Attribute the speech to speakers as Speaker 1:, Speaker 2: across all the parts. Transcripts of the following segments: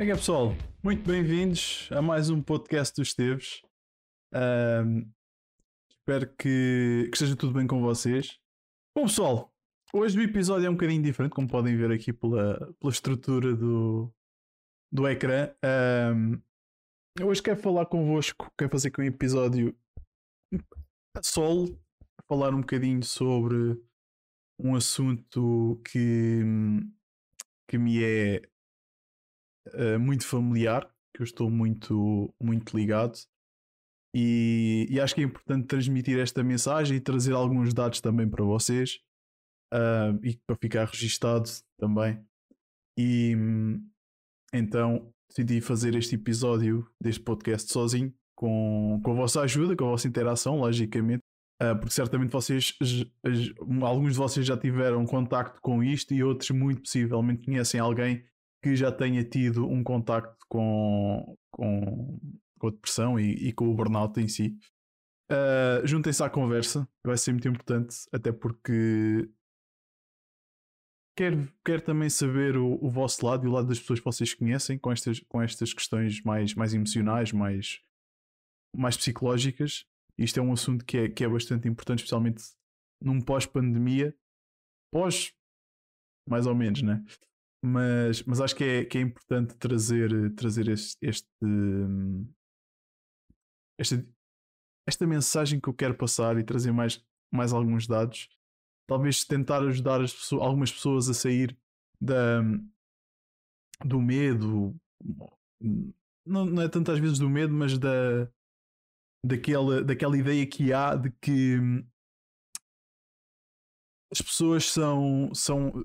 Speaker 1: Como é é, pessoal? Muito bem-vindos a mais um podcast dos Teves. Ahm, espero que, que esteja tudo bem com vocês. Bom, pessoal, hoje o episódio é um bocadinho diferente, como podem ver aqui pela, pela estrutura do, do ecrã. Eu hoje quero falar convosco, quero fazer aqui um episódio solo, falar um bocadinho sobre um assunto que, que me é eh, muito familiar, que eu estou muito, muito ligado. E, e acho que é importante transmitir esta mensagem e trazer alguns dados também para vocês ah, e para ficar registado também. E então decidi fazer este episódio deste podcast sozinho, com, com a vossa ajuda, com a vossa interação, logicamente. Ah, porque certamente vocês, alguns de vocês já tiveram contacto com isto e outros, muito possivelmente, conhecem alguém que já tenha tido um contacto com, com, com a depressão e, e com o burnout em si. Ah, Juntem-se à conversa, vai ser muito importante, até porque quero, quero também saber o, o vosso lado e o lado das pessoas que vocês conhecem com estas, com estas questões mais, mais emocionais, mais, mais psicológicas. Isto é um assunto que é, que é bastante importante, especialmente num pós-pandemia. Pós, mais ou menos, né? Mas, mas acho que é, que é importante trazer, trazer este, este, hum, esta, esta mensagem que eu quero passar e trazer mais, mais alguns dados. Talvez tentar ajudar as pessoas, algumas pessoas a sair da, do medo. Não, não é tantas vezes do medo, mas da, daquela, daquela ideia que há de que hum, as pessoas são, são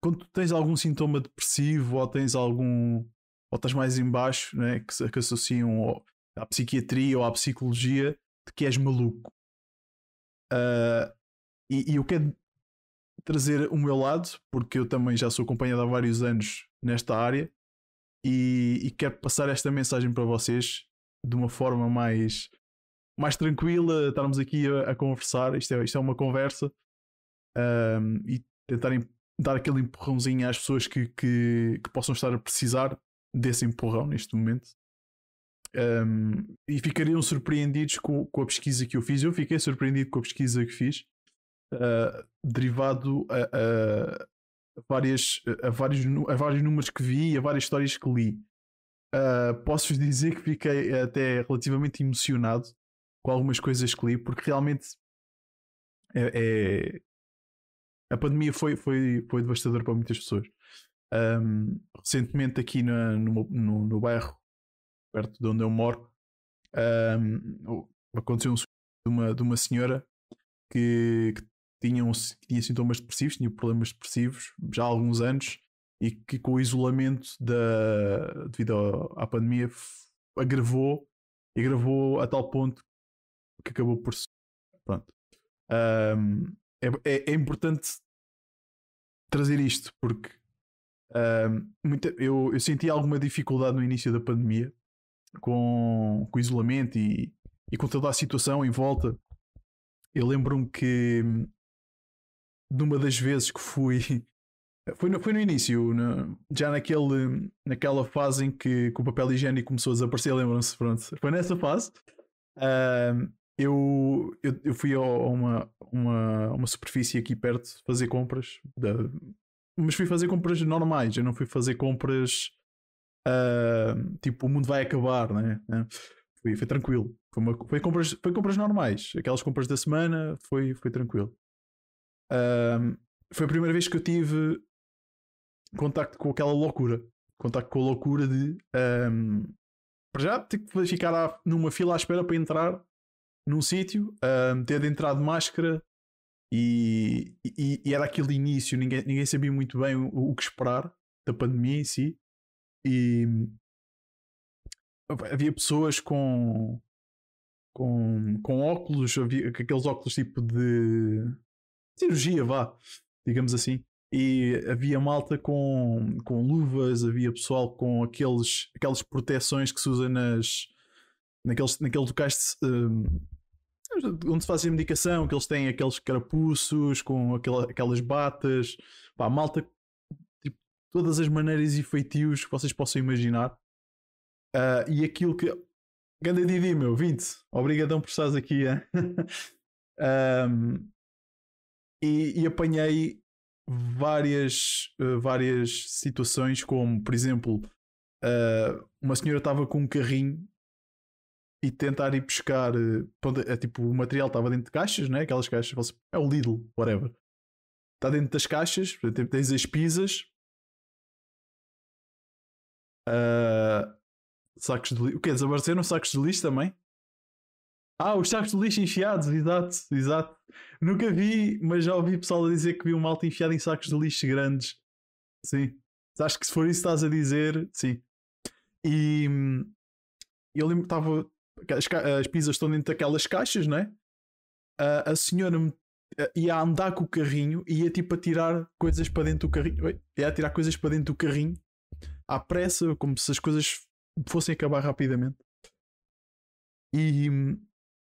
Speaker 1: quando tu tens algum sintoma depressivo ou tens algum ou estás mais em baixo né, que, que associam à psiquiatria ou à psicologia de que és maluco. Ah, e, e eu quero trazer o meu lado porque eu também já sou acompanhado há vários anos nesta área e, e quero passar esta mensagem para vocês de uma forma mais mais tranquila, estarmos aqui a, a conversar, isto é, isto é uma conversa ahm, e tentarem dar aquele empurrãozinho às pessoas que, que, que possam estar a precisar desse empurrão neste momento. Um, e ficariam surpreendidos com, com a pesquisa que eu fiz. Eu fiquei surpreendido com a pesquisa que fiz, uh, derivado a, a- várias, a, vários, a vários números que vi e a várias histórias que li. Uh, Posso-vos dizer que fiquei até relativamente emocionado com algumas coisas que li, porque realmente é, é- a pandemia foi, foi, foi devastadora para muitas pessoas. Um, recentemente, aqui na- no, no, no bairro, perto de onde eu moro, um, aconteceu um de uma, de uma senhora que, que tinha, um- que tinha sintomas depressivos, tinha problemas depressivos já há alguns anos e que com o isolamento da, devido ao- à pandemia agravou e agravou a tal ponto que acabou por. Pronto. Um, é, é, é importante trazer isto porque um, muita- eu, eu senti alguma dificuldade no início da pandemia com, o isolamento e, e com toda a situação em volta. Eu lembro-me que numa das vezes que fui foi no, foi no início, na- já naquele, naquela fase em que, que o papel higiênico começou a desaparecer, lembram-se? Pronto, foi nessa fase. Ahm, eu, eu, eu fui a uma, uma, uma superfície aqui perto fazer compras, da- mas fui fazer compras normais, eu não fui fazer compras ahm, tipo o mundo vai acabar, né? né? Foi, foi tranquilo. Foi, uma, foi, compras, foi compras normais, aquelas compras da semana, foi, foi tranquilo. Ahm, foi a primeira vez que eu tive contacto com aquela loucura. Contacto com a loucura de ahm, para já ter que ficar numa fila à espera para entrar num sítio, ahm, ter de entrar de máscara e, e- e era aquele início, ninguém, ninguém sabia muito bem o, o que esperar da pandemia em si. E havia pessoas com, com, com óculos, havia aqueles óculos tipo de cirurgia, vá, digamos assim. E havia malta com, com luvas, havia pessoal com aqueles, aquelas proteções que se usa nas, naqueles, naqueles locais de, hum, onde se faz a medicação, que eles têm aqueles carapuços com aquela- aquelas batas. Pá, malta tipo, todas as maneiras e feitios que vocês possam imaginar. Uh, e aquilo que. Ganda Didi, meu, 20. Obrigadão por estares aqui. um, e, e, apanhei várias, uh, várias situações, como por exemplo, uh, uma senhora estava com um carrinho e tentar ir pescar. é, tipo, o material estava dentro de caixas, né? aquelas caixas, é o Lidl, whatever. Está dentro das caixas, tens as pizzas. Uh, sacos de lixo. O que Desapareceram sacos de lixo também? Ah, os sacos de lixo enfiados, exato, exato. Nunca vi, mas já ouvi pessoal a dizer que viu um malta enfiado em sacos de lixo grandes. Sim. Acho que se for isso que estás a dizer, sim. E eu lembro estava. As, as pizzas estão dentro daquelas caixas, não é? A senhora me, ia andar com o carrinho e ia tipo a tirar coisas para dentro do carrinho. Ia a tirar coisas para dentro do carrinho à pressa, como se as coisas fossem acabar rapidamente. E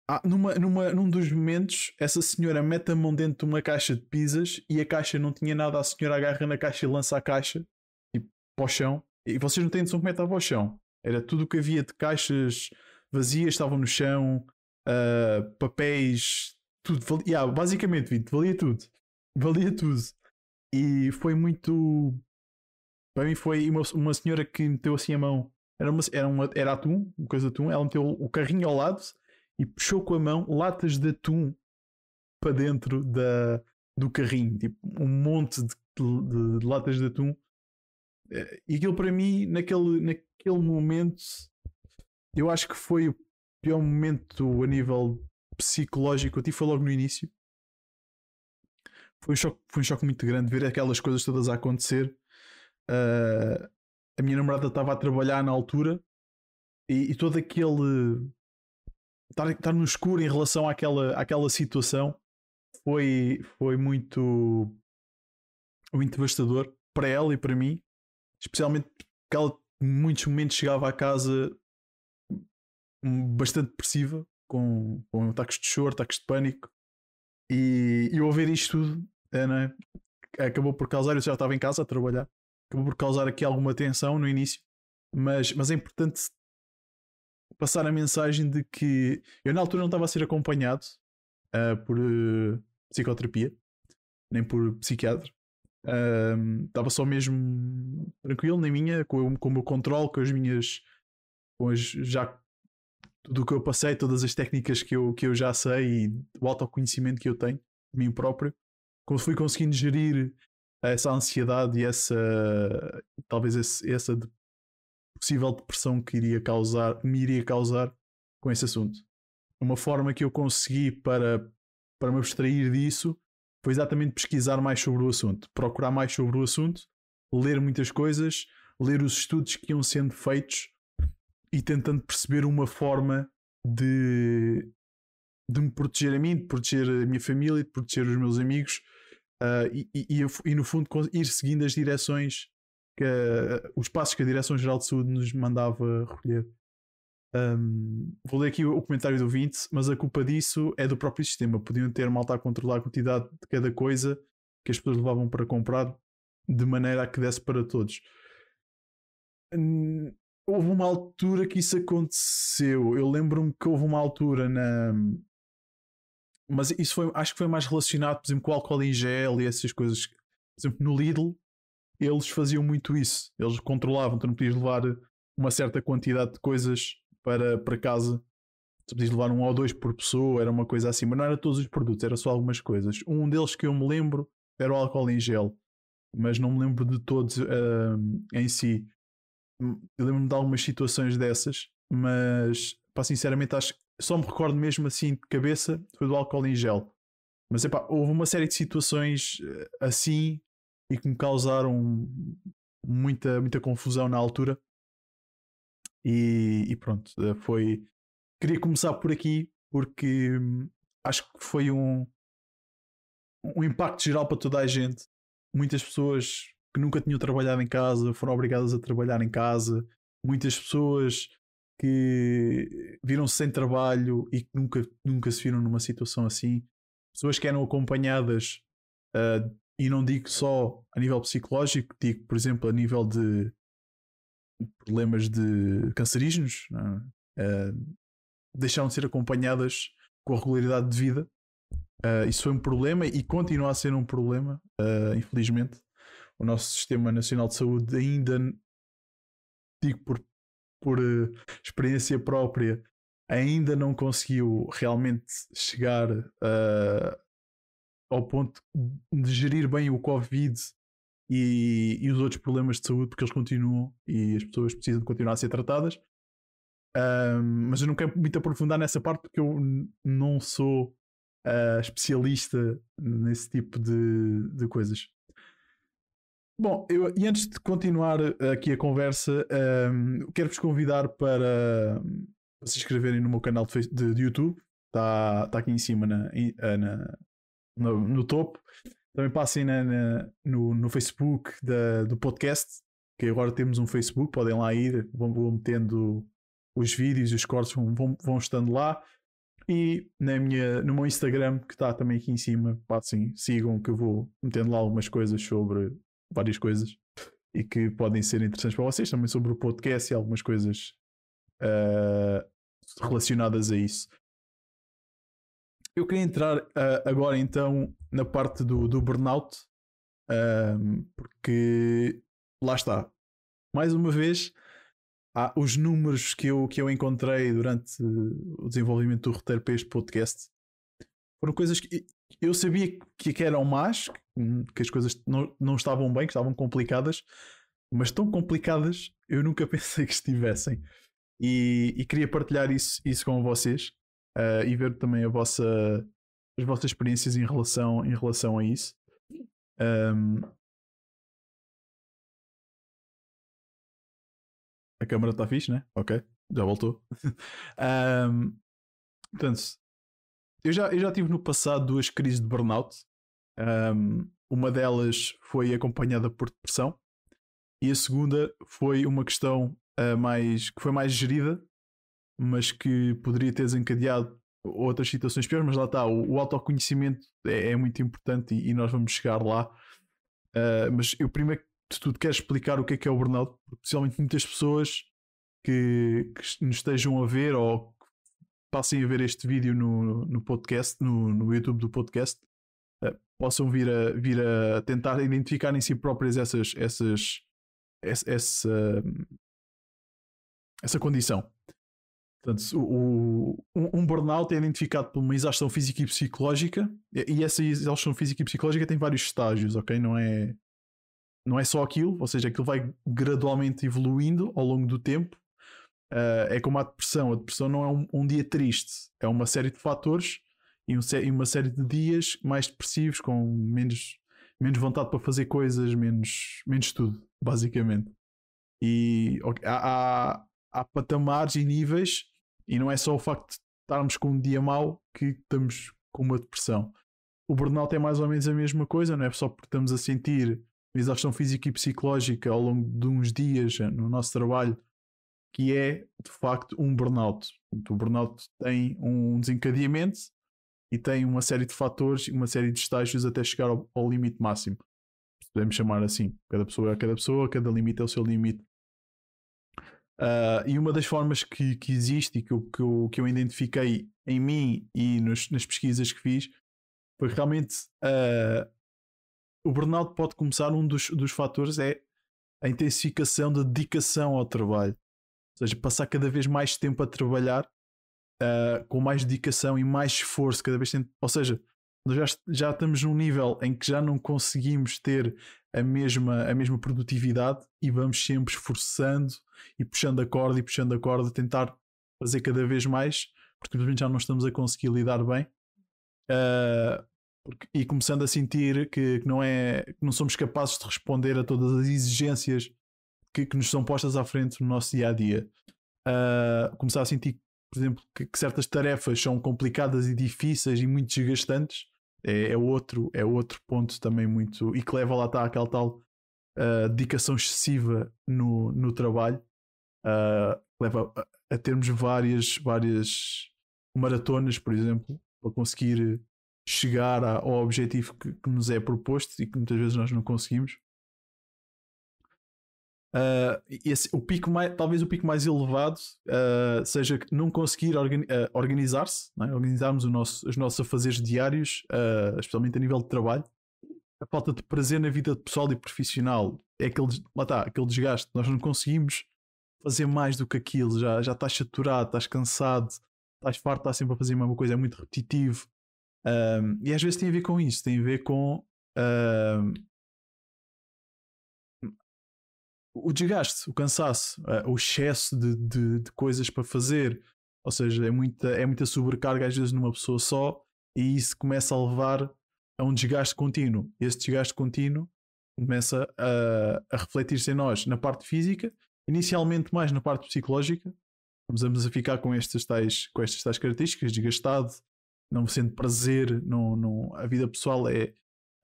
Speaker 1: ah, numa, numa, num dos momentos, essa senhora mete a mão dentro de uma caixa de pizzas e a caixa não tinha nada. A senhora agarra na caixa e lança a caixa tipo, para o chão. E vocês não têm noção como é que estava o chão. Era tudo o que havia de caixas vazias, estavam no chão, uh, papéis, tudo. Valia, yeah, basicamente, valia tudo. Valia tudo. E foi muito. Para mim, foi uma, uma senhora que meteu assim a mão. Era, uma, era, uma, era atum, uma coisa de atum. Ela meteu o carrinho ao lado e puxou com a mão latas de atum para dentro da, do carrinho, tipo um monte de, de, de latas de atum. Eh, e aquilo para mim, naquele, naquele momento, eu acho que foi o pior momento a nível psicológico. Eu tive foi logo no início. Foi um choque, foi um choque muito grande ver aquelas coisas todas a acontecer. Uh, a minha namorada estava a trabalhar na altura e, e todo aquele estar, estar no escuro em relação àquela, àquela situação foi, foi muito, muito devastador para ela e para mim, especialmente porque ela muitos momentos chegava à casa bastante depressiva, com, com ataques de choro, ataques de pânico, e, e ouvir isto tudo é, né? acabou por causar, eu já estava em casa a trabalhar, acabou por causar aqui alguma tensão no início, mas, mas é importante passar a mensagem de que eu na altura não estava a ser acompanhado uh, por uh, psicoterapia, nem por psiquiatra. Uh, estava só mesmo tranquilo na minha, com, com o meu controle, com as minhas. Com as, já tudo o que eu passei, todas as técnicas que eu, que eu já sei e o autoconhecimento que eu tenho de mim próprio, como fui conseguindo gerir essa ansiedade e essa talvez esse, essa possível depressão que iria causar, me iria causar com esse assunto. Uma forma que eu consegui para, para me abstrair disso foi exatamente pesquisar mais sobre o assunto, procurar mais sobre o assunto, ler muitas coisas, ler os estudos que iam sendo feitos e tentando perceber uma forma de, de me proteger a mim, de proteger a minha família, de proteger os meus amigos uh, e, e, e, no fundo ir seguindo as direções que uh, os passos que a Direção-Geral de Saúde nos mandava recolher. Um, vou ler aqui o comentário do 20, mas a culpa disso é do próprio sistema. Podiam ter malta a controlar a quantidade de cada coisa que as pessoas levavam para comprar de maneira a que desse para todos. Houve uma altura que isso aconteceu. Eu lembro-me que houve uma altura na. Mas isso foi, acho que foi mais relacionado, por exemplo, com o álcool em gel e essas coisas. Por exemplo, no Lidl, eles faziam muito isso. Eles controlavam, tu não podias levar uma certa quantidade de coisas para, para casa. Tu podias levar um ou dois por pessoa, era uma coisa assim, mas não era todos os produtos, era só algumas coisas. Um deles que eu me lembro era o álcool em gel, mas não me lembro de todos uh, em si. Eu lembro-me de algumas situações dessas, mas pá, sinceramente acho só me recordo mesmo assim de cabeça foi do álcool em gel. Mas epá, houve uma série de situações eh, assim e que me causaram muita, muita confusão na altura. E, e pronto, eh, foi. Queria começar por aqui porque hum, acho que foi um, um impacto geral para toda a gente. Muitas pessoas que nunca tinham trabalhado em casa foram obrigadas a trabalhar em casa. Muitas pessoas que viram-se sem trabalho e que nunca, nunca se viram numa situação assim. Pessoas que eram acompanhadas uh, e não digo só a nível psicológico, digo, por exemplo, a nível de problemas de cancerígenos, uh, deixaram de ser acompanhadas com a regularidade de vida. Uh, isso foi um problema e continua a ser um problema, infelizmente. O nosso Sistema Nacional de Saúde ainda, digo por, por uh, experiência própria, ainda não conseguiu realmente chegar ao ponto de gerir bem o Covid e, e, os outros problemas de saúde, porque eles continuam e as pessoas precisam de continuar a ser tratadas. Um, mas eu não quero muito aprofundar nessa parte porque eu não sou uh, especialista nesse tipo de, de coisas. Bom, eu, e antes de continuar aqui a conversa, um, quero-vos convidar para se inscreverem no meu canal de, de, de YouTube, está tá aqui em cima na, na no, no, topo. Também passem na, na, no, no Facebook da, do podcast, que agora temos um Facebook, podem lá ir, vão, vão metendo os vídeos e os cortes vão, vão, vão estando lá. E na minha, no meu Instagram, que está também aqui em cima, passem, sigam que eu vou metendo lá algumas coisas sobre várias coisas e que podem ser interessantes para vocês, também sobre o podcast e algumas coisas uh, relacionadas a isso. Eu queria entrar uh, agora então na parte do, do burnout, uh, porque lá está. Mais uma vez, ah, os números que eu, que eu encontrei durante o desenvolvimento do roteiro para este podcast foram coisas que eu sabia que, que eram más, que as coisas não, não estavam bem, que estavam complicadas, mas tão complicadas eu nunca pensei que estivessem. E, e queria partilhar isso, isso com vocês uh, e ver também a vossa, as vossas experiências em relação, em relação a isso. Um, A câmera está fixe, né? Ok, já voltou. um, portanto, eu já, eu já tive no passado duas crises de burnout. Um, uma delas foi acompanhada por depressão e a segunda foi uma questão uh, mais que foi mais gerida, mas que poderia ter desencadeado outras situações piores. Mas lá está, o, o autoconhecimento é, é, muito importante e, e, nós vamos chegar lá. Uh, mas eu primeiro de tudo quero explicar o que é que é o burnout, porque possivelmente muitas pessoas que, que nos estejam a ver ou passem a ver este vídeo no, no podcast, no, no YouTube do podcast, uh, possam vir a, vir a tentar identificar em si próprias essas, essas, essa, essa, essa condição. Portanto, o, um, um burnout é identificado por uma exaustão física e psicológica, e essa exaustão física e psicológica tem vários estágios, ok? Não é, não é só aquilo, ou seja, aquilo vai gradualmente evoluindo ao longo do tempo. Uh, é como a depressão. A depressão não é um, um, dia triste, é uma série de fatores e, um, e, uma série de dias mais depressivos, com menos, menos vontade para fazer coisas, menos, menos tudo, basicamente. E okay, há, há, há patamares e níveis, e não é só o facto de estarmos com um dia mau que estamos com uma depressão. O burnout é mais ou menos a mesma coisa, não é só porque estamos a sentir exaustão física e psicológica ao longo de uns dias eh, no nosso trabalho, que é de facto um burnout. O burnout tem um desencadeamento e tem uma série de fatores, uma série de estágios até chegar ao, ao limite máximo. Podemos chamar assim. Cada pessoa é cada pessoa, cada limite é o seu limite. Uh, e uma das formas que, que existe e que eu, que, eu, que eu identifiquei em mim e nos, nas pesquisas que fiz foi que realmente uh, o burnout pode começar, um dos, dos fatores é a intensificação da dedicação ao trabalho. Ou seja, passar cada vez mais tempo a trabalhar uh, com mais dedicação e mais esforço, cada vez tem... Ou seja, nós já, já estamos num nível em que já não conseguimos ter a mesma, a mesma produtividade e vamos sempre esforçando e puxando a corda e puxando a corda, tentar fazer cada vez mais, porque simplesmente já não estamos a conseguir lidar bem. Uh, porque, e começando a sentir que, que, não é, que não somos capazes de responder a todas as exigências que, que nos são postas à frente no nosso dia a dia. Uh, começar a sentir, por exemplo, que, que, certas tarefas são complicadas e difíceis e muito desgastantes é, é, outro, é outro ponto também muito. e que leva lá está aquela tal uh, dedicação excessiva no, no trabalho, uh, leva a, a termos várias, várias maratonas, por exemplo, para conseguir chegar ao objetivo que, que, nos é proposto e que muitas vezes nós não conseguimos. Uh, esse, o pico mais, talvez o pico mais elevado uh, seja não conseguir organi uh, organizar-se, é? organizarmos nosso, os nossos afazeres diários, especialmente a nível de trabalho. A falta de prazer na vida pessoal e profissional é aquele, lá está, aquele desgaste. Nós não conseguimos fazer mais do que aquilo, já, já estás saturado, estás cansado, estás farto, estás sempre a fazer a mesma coisa, é muito repetitivo. e às vezes tem a ver com isso, tem a ver com o desgaste, o cansaço, uh, o excesso de, de, de, coisas para fazer. Ou seja, é muita, é muita sobrecarga às vezes numa pessoa só e isso começa a levar a um desgaste contínuo. Esse desgaste contínuo começa a, a refletir-se em nós na parte física, inicialmente mais na parte psicológica. Começamos a ficar com estas tais, com estas tais características, desgastado, não sendo prazer, não, não, a vida pessoal é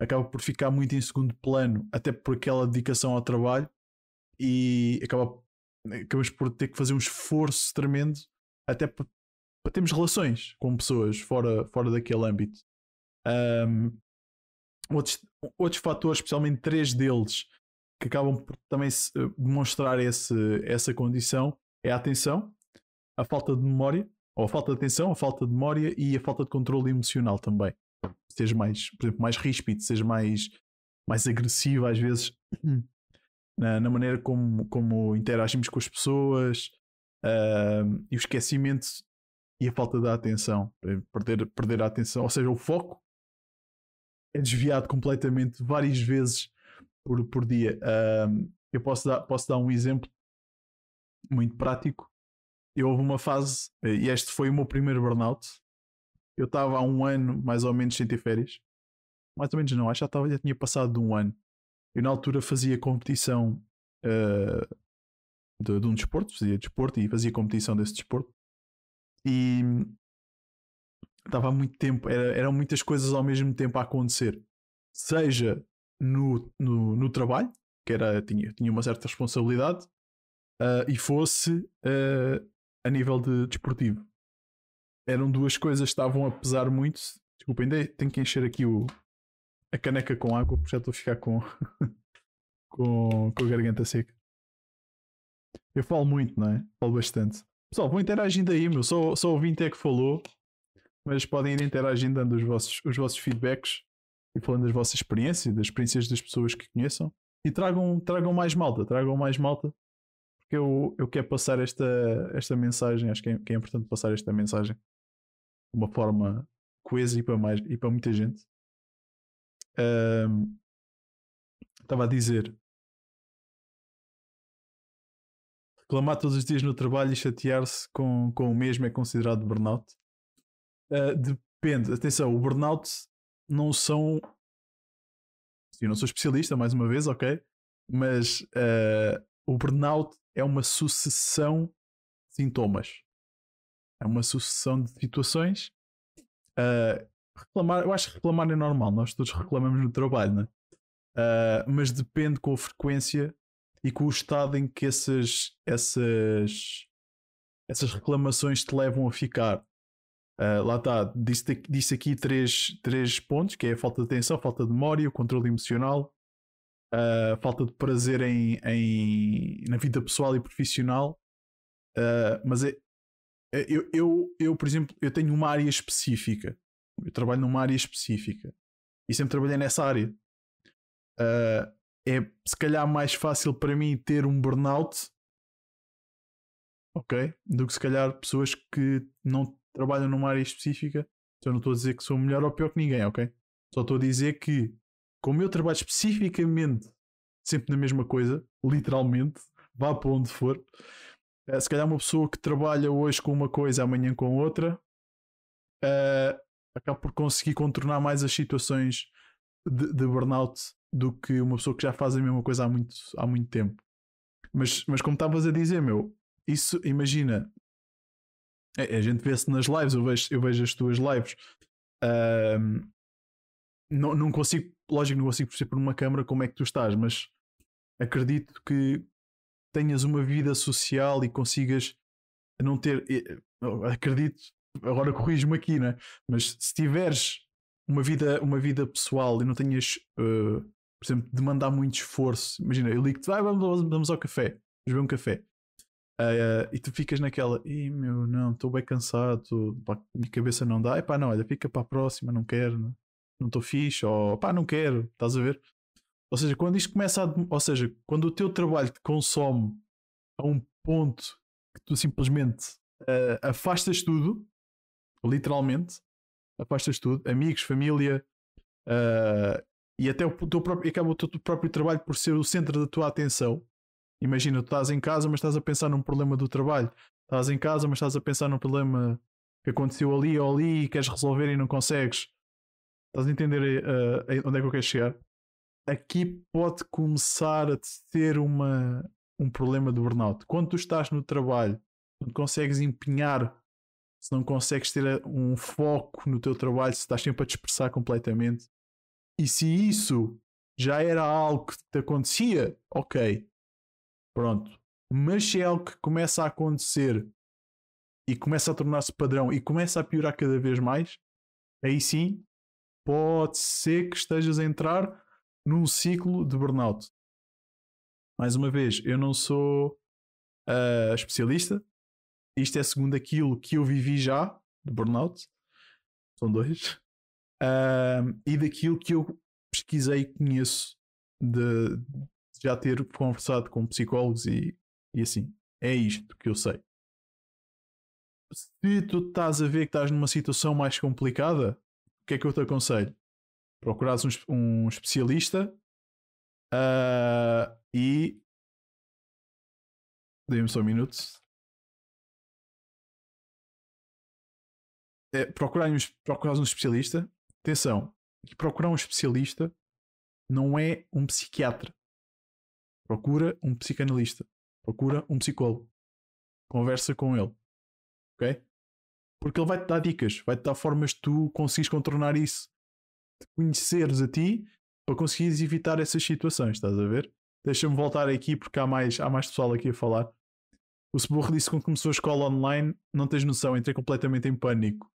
Speaker 1: acaba por ficar muito em segundo plano, até por aquela dedicação ao trabalho e acaba, acabamos por ter que fazer um esforço tremendo até para, para termos relações com pessoas fora, fora daquele âmbito. Um, outros, outros fatores, especialmente três deles, que acabam por também eh, demonstrar esse, essa condição é a atenção, a falta de memória, ou a falta de atenção, a falta de memória e a falta de controle emocional também. Seja mais, por exemplo, mais ríspido, seja mais, mais agressivo às vezes na, na maneira como, como interagimos com as pessoas uh, e o esquecimento e a falta de atenção, perder, perder a atenção, ou seja, o foco é desviado completamente várias vezes por, por dia. Uh, eu posso dar, posso dar um exemplo muito prático. Eu houve uma fase, e este foi o meu primeiro burnout. Eu estava há um ano mais ou menos sem ter férias. Mais ou menos não, acho que já, estava, já tinha passado de um ano. Eu na altura fazia competição uh, de, de, um desporto, fazia desporto e fazia competição desse desporto. E estava muito tempo, era, eram muitas coisas ao mesmo tempo a acontecer. Seja no, no, no trabalho, que era, tinha, tinha uma certa responsabilidade, uh, e fosse uh, a nível de desportivo. Eram duas coisas que estavam a pesar muito. Desculpem, tenho que encher aqui o, a caneca com água porque já estou a ficar com, com, com a garganta seca. Eu falo muito, não é? Falo bastante. Pessoal, vão interagindo aí, meu. Só, só o Vinte é que falou, mas podem ir interagindo, dando os vossos, os vossos feedbacks e falando das vossas experiências, das experiências das pessoas que conheçam. E tragam, tragam mais malta, tragam mais malta, porque eu, eu quero passar esta, esta mensagem. Acho que é, que é importante passar esta mensagem de uma forma coesa e para, mais, e para muita gente. Estava a dizer. Reclamar todos os dias no trabalho e chatear-se com, com o mesmo é considerado burnout? Uh, depende. Atenção, o burnout não são. Eu não sou especialista, mais uma vez, ok? Mas uh, o burnout é uma sucessão de sintomas. É uma sucessão de situações uh, reclamar, eu acho que reclamar é normal, nós todos reclamamos no trabalho? Uh, mas depende com a frequência e com o estado em que essas, essas, essas reclamações te levam a ficar. Uh, lá está, disse, disse aqui três, três pontos: que é a falta de atenção, falta de memória, o controle emocional, uh, falta de prazer em, em, na vida pessoal e profissional. Uh, mas é, é, eu, eu, eu, por exemplo, eu tenho uma área específica eu trabalho numa área específica e sempre trabalhei nessa área. Uh, é se calhar mais fácil para mim ter um burnout, ok? Do que se calhar pessoas que não trabalham numa área específica. Então não estou a dizer que sou melhor ou pior que ninguém, ok? Só estou a dizer que, como eu trabalho especificamente sempre na mesma coisa, literalmente, vá para onde for, uh, se calhar uma pessoa que trabalha hoje com uma coisa, amanhã com outra, uh, acaba por conseguir contornar mais as situações de, de, burnout do que uma pessoa que já faz a mesma coisa há muito, há muito tempo. Mas, mas como estavas a dizer, meu, isso, imagina, a, a gente vê-se nas lives, eu vejo, eu vejo as tuas lives. Um, não, não consigo, lógico, não consigo perceber por uma câmera como é que tu estás, mas acredito que tenhas uma vida social e consigas não ter. Acredito agora corrijo-me aqui, né? mas se tiveres uma vida, uma vida pessoal e não tenhas, uh, por exemplo, de mandar muito esforço. Imagina, eu ligo-te, vai, vamos, vamos ao café, vamos beber um café. Uh, e tu ficas naquela, e meu, não, estou bem cansado, pá, minha cabeça não dá, pá, não, olha, fica para a próxima, não quero, não estou fixe, ou pá, não quero, estás a ver? Ou seja, quando isto começa a. Ou seja, quando o teu trabalho te consome a um ponto que tu simplesmente uh, afastas tudo, literalmente, afastas tudo, amigos, família, uh, e até o teu próprio, acaba o teu próprio trabalho por ser o centro da tua atenção. Imagina, tu estás em casa, mas estás a pensar num problema do trabalho. Estás em casa, mas estás a pensar num problema que aconteceu ali ou ali e queres resolver e não consegues. Estás a entender uh, onde é que eu quero chegar? Aqui pode começar a ter uma, um problema de burnout. Quando tu estás no trabalho, não consegues empenhar, se não consegues ter um foco no teu trabalho, se estás sempre a dispersar completamente, e se isso já era algo que te acontecia, ok, pronto. Mas se é algo que começa a acontecer e começa a tornar-se padrão e começa a piorar cada vez mais, aí sim pode ser que estejas a entrar num ciclo de burnout. Mais uma vez, eu não sou uh, especialista. Isto é segundo aquilo que eu vivi já de burnout. São dois. E daquilo que eu pesquisei e conheço de, de, já ter conversado com psicólogos e, e assim. É isto que eu sei. Se tu estás a ver que estás numa situação mais complicada, o que é que eu te aconselho? Procurares um, um especialista uh, e. Dê-me só um minuto. É, procurar, um, procurar um especialista. Atenção, procurar um especialista não é um psiquiatra. Procura um psicanalista. Procura um psicólogo. Conversa com ele. Ok? Porque ele vai-te dar dicas, vai-te dar formas de tu conseguires contornar isso. De conheceres a ti para conseguires evitar essas situações, estás a ver? Deixa-me voltar aqui porque há mais, há mais pessoal aqui a falar. O Seborro disse que quando começou a escola online, não tens noção, entrei completamente em pânico.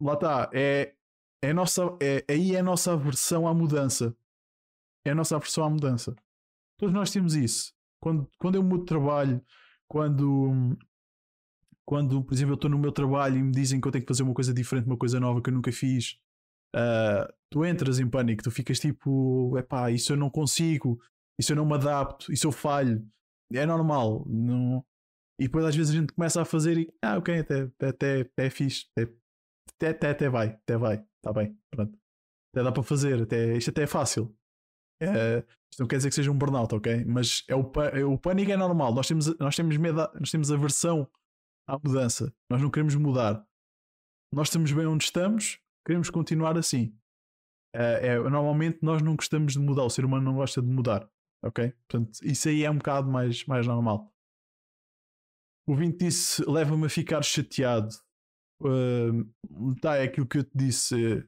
Speaker 1: Lá está, é, é, nossa, é, aí é a nossa aversão à mudança. É a nossa aversão à mudança. Todos nós temos isso. Quando, quando eu mudo de trabalho, quando, quando, por exemplo, eu estou no meu trabalho e me dizem que eu tenho que fazer uma coisa diferente, uma coisa nova que eu nunca fiz, uh, tu entras em pânico, tu ficas tipo, epá, isso eu não consigo, isso eu não me adapto, isso eu falho. É normal. Não... E depois às vezes a gente começa a fazer e, ah, ok, até, até, até, é fixe, até, até, até vai, até vai, está bem, pronto. Até dá para fazer, até, isto até é fácil. É, isto não quer dizer que seja um burnout, ok? Mas é o, é, o pânico é normal. Nós temos, nós temos medo, nós temos aversão à mudança. Nós não queremos mudar. Nós estamos bem onde estamos, queremos continuar assim. É, é, normalmente nós não gostamos de mudar, o ser humano não gosta de mudar, ok? Portanto, isso aí é um bocado mais, mais normal. O Vinte disse: leva-me a ficar chateado. Tá, é aquilo que eu te disse.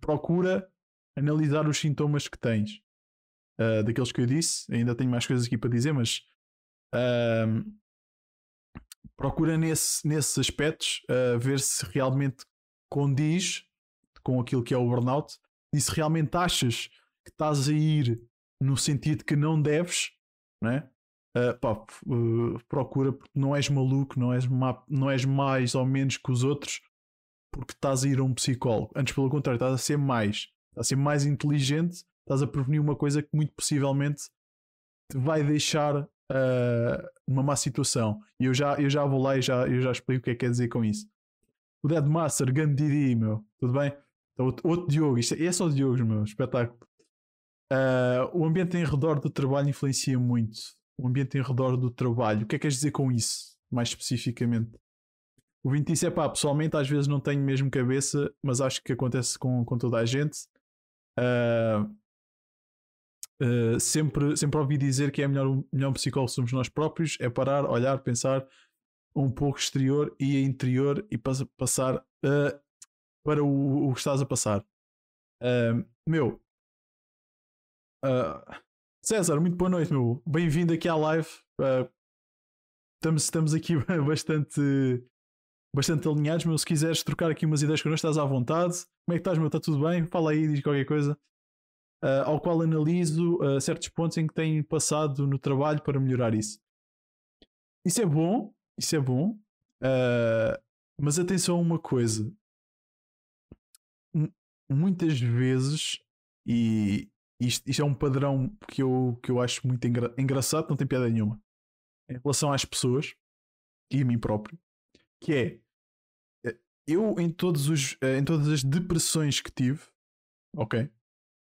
Speaker 1: procura analisar os sintomas que tens. Uh, daqueles que eu disse, ainda tenho mais coisas aqui para dizer, mas uh, procura nesse, nesses aspectos uh, ver se realmente condiz com aquilo que é o burnout e se realmente achas que estás a ir no sentido que não deves, né? Uh, pá, uh, procura porque não és maluco, não és, não és mais ou menos que os outros porque estás a ir a um psicólogo. Antes, pelo contrário, estás a ser mais, estás a ser mais inteligente, estás a prevenir uma coisa que muito possivelmente te vai deixar uh, uma má situação. E eu já, eu já vou lá e já, eu já explico o que é que quer dizer com isso. O Dead Master, grande meu. Tudo bem? Então, outro, outro Diogo. Isto é, é só Diogos, meu. Espetáculo. Uh, o ambiente em redor do trabalho influencia muito. O ambiente em redor do trabalho. O que é que queres dizer com isso? Mais especificamente. O 20 disse: é pá, pessoalmente às vezes não tenho mesmo cabeça, mas acho que acontece com, com toda a gente. Uh, uh, sempre, sempre ouvi dizer que é melhor, melhor psicólogo somos nós próprios, é parar, olhar, pensar, um pouco exterior e interior e passar uh, para o, o, que estás a passar. Uh, meu, César, muito boa noite, meu. Bem-vindo aqui à live. estamos, estamos aqui bastante, bastante alinhados, meu. Se quiseres trocar aqui umas ideias connosco, estás à vontade. Como é que estás, meu? Está tudo bem? Fala aí, diz qualquer coisa. Uh, ao qual analiso uh, certos pontos em que têm passado no trabalho para melhorar isso. Isso é bom, isso é bom, uh, mas atenção a uma coisa. M muitas vezes, e isto, isto, é um padrão que eu, que eu acho muito engra engraçado, não tem piada nenhuma, em relação às pessoas e a mim próprio, que é eu em, todos os, em todas as depressões que tive, ok?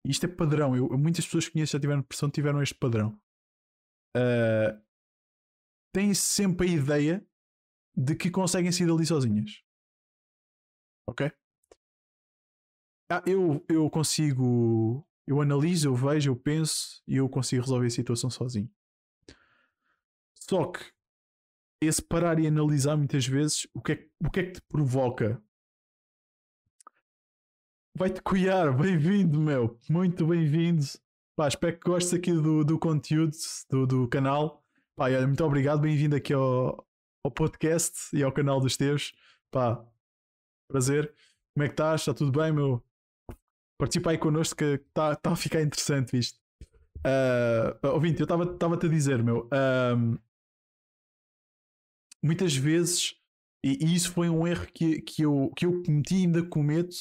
Speaker 1: Isto é padrão. Eu, muitas pessoas que conheço já tiveram depressão tiveram este padrão. Uh, têm sempre a ideia de que conseguem sair dali sozinhas. Ok? Ah, eu, eu consigo. Eu analiso, eu vejo, eu penso e eu consigo resolver a situação sozinho. Só que esse parar e analisar muitas vezes o que é, o que, é que te provoca Vai-te cuidar, bem-vindo, meu. Muito bem-vindo. Espero que gostes aqui do, do conteúdo do, do canal. Pá, olha, muito obrigado, bem-vindo aqui ao, ao podcast e ao canal dos teus. Pá, prazer. Como é que estás? Está tudo bem, meu? Participa aí connosco que está tá a ficar interessante isto. Uh, ouvinte, eu estava-te a dizer, meu. Uh, muitas vezes, e, e, isso foi um erro que, que, eu, que eu cometi e ainda cometo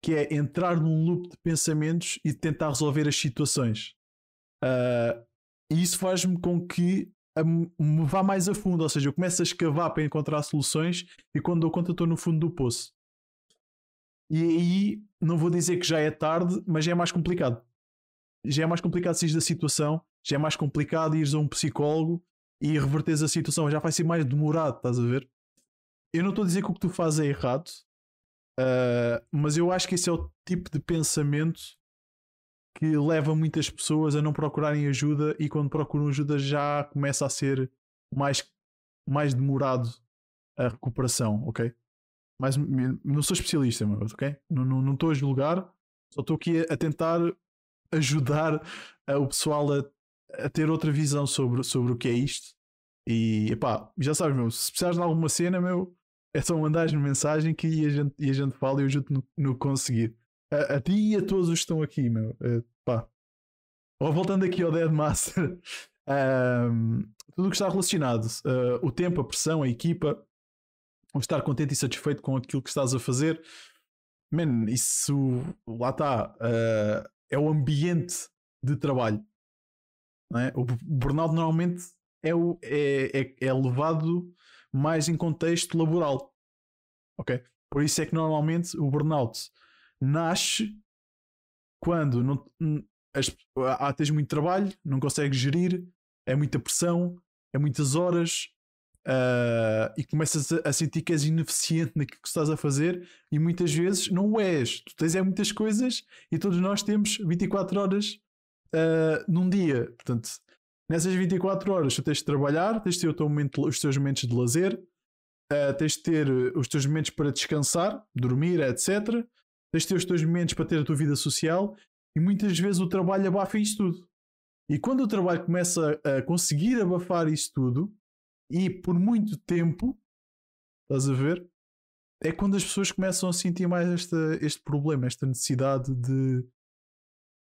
Speaker 1: que é entrar num loop de pensamentos e tentar resolver as situações. Uh, e isso faz-me com que me vá mais a fundo, ou seja, eu começo a escavar para encontrar soluções e quando dou conta estou no fundo do poço. E aí não vou dizer que já é tarde, mas já é mais complicado. Já é mais complicado sair da situação, já é mais complicado ires a um psicólogo e reverteres a situação, já vai ser mais demorado, estás a ver? Eu não estou a dizer que o que tu fazes é errado, Uh, mas eu acho que esse é o tipo de pensamento que leva muitas pessoas a não procurarem ajuda e quando procuram ajuda já começa a ser mais, mais demorado a recuperação, ok? Mas não sou especialista, meu, ok? Não estou a julgar, só estou aqui a, a, tentar ajudar uh, o pessoal a, a, ter outra visão sobre, sobre o que é isto. E epá, já sabes, meu, se precisares de alguma cena, meu, é só mandar-me mensagem que a gente, e a gente fala e eu ajudo no, no conseguir. A, a, ti e a todos os que estão aqui, meu. Uh, pá. Ou voltando aqui ao Dead Master, um, tudo o que está relacionado, uh, o tempo, a pressão, a equipa, o estar contente e satisfeito com aquilo que estás a fazer, man, isso lá está. Uh, é o ambiente de trabalho. É? O burnout normalmente é, o, é, é, é levado mais em contexto laboral. Ok? Por isso é que normalmente o burnout nasce quando não, as, há, tens muito trabalho, não consegues gerir, é muita pressão, é muitas horas uh, e começas a, a, sentir que és ineficiente naquilo que estás a fazer e muitas vezes não o és. Tu tens é muitas coisas e todos nós temos 24 horas uh, num dia. Portanto, Nessas 24 horas tu tens de trabalhar, tens de ter momento, os teus momentos de lazer, uh, tens de ter eh, os teus momentos para descansar, dormir, etc. Tens de ter os teus momentos para ter a tua vida social e muitas vezes o trabalho abafa isso tudo. E quando o trabalho começa a conseguir abafar isso tudo, e por muito tempo, estás a ver? É quando as pessoas começam a sentir mais esta, este problema, esta necessidade de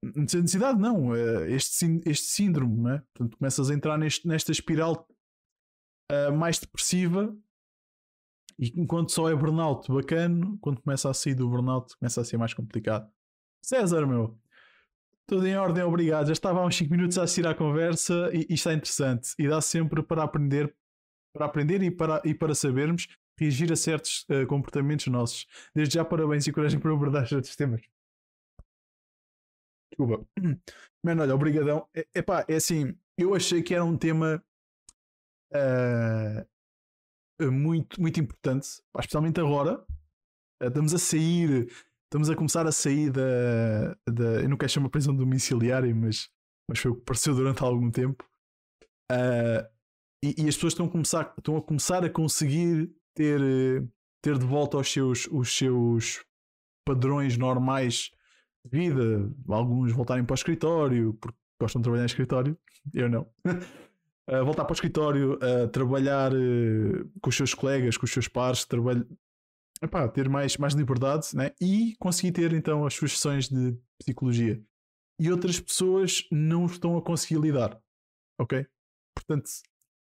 Speaker 1: necessidade não, eh, este, este síndrome, né? Portanto, começas a entrar neste, nesta espiral uh, mais depressiva e enquanto só é burnout bacana, quando começa a sair do burnout, começa a ser mais complicado. César, meu, tudo em ordem, obrigado. Já estava há uns 5 minutos a assistir à conversa e, e está interessante. E dá sempre para aprender, para aprender e para, e para sabermos reagir a certos uh, comportamentos nossos. Desde já, parabéns e coragem para abordar estes temas. Desculpa. Mano, olha, obrigadão. É, epá, é assim, eu achei que era um tema uh, muito, muito importante, especialmente agora. Uh, estamos a sair, estamos a começar a sair da, da eu não quero chamar prisão domiciliária, mas, mas foi o que pareceu durante algum tempo. Uh, e, e, as pessoas estão a começar, estão a começar a conseguir ter, ter de volta os seus, os seus padrões normais vida, alguns voltarem para o escritório porque gostam de trabalhar em escritório, eu não. uh, voltar para o escritório, uh, trabalhar uh, com os seus colegas, com os seus pares, trabalhar, epá, ter mais, mais liberdade né? e conseguir ter então as suas sessões de psicologia. E outras pessoas não estão a conseguir lidar. Ok? Portanto,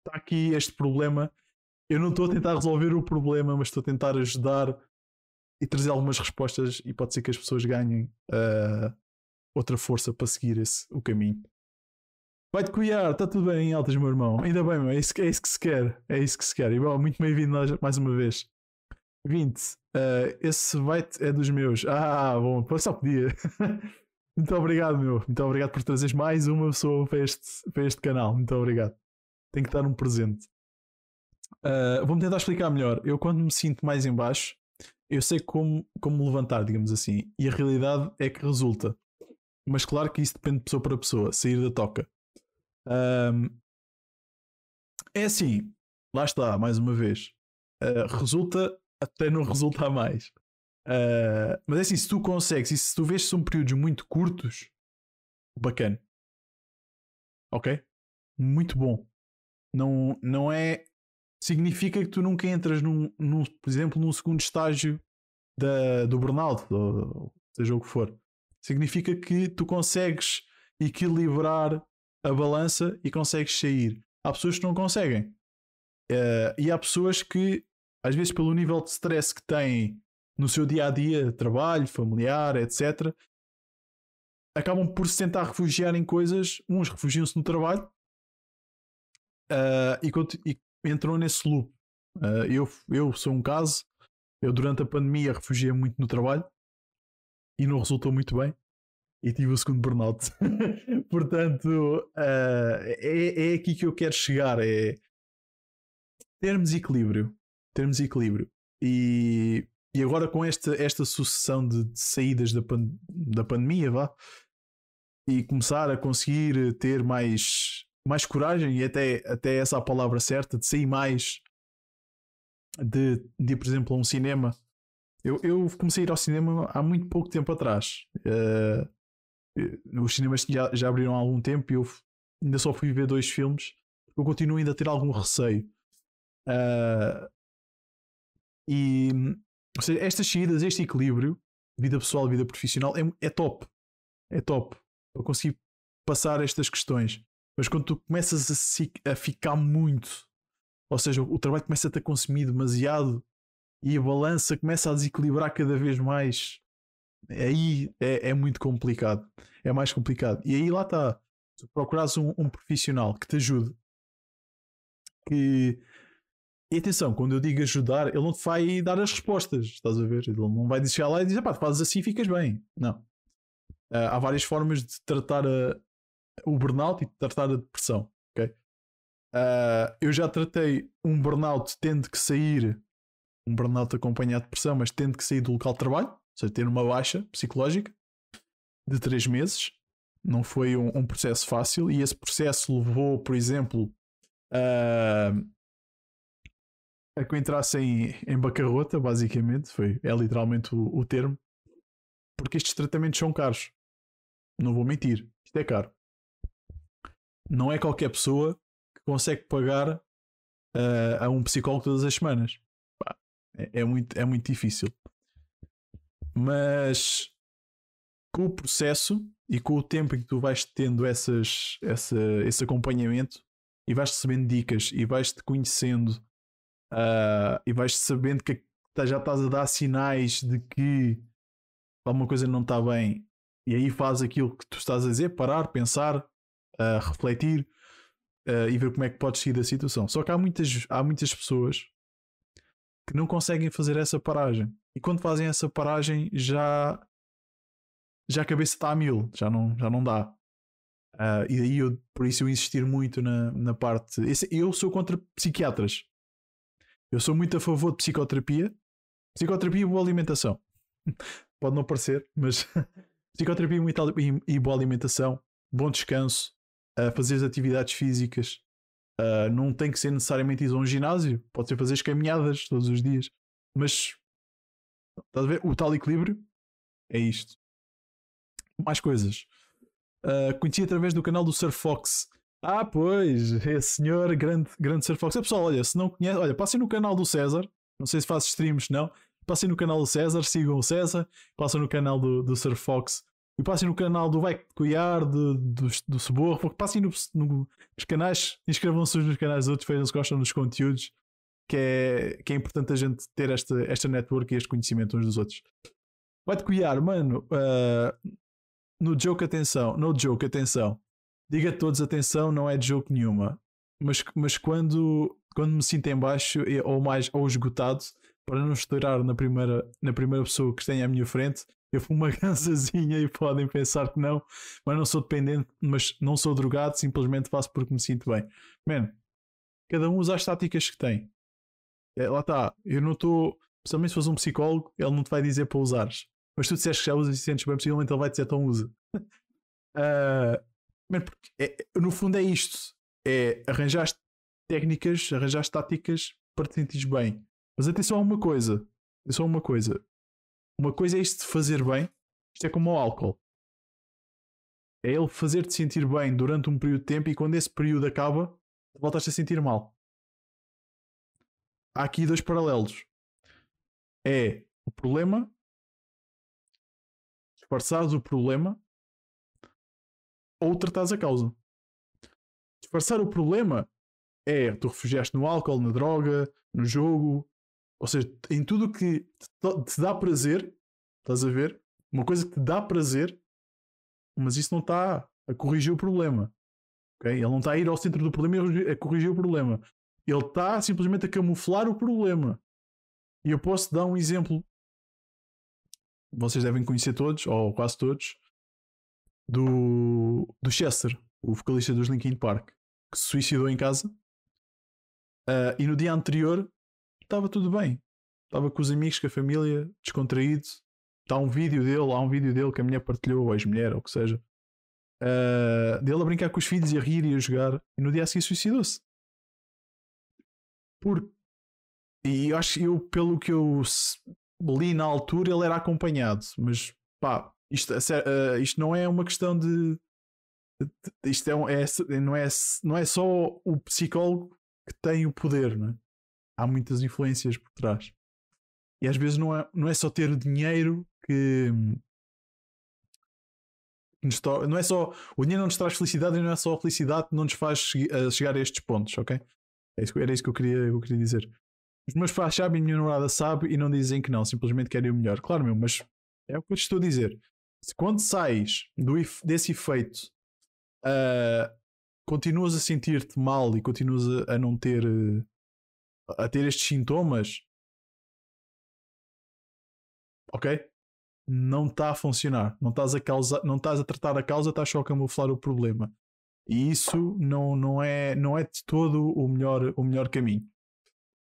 Speaker 1: está aqui este problema. Eu não estou a tentar resolver o problema, mas estou a tentar ajudar e trazer algumas respostas e pode ser que as pessoas ganhem uh, outra força para seguir esse, o caminho. Vai-te cuidar, está tudo bem em altas, meu irmão. Ainda bem, meu. É, isso, é isso que se quer. É isso que se quer. E bom, muito bem-vindo mais uma vez. 20. Uh, ah, esse vai é dos meus. Ah, bom, só podia. muito obrigado, meu. Muito obrigado por trazeres mais uma pessoa para este, para este canal. Muito obrigado. Tenho que dar um presente. Uh, Vou-me tentar explicar melhor. Eu, quando me sinto mais em baixo, eu sei como, como levantar, digamos assim. E a realidade é que resulta. Mas claro que isso depende de pessoa para pessoa, sair da toca. Um, é assim, lá está, mais uma vez. Uh, resulta até não resultar mais. Uh, mas é assim, se tu consegues e se tu vês que são períodos muito curtos, bacana. Ok? Muito bom. Não, não é significa que tu nunca entras, num, num por exemplo, num segundo estágio da, do burnout, ou, seja o que for. Significa que tu consegues equilibrar a balança e consegues sair. Há pessoas que não conseguem. Uh, e há pessoas que, às vezes, pelo nível de stress que têm no seu dia a dia, trabalho, familiar, etc., acabam por se tentar refugiar em coisas. Uns refugiam-se no trabalho uh, e, e entrou nesse loop. Uh, eu, eu sou um caso, eu durante a pandemia refugiei muito no trabalho e não resultou muito bem. E tive o segundo burnout. Portanto, uh, é, é aqui que eu quero chegar: é termos equilíbrio. Termos equilíbrio. E, e agora com esta, esta sucessão de, de saídas da, pan, da pandemia, vá, e começar a conseguir ter mais mais coragem e até, até essa a palavra certa de sair mais de, de por exemplo, a um cinema. Eu, eu comecei a ir ao cinema há muito pouco tempo atrás. Uh, os cinemas já, já abriram há algum tempo e eu ainda só fui ver dois filmes. Eu continuo ainda a ter algum receio. Uh, e ou seja, estas saídas, este equilíbrio, vida pessoal vida profissional, é, é top. É top. Para conseguir passar estas questões. Mas quando tu começas a, a ficar muito, ou seja, o trabalho começa a te consumir demasiado e a balança começa a desequilibrar cada vez mais, aí é, é muito complicado. É mais complicado. E aí lá está. Se procurares um, um profissional que te ajude, que e atenção, quando eu digo ajudar, ele não te vai dar as respostas, estás a ver? Ele não vai dizer lá e dizer, pá, fazes assim ficas bem. Não. Uh, há várias formas de tratar a, o burnout e tratar a depressão. Okay? Uh, eu já tratei um burnout tendo que sair, um burnout acompanhado de depressão, mas tendo que sair do local de trabalho, ou seja, ter uma baixa psicológica de 3 meses. Não foi um, um, processo fácil e esse processo levou, por exemplo, a, a que eu entrasse em, em bancarrota, basicamente. Foi, é literalmente o, o termo. Porque estes tratamentos são caros. Não vou mentir. Isto é caro não é qualquer pessoa que consegue pagar uh, a um psicólogo todas as semanas. é, é, muito, é muito difícil. Mas com o processo e com o tempo em que tu vais tendo essas, essa, esse acompanhamento e vais recebendo dicas e vais-te conhecendo uh, e vais sabendo que já estás a dar sinais de que alguma coisa não está bem e aí faz aquilo que tu estás a dizer, parar, pensar, a refletir uh, e ver como é que podes sair da situação. Só que há muitas, há muitas pessoas que não conseguem fazer essa paragem. E quando fazem essa paragem já já a cabeça está a mil, já não, já não dá. Uh, e daí eu, por isso eu insistir muito na, na parte. Esse, eu sou contra psiquiatras. Eu sou muito a favor de psicoterapia. Psicoterapia e boa alimentação. Pode não parecer, mas psicoterapia e boa alimentação, bom descanso, fazer as atividades físicas. Uh, não tem que ser necessariamente ir a um ginásio, pode ser fazer as caminhadas todos os dias. Mas estás a ver? O tal equilíbrio é isto. Mais coisas. Uh, conheci através do canal do Sir Fox Ah, pois, esse senhor, grande, grande Sir Fox. É pessoal, olha, se não conhece, olha, passem no canal do César. Não sei se faz streams, não. Passem no canal do César, sigam o César. Passem no canal do, do Sir Fox. E passem no canal do Vai Cuiar, do, do, do Ceborro. Passem no, no, nos canais, inscrevam-se nos canais dos outros, vejam se gostam dos conteúdos. Que é, que é importante a gente ter esta, esta network e este conhecimento uns dos outros. Vai-te cuiar, mano. Uh, no joke, atenção. No joke, atenção. Diga a todos, atenção, não é de joke nenhuma. Mas, mas quando, quando me sinto em baixo ou mais ou esgotado, para não estourar na primeira, na primeira pessoa que tem à minha frente, eu fumo uma gansazinha e podem pensar que não, mas não sou dependente, mas não sou drogado, simplesmente faço porque me sinto bem. Man, cada um usa as táticas que tem. É, lá está, eu não estou. Principalmente se fores um psicólogo, ele não te vai dizer para usares. Mas tu disseste que já usas e sentes bem, possivelmente ele vai dizer então usa. uh, man, é, no fundo é isto: é arranjar técnicas, arranjar táticas para te sentires bem. Mas atenção a uma coisa: atenção a uma coisa. Uma coisa é isto de fazer bem, isto é como o álcool. É ele fazer-te sentir bem durante um período de tempo e quando esse período acaba, voltas a sentir mal. Há aqui dois paralelos. É o problema disfarçares o problema ou tratares a causa. Disfarçar o problema é tu refugiaste no álcool, na droga, no jogo, ou seja, em tudo que te dá prazer, estás a ver? Uma coisa que te dá prazer, mas isso não está a corrigir o problema. Okay? Ele não está a ir ao centro do problema e a corrigir o problema. Ele está simplesmente a camuflar o problema. E eu posso dar um exemplo vocês devem conhecer todos, ou quase todos, do, do Chester, o vocalista dos Linkin Park, que se suicidou em casa. Uh, e no dia anterior estava tudo bem. Estava com os amigos, com a família, descontraído. Está um vídeo dele, há um vídeo dele que a mulher partilhou, ou ex-mulher, ou o que seja. Uh, dele a brincar com os filhos e a rir e a jogar. E no dia a seguir suicidou-se. Por... E acho eu, pelo que eu li na altura ele era acompanhado, mas pá, isto, uh, isto não é uma questão de. Isto é, é, não, é, não é só o psicólogo que tem o poder, não é? Há muitas influências por trás. E às vezes não é, não é só ter dinheiro que. Nos to... Não é só. O dinheiro não nos traz felicidade e não é só a felicidade que não nos faz chegar a estes pontos, ok? É era isso que eu queria, eu queria dizer. Os meus pais sabem, a minha namorada sabe e não dizem que não, simplesmente querem o melhor. Claro, meu, mas é o que eu te estou a dizer. Se quando sais do, desse efeito, uh, continuas a sentir-te mal e continuas a, a não ter uh, a ter estes sintomas, ok? Não está a funcionar. Não estás a, causa, não estás a tratar a causa, estás só a camuflar o problema. E isso não, não, é, não é de todo o melhor, o melhor caminho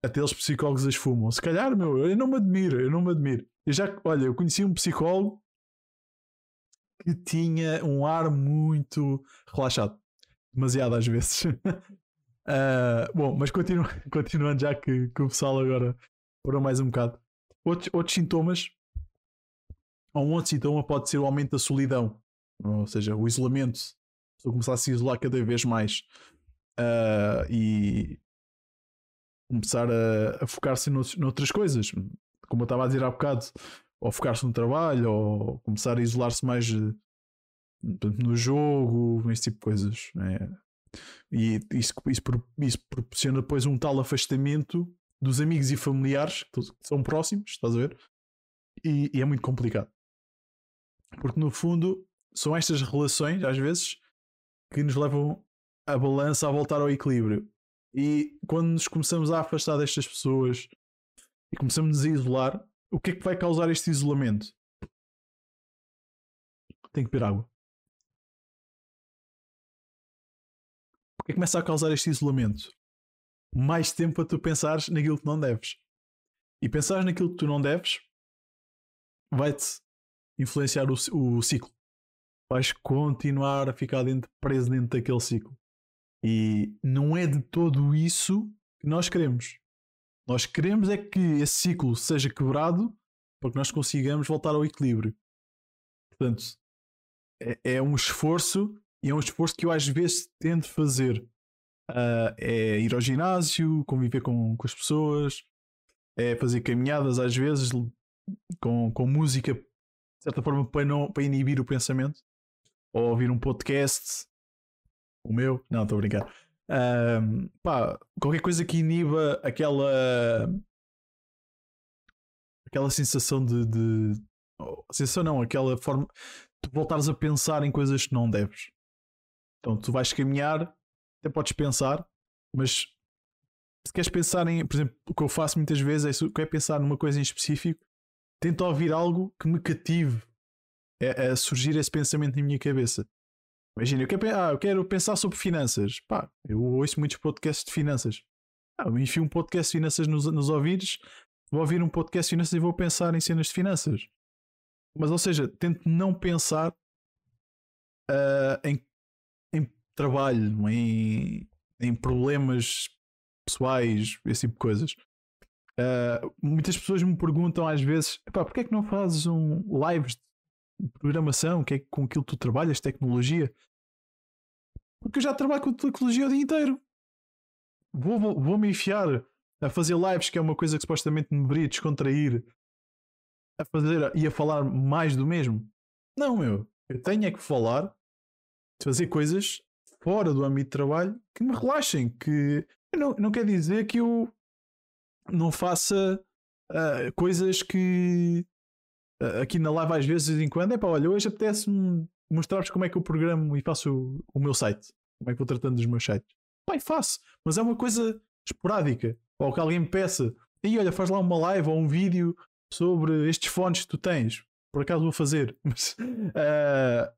Speaker 1: até os psicólogos as fumam. Se calhar, meu, eu não me admiro, eu não me admiro. Eu já, olha, eu conheci um psicólogo que tinha um ar muito relaxado. Demasiado às vezes. uh, bom, mas continu, continuando já que, que, o pessoal agora parou mais um bocado. Outros, outros sintomas, ou um outro sintoma pode ser o aumento da solidão, ou seja, o isolamento. A começar a se isolar cada vez mais. Uh, e começar a, a focar-se noutras coisas, como eu estava a dizer há bocado, ou focar-se no trabalho, ou começar a isolar-se mais eh, no jogo, esse tipo de coisas. Né? E isso, isso, isso proporciona depois um tal afastamento dos amigos e familiares que são próximos, estás a ver? E, e, é muito complicado. Porque no fundo são estas relações, às vezes, que nos levam a balança a voltar ao equilíbrio. E quando nos começamos a afastar destas pessoas e começamos a isolar, o que é que vai causar este isolamento? Tem que beber água. Que começa a causar este isolamento? Mais tempo a tu pensares naquilo que não deves. E pensares naquilo que tu não deves vai-te influenciar o, o ciclo. Vais continuar a ficar dentro, preso dentro daquele ciclo. E não é de todo isso que nós queremos. Nós queremos é que esse ciclo seja quebrado para que nós consigamos voltar ao equilíbrio. Portanto, é, é um esforço E é um esforço que eu às vezes tento fazer. Uh, é ir ao ginásio, conviver com, com as pessoas, é fazer caminhadas às vezes com, com música, de certa forma, para, não, para inibir o pensamento, ou ouvir um podcast, o meu, não, estou a brincar. Um, pá, qualquer coisa que iniba aquela aquela sensação de, de oh, sensação não, aquela forma de voltares a pensar em coisas que não deves. Então tu vais caminhar, até podes pensar, mas se queres pensar em, por exemplo, o que eu faço muitas vezes é quero pensar numa coisa em específico, tento ouvir algo que me cative a, a surgir esse pensamento na minha cabeça. Imagina, eu quero, ah, eu quero pensar sobre finanças. Pá, eu ouço muitos podcasts de finanças. Ah, eu enfio um podcast de finanças nos, nos ouvidos, vou ouvir um podcast de finanças e vou pensar em cenas de finanças. Mas, ou seja, tento não pensar uh, em trabalho, em, em problemas pessoais, esse tipo de coisas. Uh, muitas pessoas me perguntam às vezes: porquê é que não fazes um lives de programação? Que é com aquilo que tu trabalhas, tecnologia? Porque eu já trabalho com tecnologia o dia inteiro. Vou, vou, vou me enfiar a fazer lives, que é uma coisa que supostamente me deveria descontrair, a fazer e a falar mais do mesmo. Não, meu. Eu tenho é que falar, fazer coisas fora do âmbito de trabalho que me relaxem. Que não, não quer dizer que eu não faça uh, coisas que uh, aqui na live às vezes de vez em quando é pá, olha, hoje apetece-me mostrar-vos como é que eu programo e faço o, o, meu site, como é que vou tratando dos meus sites. Pai, faço, mas é uma coisa esporádica. Ou que alguém me peça, e olha, faz lá uma live ou um vídeo sobre estes fones que tu tens. Por acaso vou fazer. Mas, uh,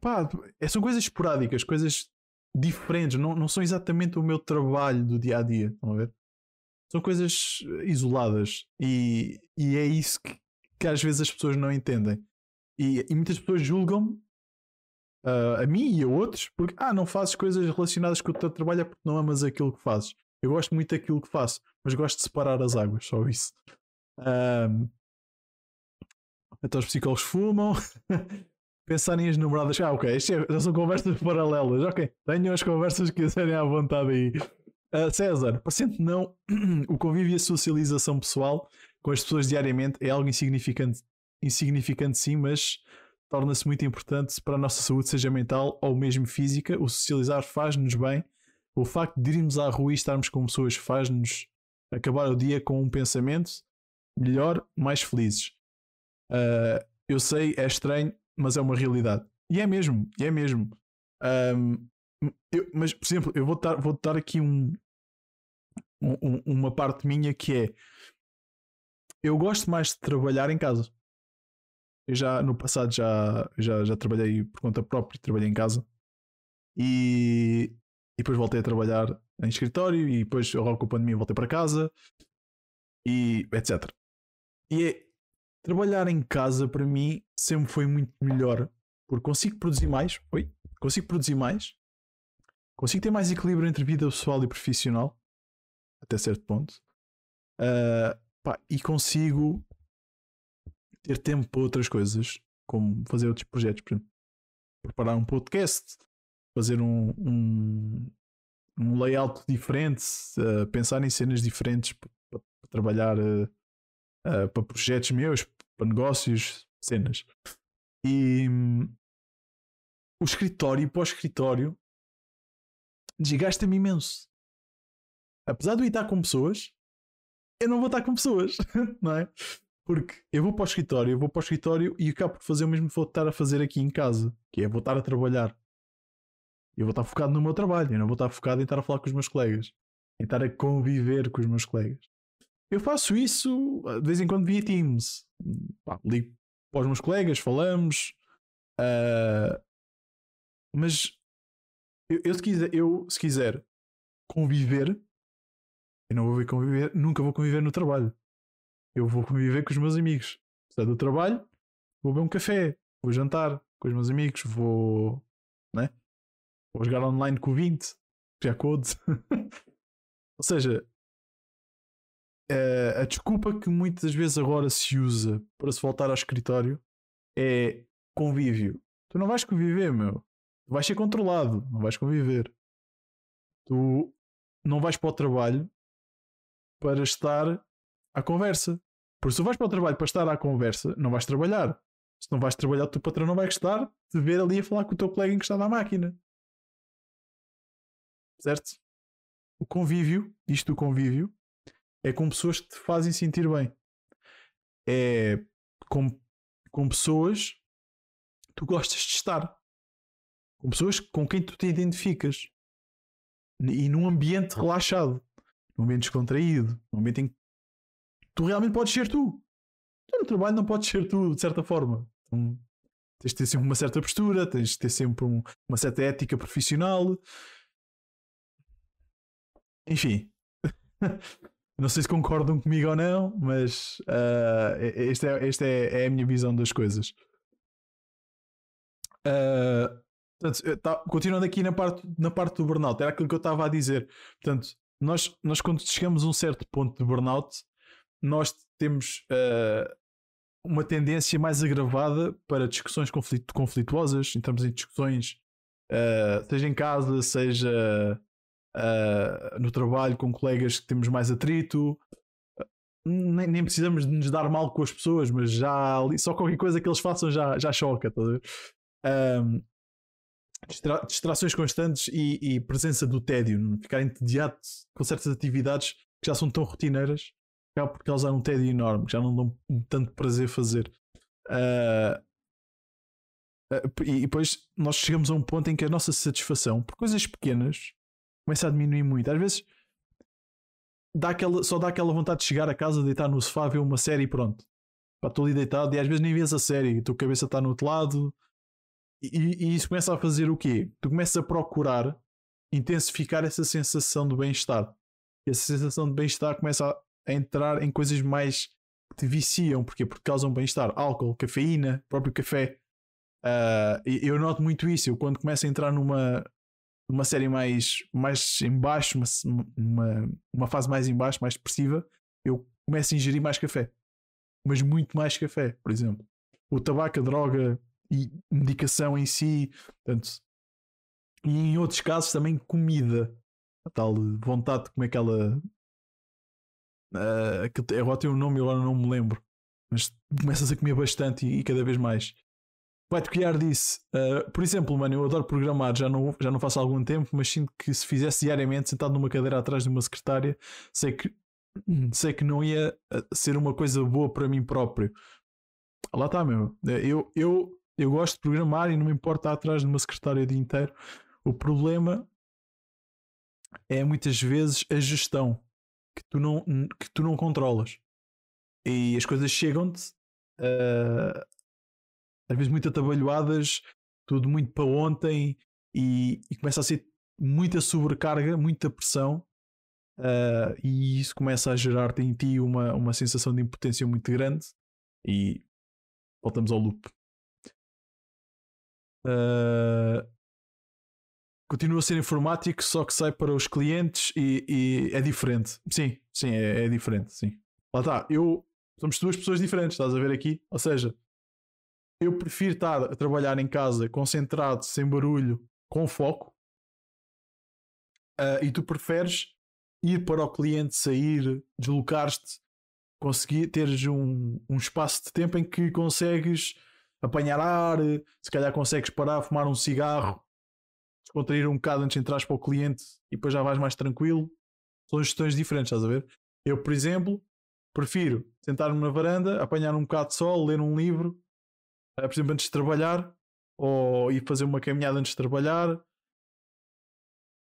Speaker 1: pá, é, são coisas esporádicas, coisas diferentes, não, não são exatamente o meu trabalho do dia a dia. Estão a ver? São coisas isoladas e, e é isso que, que às vezes as pessoas não entendem. E, e muitas pessoas julgam-me uh, a mim e a outros porque ah, não fazes coisas relacionadas com o teu trabalho é porque não amas aquilo que fazes. Eu gosto muito daquilo que faço, mas gosto de separar as águas, só isso. Um, então os psicólogos fumam. Pensarem as namoradas. Ah, ok, isto é, são conversas paralelas. Ok, tenham as conversas que quiserem à vontade aí. Uh, César, parecendo não, o convívio e a socialização pessoal com as pessoas diariamente é algo insignificante insignificante sim, mas torna-se muito importante para a nossa saúde, seja mental ou mesmo física. O socializar faz-nos bem. O facto de irmos à rua e estarmos com pessoas faz-nos acabar o dia com um pensamento melhor, mais felizes. Uh, eu sei, é estranho, mas é uma realidade. E é mesmo, e é mesmo. Um, eu, mas, por exemplo, eu vou dar, vou dar aqui um, um, uma parte minha que é eu gosto mais de trabalhar em casa. Eu já no passado já, já, já trabalhei por conta própria, trabalhei em casa e, e depois voltei a trabalhar em escritório e depois logo com a pandemia voltei para casa e etc. E é, trabalhar em casa para mim sempre foi muito melhor porque consigo produzir mais, oi, consigo produzir mais, consigo ter mais equilíbrio entre vida pessoal e profissional até certo ponto. Uh, pá, e consigo ter tempo para outras coisas, como fazer outros projetos, por exemplo, preparar um podcast, fazer um, um, um layout diferente, uh, pensar em cenas diferentes para, trabalhar uh, uh, para projetos meus, para negócios, cenas. E um, o escritório, para o escritório, desgasta-me imenso. Apesar de eu estar com pessoas, eu não vou estar com pessoas, não é? Porque eu vou para o escritório, eu vou para o escritório e acabo por fazer o mesmo que vou estar a fazer aqui em casa, que é vou estar a trabalhar. Eu vou estar focado no meu trabalho, eu não vou estar focado em estar a falar com os meus colegas, em estar a conviver com os meus colegas. Eu faço isso de vez em quando via Teams. Pá, ligo para os meus colegas, falamos. Uh, mas eu, eu, se quiser, eu, se quiser conviver, eu não vou conviver, nunca vou conviver no trabalho eu vou conviver com os meus amigos. Sai do trabalho, vou beber um café, vou jantar com os meus amigos, vou. Né? Vou jogar online com o 20, já code. Ou seja, a, a desculpa que muitas vezes agora se usa para se voltar ao escritório é convívio. Tu não vais conviver, meu. Tu vais ser controlado, não vais conviver. Tu não vais para o trabalho para estar à conversa. Porque se tu vais para o trabalho para estar à conversa, não vais trabalhar. Se não vais trabalhar, o teu patrão não vai gostar de ver ali a falar com o teu colega encostado à máquina. Certo? O convívio, isto do convívio, é com pessoas que te fazem sentir bem. É com, com pessoas que tu gostas de estar. Com pessoas com quem tu te identificas. E num ambiente relaxado. Num ambiente descontraído. Num ambiente em que tu realmente podes ser tu. Tu no trabalho não podes ser tu, de certa forma. Então, tens de ter sempre uma certa postura, tens de ter sempre um, uma certa ética profissional. Enfim. não sei se concordam comigo ou não, mas uh, esta, é, esta é, é, a minha visão das coisas. Uh, portanto, tá, continuando aqui na parte, na parte do burnout, era aquilo que eu estava a dizer. Portanto, nós, nós quando chegamos a um certo ponto de burnout, nós temos uh, uma tendência mais agravada para discussões conflito, conflituosas, entramos em discussões, uh, seja em casa, seja uh, no trabalho com colegas que temos mais atrito. Nem, nem, precisamos de nos dar mal com as pessoas, mas já só qualquer coisa que eles façam já, já choca. Tá um, distra distrações constantes e, e, presença do tédio, ficar entediado com certas atividades que já são tão rotineiras acaba por causar um tédio enorme, que já não dão tanto prazer fazer. Uh, uh, e depois nós chegamos a um ponto em que a nossa satisfação por coisas pequenas começa a diminuir muito. Às vezes dá aquela, só dá aquela vontade de chegar a casa, deitar no sofá, ver uma série e pronto. Estou ali deitado e às vezes nem vês a série, a tua cabeça está no outro lado. E, e, isso começa a fazer o quê? Tu começas a procurar intensificar essa sensação de bem-estar. E essa sensação de bem-estar começa a, a entrar em coisas mais que te viciam, porque Porque causam bem-estar. Álcool, cafeína, próprio café. Uh, eu noto muito isso. Eu quando começo a entrar numa, numa série mais, mais em baixo, uma, uma, uma fase mais em baixo, mais depressiva, eu começo a ingerir mais café. Mas muito mais café, por exemplo. O tabaco, a droga e medicação em si. Portanto, e em outros casos também comida. A tal vontade de comer aquela Uh, agora tem um nome e agora não me lembro. Mas começas a comer bastante e, e cada vez mais. Vai-te criar disse, uh, por exemplo, mano, eu adoro programar, já não, já não faço há algum tempo, mas sinto que se fizesse diariamente, sentado numa cadeira atrás de uma secretária, sei que, sei que não ia ah, ser uma coisa boa para mim próprio. Lá está, meu. Eu, eu, eu gosto de programar e não me importa estar atrás de uma secretária o dia inteiro. O problema é muitas vezes a gestão que tu não, que tu não controlas. E as coisas chegam-te, uh, às vezes muito atabalhoadas, tudo muito para ontem, e, e começa a ser muita sobrecarga, muita pressão, uh, e isso começa a gerar-te em ti uma, uma sensação de impotência muito grande. E voltamos ao loop. Uh, continua a ser informático, só que sai para os clientes e, e é diferente. Sim, sim, é, é, diferente, sim. Lá está, eu somos duas pessoas diferentes, estás a ver aqui? Ou seja, eu prefiro estar a trabalhar em casa concentrado, sem barulho, com foco, uh, e tu preferes ir para o cliente, sair, deslocar-te, conseguir teres um, um espaço de tempo em que consegues apanhar ar, se calhar consegues parar, fumar um cigarro descontrair um bocado antes de entrar para o cliente e depois já vais mais tranquilo. São gestões diferentes, estás a ver? Eu, por exemplo, prefiro sentar-me na varanda, apanhar um bocado de sol, ler um livro, por exemplo, antes de trabalhar, ou ir fazer uma caminhada antes de trabalhar,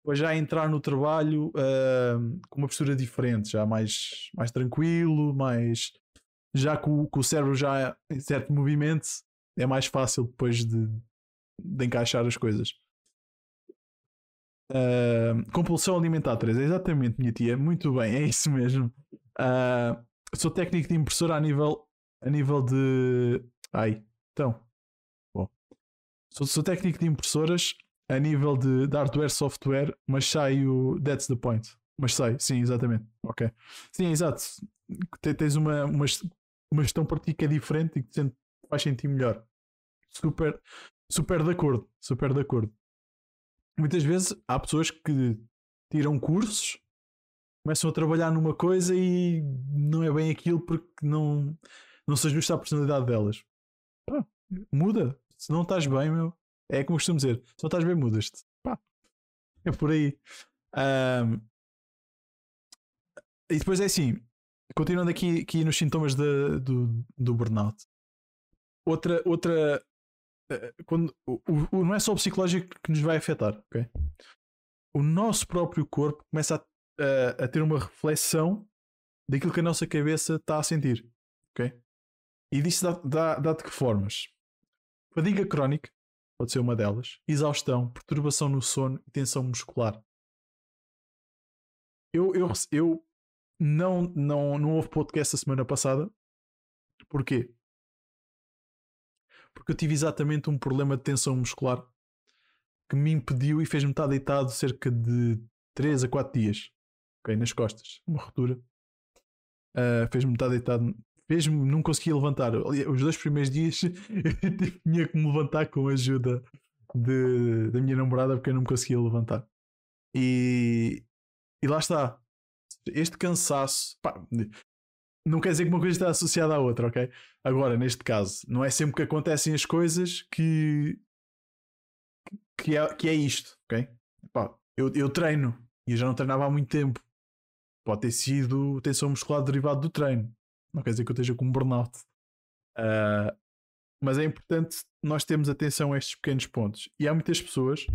Speaker 1: depois já entrar no trabalho uh, com uma postura diferente, já mais, mais tranquilo, mais já com, com o cérebro já em certo movimento, é mais fácil depois de, de encaixar as coisas. Uh, compulsão alimentar 3, é exatamente, minha tia, muito bem, é isso mesmo. Uh, sou técnico de impressora a nível, a nível de. Ai, então. Bom. Sou, sou técnico de impressoras a nível de, de hardware, software, mas saio. That's the point. Mas sei, sim, exatamente. Ok. Sim, exato. Tens uma, uma, uma gestão para ti que é diferente e que te faz sentir melhor. Super, super de acordo. Super de acordo. muitas vezes há pessoas que tiram cursos, começam a trabalhar numa coisa e não é bem aquilo porque não, não se ajusta à personalidade delas. Muda. Se não estás bem, meu, é como costumo dizer: se não estás bem, mudas-te. Pá, é por aí. Um, e depois é assim, continuando aqui, aqui nos sintomas de, do, do burnout. Outra, outra eh, quando, o, o, não é só o psicológico que nos vai afetar? O nosso próprio corpo começa a, a, a ter uma reflexão daquilo que a nossa cabeça está a sentir, ok? E disso dá, dá, dá de que formas? Fadiga crónica pode ser uma delas, exaustão, perturbação no sono e tensão muscular. Eu, eu, eu não, não, não houve podcast a semana passada. Porquê? Porque eu tive exatamente um problema de tensão muscular que me impediu e fez-me estar deitado cerca de 3 a 4 dias. Ok, nas costas. Uma ruptura. Uh, fez-me estar deitado. Fez-me, não conseguia levantar. Os dois primeiros dias tinha que me levantar com a ajuda de, da minha namorada porque eu não me conseguia levantar. E, e lá está este cansaço. Pá, não quer dizer que uma coisa está associada à outra, ok? Agora, neste caso, não é sempre que acontecem as coisas que. que é, que é isto, ok? Pá, eu, eu treino e eu já não treinava há muito tempo. Pode ter sido tensão muscular derivado do treino. Não quer dizer que eu esteja com um burnout. Uh, mas é importante nós termos atenção a estes pequenos pontos. E há muitas pessoas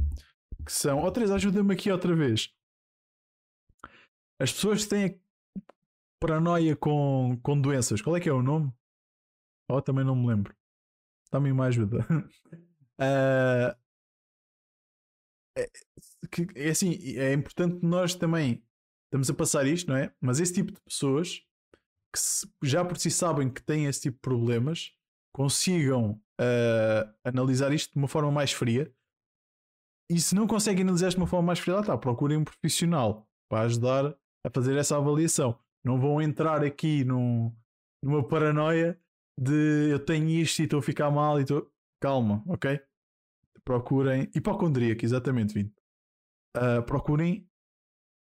Speaker 1: que são. Oh, Teresa, ajuda-me aqui outra vez. As pessoas têm paranoia com, com doenças. Qual é que é o nome? Oh, também não me lembro. Dá-me uma ajuda. uh, é, que, é assim, é importante nós também estamos a passar isto, não é? Mas esse tipo de pessoas que se, já por si sabem que têm esse tipo de problemas consigam uh, analisar isto de uma forma mais fria. E se não conseguem analisar de uma forma mais fria, lá está, procurem um profissional para ajudar a fazer essa avaliação. Não vão entrar aqui num, numa paranoia de eu tenho isto e estou a ficar mal e estou. Calma, ok? Procurem. Hipocondríaco, exatamente, Vinte. Uh, procurem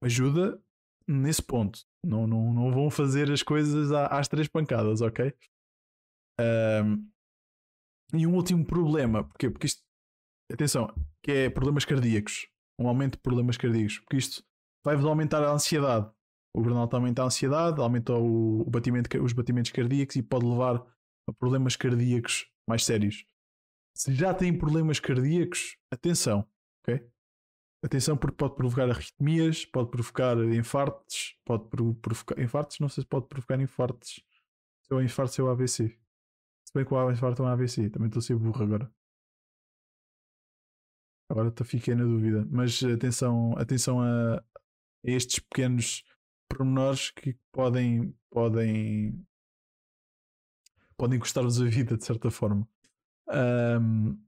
Speaker 1: ajuda nesse ponto. Não, não, não vão fazer as coisas às três pancadas, ok? Um, e um último problema, porque, porque isto, atenção, que é problemas cardíacos, um aumento de problemas cardíacos, porque isto vai-vos aumentar a ansiedade. O burnout aumenta a ansiedade, aumenta o, o batimento, os batimentos cardíacos e pode levar a problemas cardíacos mais sérios. Se já têm problemas cardíacos, atenção, ok? Atenção porque pode provocar arritmias, pode provocar infartos, pode provocar infartos, não sei se pode provocar infartos. Se é infarto, se é o AVC. Se bem que o infarto é um AVC, também estou a ser burro agora. Agora fiquei na dúvida, mas atenção, atenção a, estes pequenos pormenores que podem podem podem custar-vos a vida de certa forma. Um,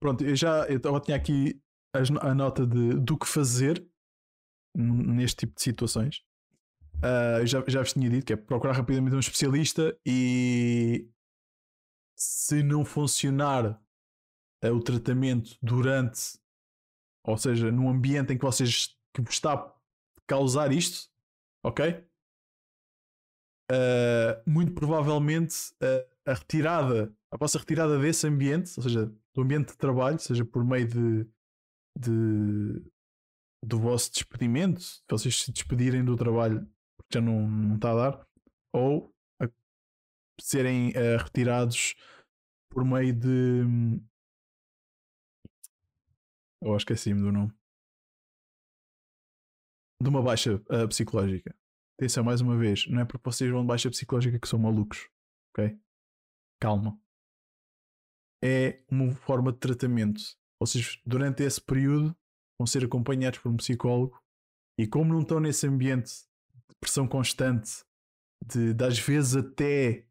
Speaker 1: pronto, eu já eu tinha aqui a, a, nota de, do que fazer neste tipo de situações. Uh, já, já vos tinha dito que é procurar rapidamente um especialista e se não funcionar uh, o tratamento durante, ou seja, num ambiente em que vocês que está a causar isto, ok? Uh, muito provavelmente a retirada, a vossa retirada desse ambiente, ou seja, do ambiente de trabalho, seja por meio de, de do vosso despedimento, de vocês se despedirem do trabalho porque já não, não está a dar, ou a serem uh, retirados por meio de. Eu esqueci-me do nome de uma baixa uh, psicológica. Atenção, mais uma vez, não é porque vocês vão de baixa psicológica que são malucos, ok? Calma. É uma forma de tratamento. Vocês, durante esse período, vão ser acompanhados por um psicólogo e, como não estão nesse ambiente de pressão constante, de, de às vezes até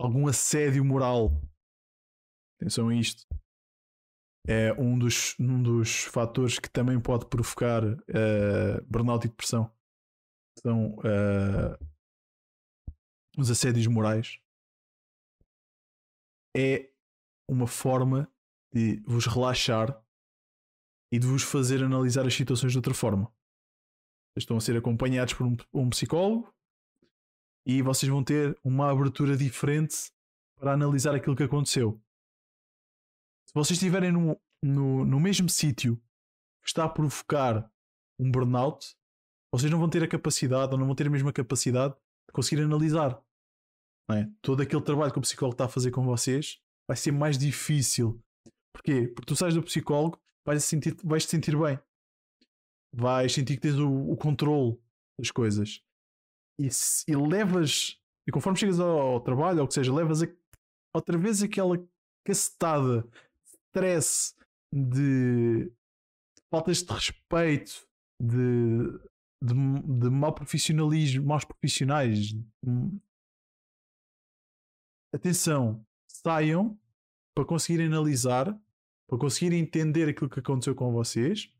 Speaker 1: algum assédio moral, atenção a isto, é um dos, um dos fatores que também pode provocar uh, burnout e depressão. São uh, os assédios morais. É uma forma de vos relaxar e de vos fazer analisar as situações de outra forma. Estão a ser acompanhados por um, um psicólogo e vocês vão ter uma abertura diferente para analisar aquilo que aconteceu. Se vocês estiverem no, no, no mesmo sítio que está a provocar um burnout, vocês não vão ter a capacidade ou não vão ter a mesma capacidade de conseguir analisar. É? Todo aquele trabalho que o psicólogo está a fazer com vocês vai ser mais difícil. Porquê? Porque tu sais do psicólogo, vais -te sentir, vais te sentir bem, vais sentir que tens o, o controle das coisas e, se, e, levas, e conforme chegas ao, ao, trabalho, ou que seja, levas a, outra vez aquela cacetada de stress, de faltas de respeito, de, de, de mau profissionalismo, maus profissionais. Atenção, saiam para conseguirem analisar, para conseguirem entender aquilo que aconteceu com vocês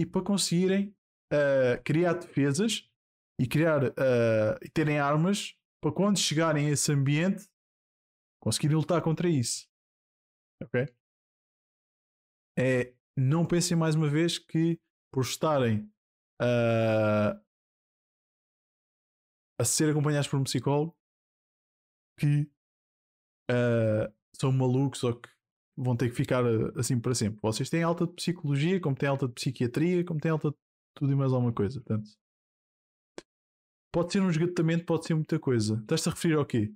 Speaker 1: e para conseguirem uh, criar defesas e criar uh, e terem armas para quando chegarem a esse ambiente conseguirem lutar contra isso. Ok? É, não pensem mais uma vez que por estarem uh, a ser acompanhados por um psicólogo que uh, são malucos ou que vão ter que ficar assim para sempre. Vocês têm alta de psicologia, como têm alta de psiquiatria, como têm alta de tudo e mais alguma coisa. Portanto, pode ser um esgotamento, pode ser muita coisa. Estás-te a referir ao quê?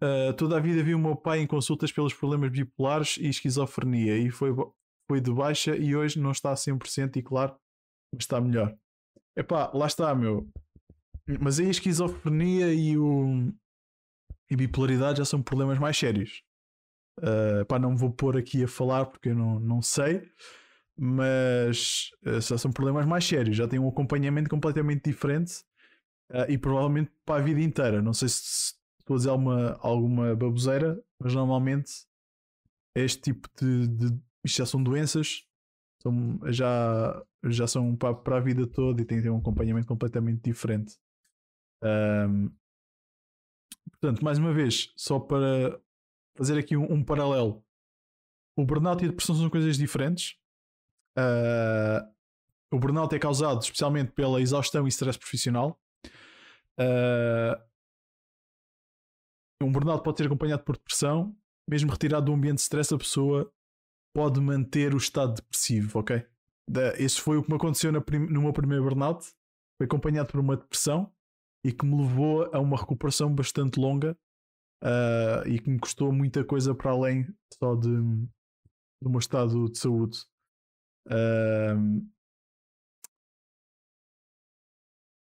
Speaker 1: Uh, toda a vida vi o meu pai em consultas pelos problemas bipolares e esquizofrenia e foi, foi de baixa e hoje não está a 100% e claro, está melhor. Epá, lá está, meu. Mas aí a esquizofrenia e o e bipolaridade já são problemas mais sérios. Uh, pá, não me vou pôr aqui a falar porque eu não, não sei, mas uh, já são problemas mais sérios. Já têm um acompanhamento completamente diferente uh, e provavelmente para a vida inteira. Não sei se estou a dizer alguma, alguma baboseira, mas normalmente este tipo de, de isto já são doenças, são, já, já são para, para a vida toda e têm um acompanhamento completamente diferente. Um, portanto, mais uma vez, só para fazer aqui um, um paralelo, o burnout e a depressão são coisas diferentes. Uh, o burnout é causado especialmente pela exaustão e stress profissional. Uh, um burnout pode ser acompanhado por depressão. Mesmo retirado do ambiente de stress, a pessoa pode manter o estado depressivo, ok? Esse foi o que me aconteceu no meu primeiro burnout. Foi acompanhado por uma depressão e que me levou a uma recuperação bastante longa uh, e que me custou muita coisa para além só de, do meu estado de saúde. Uh,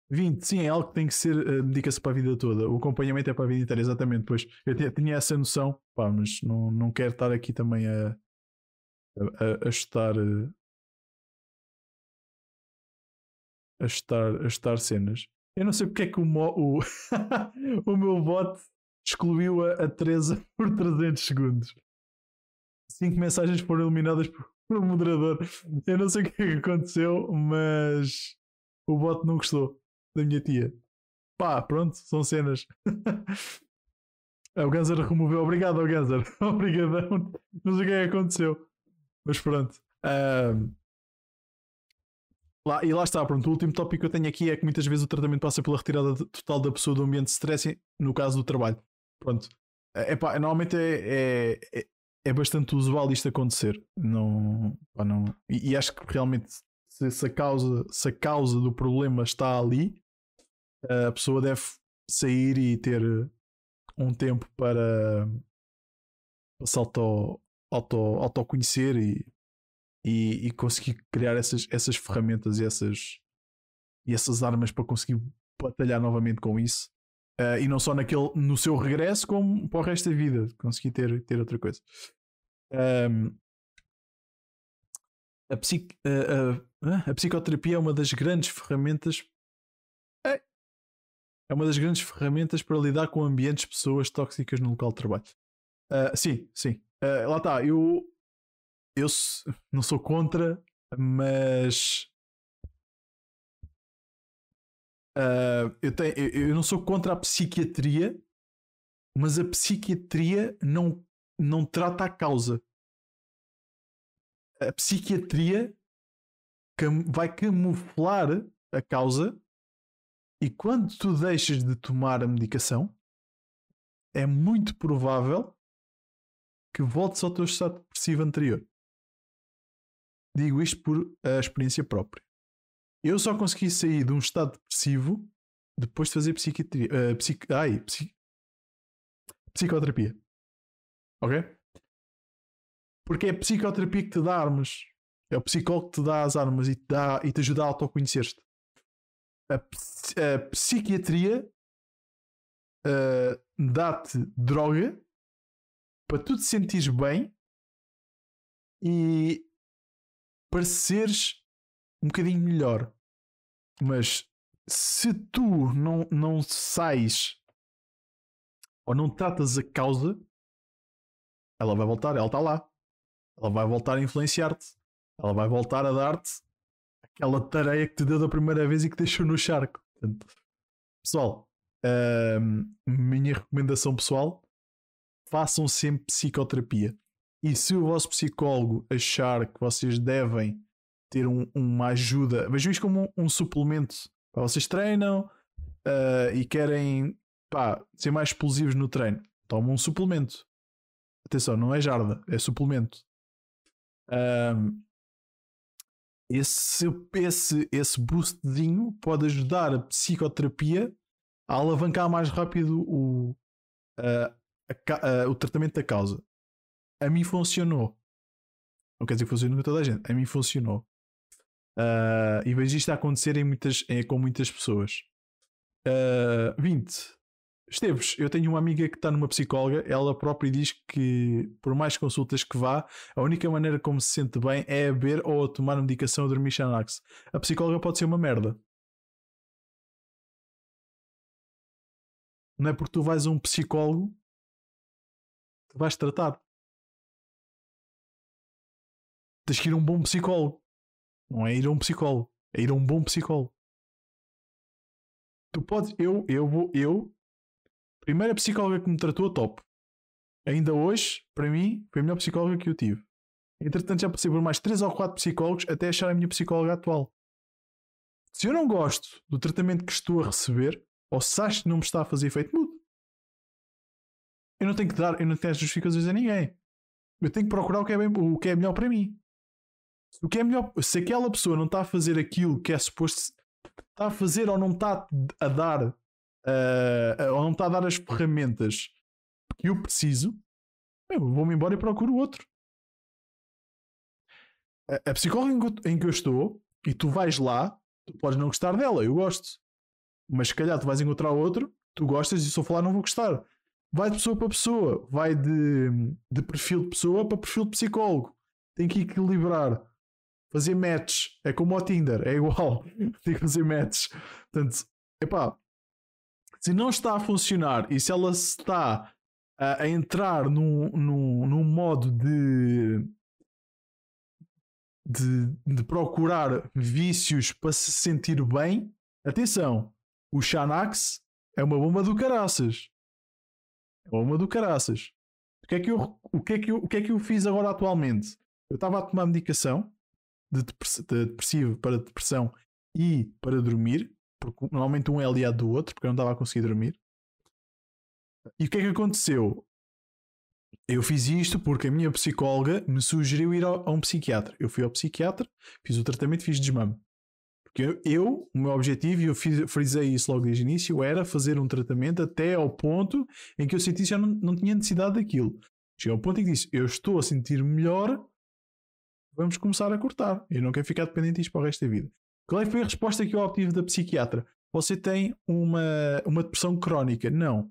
Speaker 1: 20, sim, é algo que tem que ser, uh, dedica-se para a vida toda. O acompanhamento é para a vida inteira, exatamente. Pois eu tinha, essa noção, pá, mas não, não quero estar aqui também a, a, a estar. Eh, a estar, a estar cenas. Eu não sei porque é que o, o, o meu bot excluiu a, a Teresa por 300 segundos. Cinco mensagens foram eliminadas por, por um moderador. Eu não sei o que é que aconteceu, mas o bot não gostou da minha tia. Pá, pronto, são cenas. o Ganser removeu. Obrigado Ganser. Obrigadão. Não sei o que é que aconteceu. Mas pronto. Um, lá, e lá está, pronto. O último tópico que eu tenho aqui é que muitas vezes o tratamento passa pela retirada total da pessoa do ambiente de stress, no caso do trabalho. Pronto. É, pá, normalmente é, é, é, é bastante usual isto acontecer. Não, pá, não. E, e, acho que realmente se, se, a causa, se a causa do problema está ali, a pessoa deve sair e ter um tempo para, para se auto, auto, autoconhecer e, e, e, conseguir criar essas, essas ferramentas e essas, e essas armas para conseguir batalhar novamente com isso. Uh, e não só naquele, no seu regresso, como para o resto da vida, conseguir ter, ter outra coisa. Um, a, psic, a, a, a, psicoterapia é uma das grandes ferramentas é uma das grandes ferramentas para lidar com ambientes, pessoas tóxicas no local de trabalho. Uh, sim, sim. Uh, lá está. Eu, eu não sou contra, mas. Uh, eu, tenho, eu, eu não sou contra a psiquiatria, mas a psiquiatria não, não trata a causa. a psiquiatria vai camuflar a causa e quando tu deixas de tomar a medicação, é muito provável que voltes ao teu estado depressivo anterior. Digo isto por a experiência própria. Eu só consegui sair de um estado depressivo depois de fazer psiquiatria. Uh, ai, psic, psicoterapia. Ok? Porque é a psicoterapia que te dá armas. É o psicólogo que te dá as armas e te, dá, e te ajuda a autoconhecer-te. A, a, psiquiatria uh, dá-te droga para tu te sentires bem e pareceres um bocadinho melhor. Mas se tu não, não sais ou não tratas a causa, ela vai voltar, ela está lá. Ela vai voltar a influenciar-te. Ela vai voltar a dar-te aquela tarefa que te deu da primeira vez e que deixou no charco. Portanto, pessoal, uh, minha recomendação pessoal: façam sempre psicoterapia. E se o vosso psicólogo achar que vocês devem ter um, uma ajuda, vejam isto como um, um suplemento. Vocês treinam uh, e querem pá, ser mais explosivos no treino. Tomam um suplemento. Atenção, não é jarda, é suplemento. Esse, esse, esse boostzinho pode ajudar a psicoterapia a alavancar mais rápido o, uh, a, a, o tratamento da causa. A mim funcionou. Não quer dizer que funcione com toda a gente. A mim funcionou. Uh, e vejo isto a acontecer em muitas, é, com muitas pessoas. Uh, 20. Esteves, eu tenho uma amiga que está numa psicóloga, ela própria diz que, por mais consultas que vá, a única maneira como se sente bem é a beber ou a tomar medicação ou dormir Xanax. A psicóloga pode ser uma merda. Não é porque tu vais a um psicólogo que vais tratar. Tens que ir a um bom psicólogo. Não é ir a um psicólogo, é ir a um bom psicólogo. Tu podes, eu, eu vou, eu, primeira psicóloga que me tratou, top. Ainda hoje, para mim, foi a melhor psicóloga que eu tive. Entretanto, já passei por mais 3 ou 4 psicólogos até achar a minha psicóloga atual. Se eu não gosto do tratamento que estou a receber, ou se acho que não me está a fazer efeito, mudo. Eu não tenho que dar, eu não tenho as justificações a ninguém. Eu tenho que procurar o que é, bem, o que é melhor para mim. O que é melhor, se aquela pessoa não está a fazer aquilo que é suposto está a fazer ou não está a dar uh, ou não está a dar as ferramentas que eu preciso, vou-me embora e procuro outro. A, a psicóloga em que eu estou e tu vais lá, tu podes não gostar dela, eu gosto. Mas se calhar tu vais encontrar outro, tu gostas e se eu falar não vou gostar. Vai de pessoa para pessoa, vai de, de perfil de pessoa para perfil de psicólogo. Tem que equilibrar fazer match. É como o Tinder, é igual. Tem que fazer match. Portanto, epá, se não está a funcionar e se ela está a, a entrar num, num, num modo de, de, de procurar vícios para se sentir bem, atenção, o Xanax é uma bomba do caraças. É uma bomba do caraças. O que é que eu, o que é que eu, o que é que eu fiz agora atualmente? Eu estava a tomar medicação de, de depressivo para depressão e para dormir, porque normalmente um é aliado do outro, porque eu não estava a conseguir dormir. E o que é que aconteceu? Eu fiz isto porque a minha psicóloga me sugeriu ir a, um psiquiatra. Eu fui ao psiquiatra, fiz o tratamento, fiz desmame. Porque eu, o meu objetivo, e eu fiz, frisei isso logo desde o início, era fazer um tratamento até ao ponto em que eu sentisse já não, não tinha necessidade daquilo. Cheguei ao ponto em que disse: Eu estou a sentir melhor vamos começar a cortar. Eu não quero ficar dependente disto para o resto da vida. Qual é foi a resposta que eu obtive da psiquiatra? Você tem uma, uma depressão crónica. Não.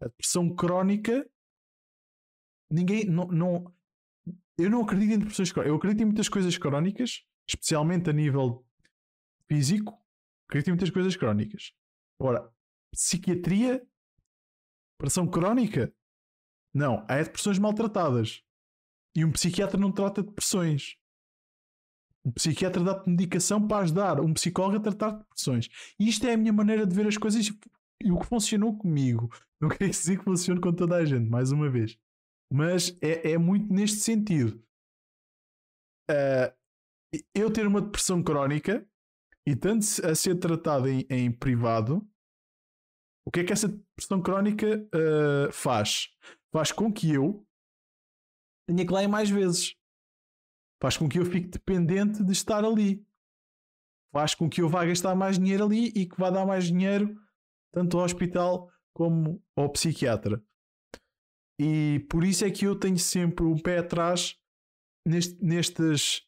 Speaker 1: A depressão crónica. Ninguém. Não, não, eu não acredito em depressões crónicas. Eu acredito em muitas coisas crónicas, especialmente a nível físico. Acredito em muitas coisas crónicas. Agora, psiquiatria, depressão crónica? Não. Há depressões maltratadas. E um psiquiatra não trata depressões. Um psiquiatra dá-te medicação para ajudar um psicólogo a tratar depressões. E isto é a minha maneira de ver as coisas e o que funcionou comigo. Não quer dizer que funcione com toda a gente, mais uma vez. Mas é, é muito neste sentido. uh, eu ter uma depressão crónica e tanto a ser tratado em, em privado, o que é que essa depressão crónica uh, faz? Faz com que eu tenha que lá ir mais vezes. Faz com que eu fique dependente de estar ali. Faz com que eu vá gastar mais dinheiro ali e que vá dar mais dinheiro tanto ao hospital como ao psiquiatra. E por isso é que eu tenho sempre um pé atrás neste, nestas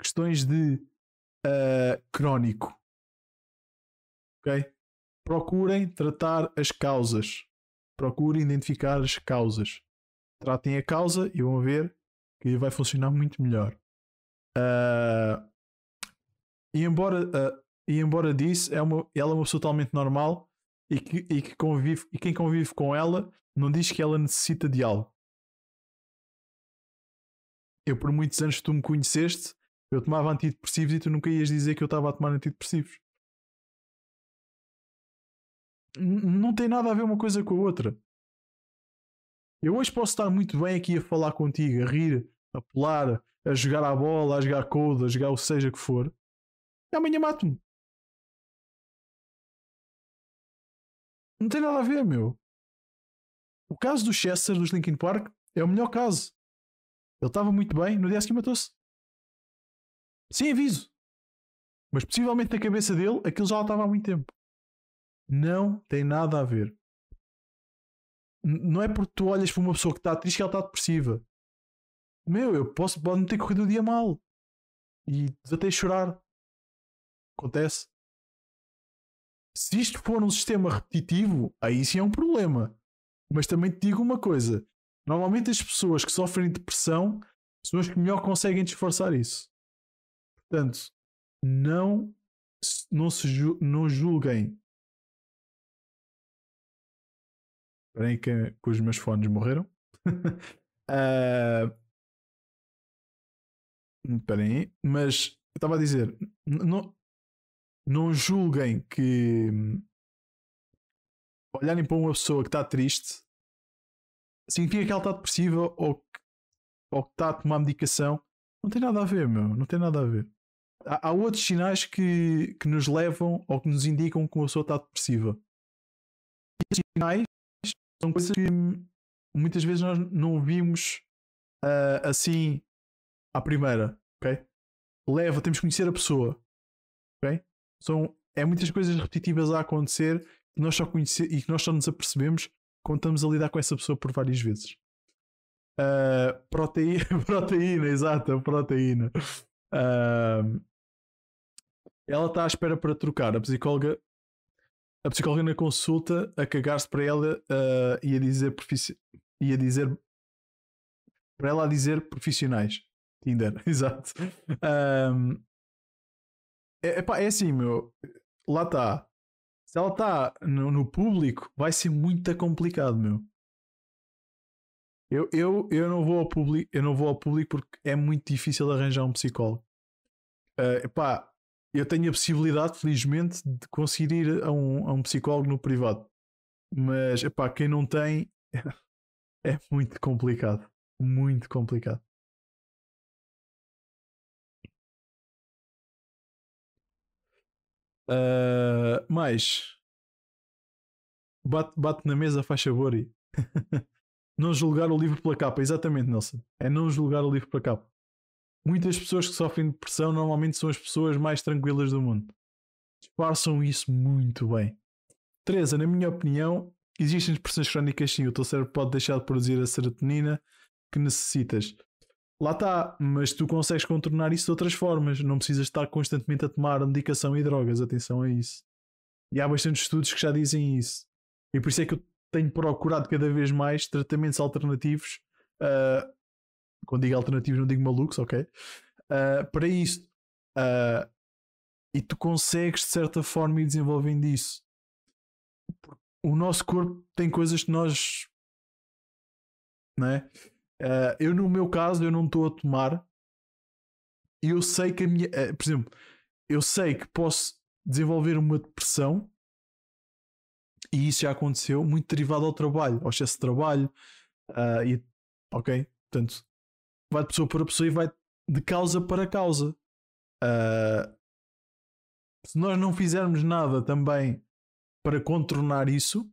Speaker 1: questões de uh, crónico. Ok? Procurem tratar as causas. Procurem identificar as causas. Tratem a causa e vão ver que vai funcionar muito melhor. Uh, e embora, uh, e embora disso, é uma, ela é uma pessoa totalmente normal e que, e que convive, e quem convive com ela não diz que ela necessita de algo. Eu, por muitos anos, tu me conheceste, eu tomava antidepressivos e tu nunca ias dizer que eu estava a tomar antidepressivos. N não tem nada a ver uma coisa com a outra. Eu hoje posso estar muito bem aqui a falar contigo, a rir, a pular, a jogar à bola, a jogar code, a jogar o seja que for. E amanhã mato-me. Não tem nada a ver, meu. O caso do Chester dos Linkin Park é o melhor caso. Ele estava muito bem, no dia seguinte matou-se. Sem aviso. Mas possivelmente na cabeça dele aquilo já estava há muito tempo. Não tem nada a ver. Não é porque tu olhas para uma pessoa que está triste que ela está depressiva. Meu, eu posso pode me ter corrido o dia mal. E desatei a chorar. Acontece. Se isto for um sistema repetitivo, aí sim é um problema. Mas também te digo uma coisa: normalmente as pessoas que sofrem depressão são as que melhor conseguem disfarçar isso. Portanto, não, não, se não julguem. Esperem que, que os meus fones morreram. uh... Esperem aí. Mas eu estava a dizer, não, não julguem que olharem para uma pessoa que está triste significa que ela está depressiva ou que, ou que está a tomar medicação. Não tem nada a ver, meu. Não tem nada a ver. Há, há outros sinais que, que nos levam ou que nos indicam que uma pessoa está depressiva. E esses sinais são coisas que muitas vezes nós não vimos uh, assim à primeira, ok? Leva, temos que conhecer a pessoa, ok? São, é muitas coisas repetitivas a acontecer que nós só conhecer, e que nós só nos apercebemos quando estamos a lidar com essa pessoa por várias vezes. Uh, proteína, proteína, exato, proteína. Uh, ela está à espera para trocar. A psicóloga, a psicóloga na consulta a cagar-se para ela uh, e a dizer e a dizer para ela a dizer profissionais. Tinder, exato. Um, é, é assim, meu. Lá está. Se ela está no, no, público, vai ser muito complicado, meu. Eu, eu, eu, não vou ao público, eu não vou ao público porque é muito difícil arranjar um psicólogo. Uh, epá, eu tenho a possibilidade, felizmente, de conseguir ir a um, a um psicólogo no privado. Mas, epá, quem não tem, é muito complicado. Muito complicado. Uh, mais bate, bate na mesa, faz favor não julgar o livro pela capa. Exatamente, Nelson. É não julgar o livro pela capa. Muitas pessoas que sofrem depressão normalmente são as pessoas mais tranquilas do mundo. Disfarçam isso muito bem. Teresa, na minha opinião, existem depressões crónicas sim. O teu cérebro pode deixar de produzir a serotonina que necessitas. Lá está, mas tu consegues contornar isso de outras formas. Não precisas estar constantemente a tomar medicação e drogas. Atenção a isso. E há bastantes estudos que já dizem isso. E por isso é que eu tenho procurado cada vez mais tratamentos alternativos. Uh, quando digo alternativos, não digo malucos, ok? Uh, para isso. Uh, e tu consegues, de certa forma, ir desenvolvendo isso. O nosso corpo tem coisas que nós. Não é? Uh, eu, no meu caso, eu não estou a tomar. E eu sei que a minha. Por exemplo, eu sei que posso desenvolver uma depressão. E isso já aconteceu, muito derivado ao trabalho, ao excesso de trabalho. Uh, e, ok? Portanto, vai de pessoa para pessoa e vai de causa para causa. Uh, se nós não fizermos nada também para contornar isso,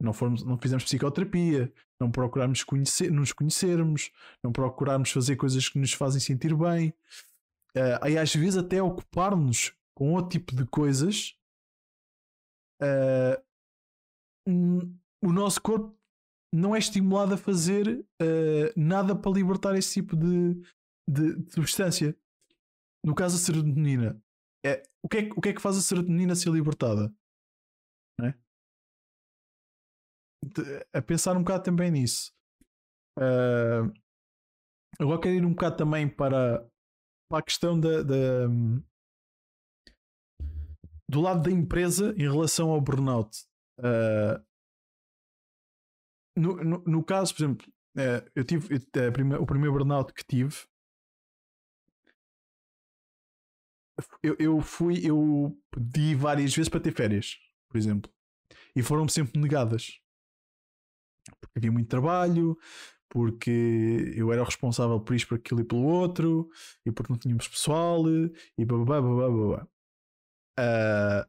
Speaker 1: não, formos, não fizermos psicoterapia, não procurarmos conhecer, nos conhecermos, não procurarmos fazer coisas que nos fazem sentir bem, uh, às vezes até ocupar-nos com outro tipo de coisas, uh, o nosso corpo não é estimulado a fazer uh, nada para libertar esse tipo de, de, de, substância. No caso da serotonina, é, o, que é, o que é que faz a serotonina ser libertada? É? a pensar um bocado também nisso. Uh, agora quero ir um bocado também para, para a questão da, da, do lado da empresa em relação ao burnout. Uh, no, no, no, caso, por exemplo, uh, eu tive prime, o primeiro burnout que tive. Eu, eu fui, eu pedi várias vezes para ter férias, por exemplo, e foram-me sempre negadas porque havia muito trabalho, porque eu era o responsável por isto, por aquilo e pelo outro, e porque não tínhamos pessoal, e babá, babá, babá. Uh,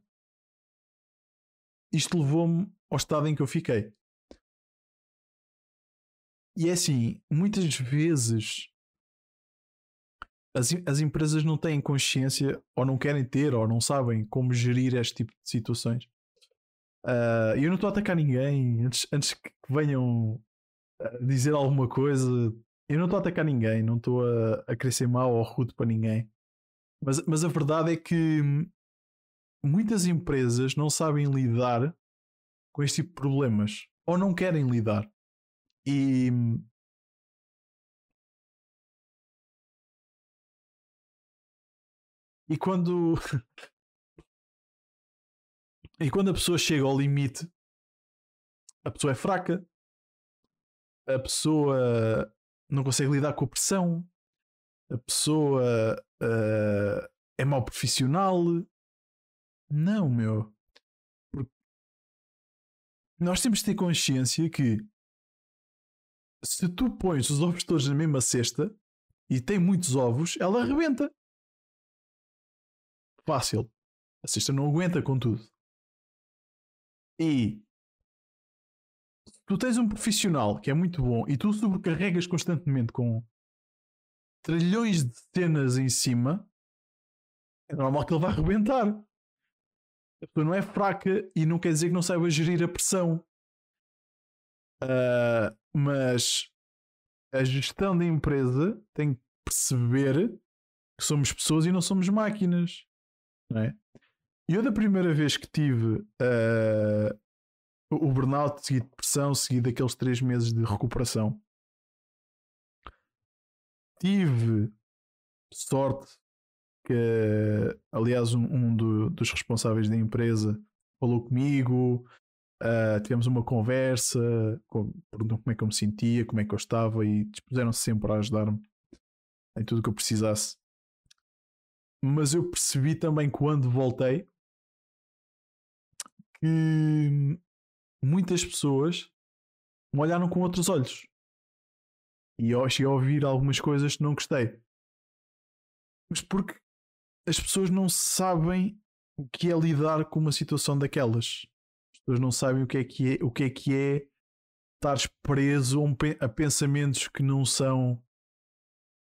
Speaker 1: isto levou-me ao estado em que eu fiquei. E é assim, muitas vezes as, as empresas não têm consciência, ou não querem ter, ou não sabem como gerir este tipo de situações. Uh, eu não estou a atacar ninguém. Antes, antes que venham dizer alguma coisa, eu não estou a atacar ninguém, não estou a, a querer ser mau ou rude para ninguém. Mas, mas a verdade é que muitas empresas não sabem lidar com este tipo de problemas ou não querem lidar. E e quando e quando a pessoa chega ao limite, a pessoa é fraca, a pessoa não consegue lidar com a pressão, a pessoa uh, é mau profissional. Não, meu. Nós temos de ter consciência que se tu pões os ovos todos na mesma cesta e tem muitos ovos, ela arrebenta. Fácil. A cesta não aguenta com tudo. E tu tens um profissional que é muito bom e tu sobrecarregas constantemente com trilhões de cenas em cima, é normal que ele vá arrebentar. A pessoa não é fraca e não quer dizer que não saiba gerir a pressão. Uh, mas a gestão da empresa tem que perceber que somos pessoas e não somos máquinas. Não é? Eu, da primeira vez que tive uh, o burnout, seguido de depressão, seguido daqueles três meses de recuperação, tive sorte que, aliás, um, um do, dos responsáveis da empresa falou comigo, uh, tivemos uma conversa, perguntou como é que eu me sentia, como é que eu estava e dispuseram-se sempre a ajudar-me em tudo o que eu precisasse. Mas eu percebi também quando voltei que muitas pessoas me olharam com outros olhos. E eu cheguei a ouvir algumas coisas que não gostei. Mas porque as pessoas não sabem o que é lidar com uma situação daquelas. As pessoas não sabem o que é que é, o que é, que é estares preso a pensamentos que não são.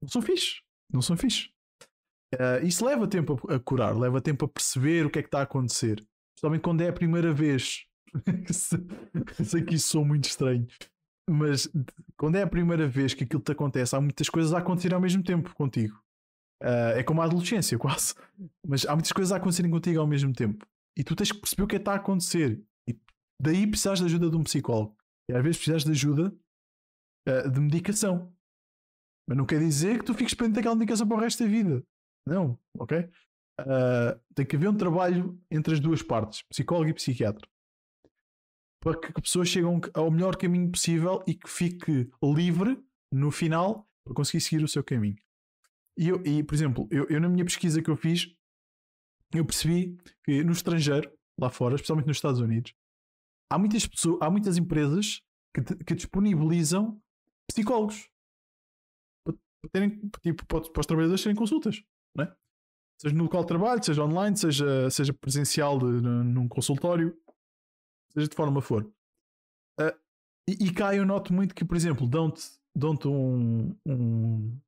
Speaker 1: não são fixe. Não são fixe. Uh, isso leva tempo a, a curar, leva tempo a perceber o que é que está a acontecer. Principalmente quando é a primeira vez. Sei que isso sou muito estranho. Mas quando é a primeira vez que aquilo te acontece, há muitas coisas a acontecer ao mesmo tempo contigo. Uh, é como a adolescência, quase. Mas há muitas coisas a acontecerem contigo ao mesmo tempo. E tu tens que perceber o que é que está a acontecer. Daí precisas da ajuda de um psicólogo. E às vezes precisas de ajuda uh, de medicação. Mas não quer dizer que tu fiques pendente daquela medicação para o resto da vida. Não, ok? Uh, tem que haver um trabalho entre as duas partes, psicólogo e psiquiatra, para que a pessoa chegue ao melhor caminho possível e que fique livre no final para conseguir seguir o seu caminho. E, eu, e por exemplo, eu, eu, na minha pesquisa que eu fiz, eu percebi que no estrangeiro, lá fora, especialmente nos Estados Unidos, há muitas pessoas, há muitas empresas que, que disponibilizam psicólogos para, terem, tipo, para, os trabalhadores terem consultas, não é? seja no local de trabalho, seja online, seja, seja presencial de, num consultório, seja de forma for. Uh, e, e cá eu noto muito que, por exemplo, dão-te dão um, um,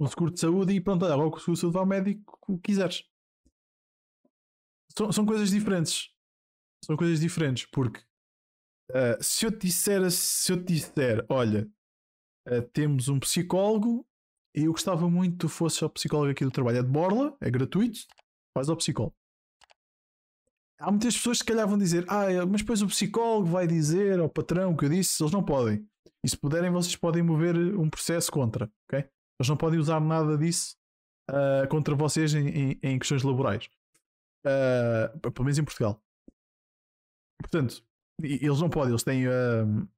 Speaker 1: um, seguro de saúde e pronto, logo o seguro de saúde vai ao médico que quiseres. São, são coisas diferentes. São coisas diferentes, porque uh, se eu te disser, se eu te disser, olha, uh, temos um psicólogo e eu gostava muito que tu fosses ao psicólogo aqui do trabalho. É de Borla, é gratuito, faz ao psicólogo. Há muitas pessoas que se calhar vão dizer, ah, é, mas depois o psicólogo vai dizer ao patrão que eu disse, eles não podem. E se puderem, vocês podem mover um processo contra, ok? Eles não podem usar nada disso uh, contra vocês em, em, em questões laborais. Uh, pelo menos em Portugal. Portanto, eles não podem, eles têm uh,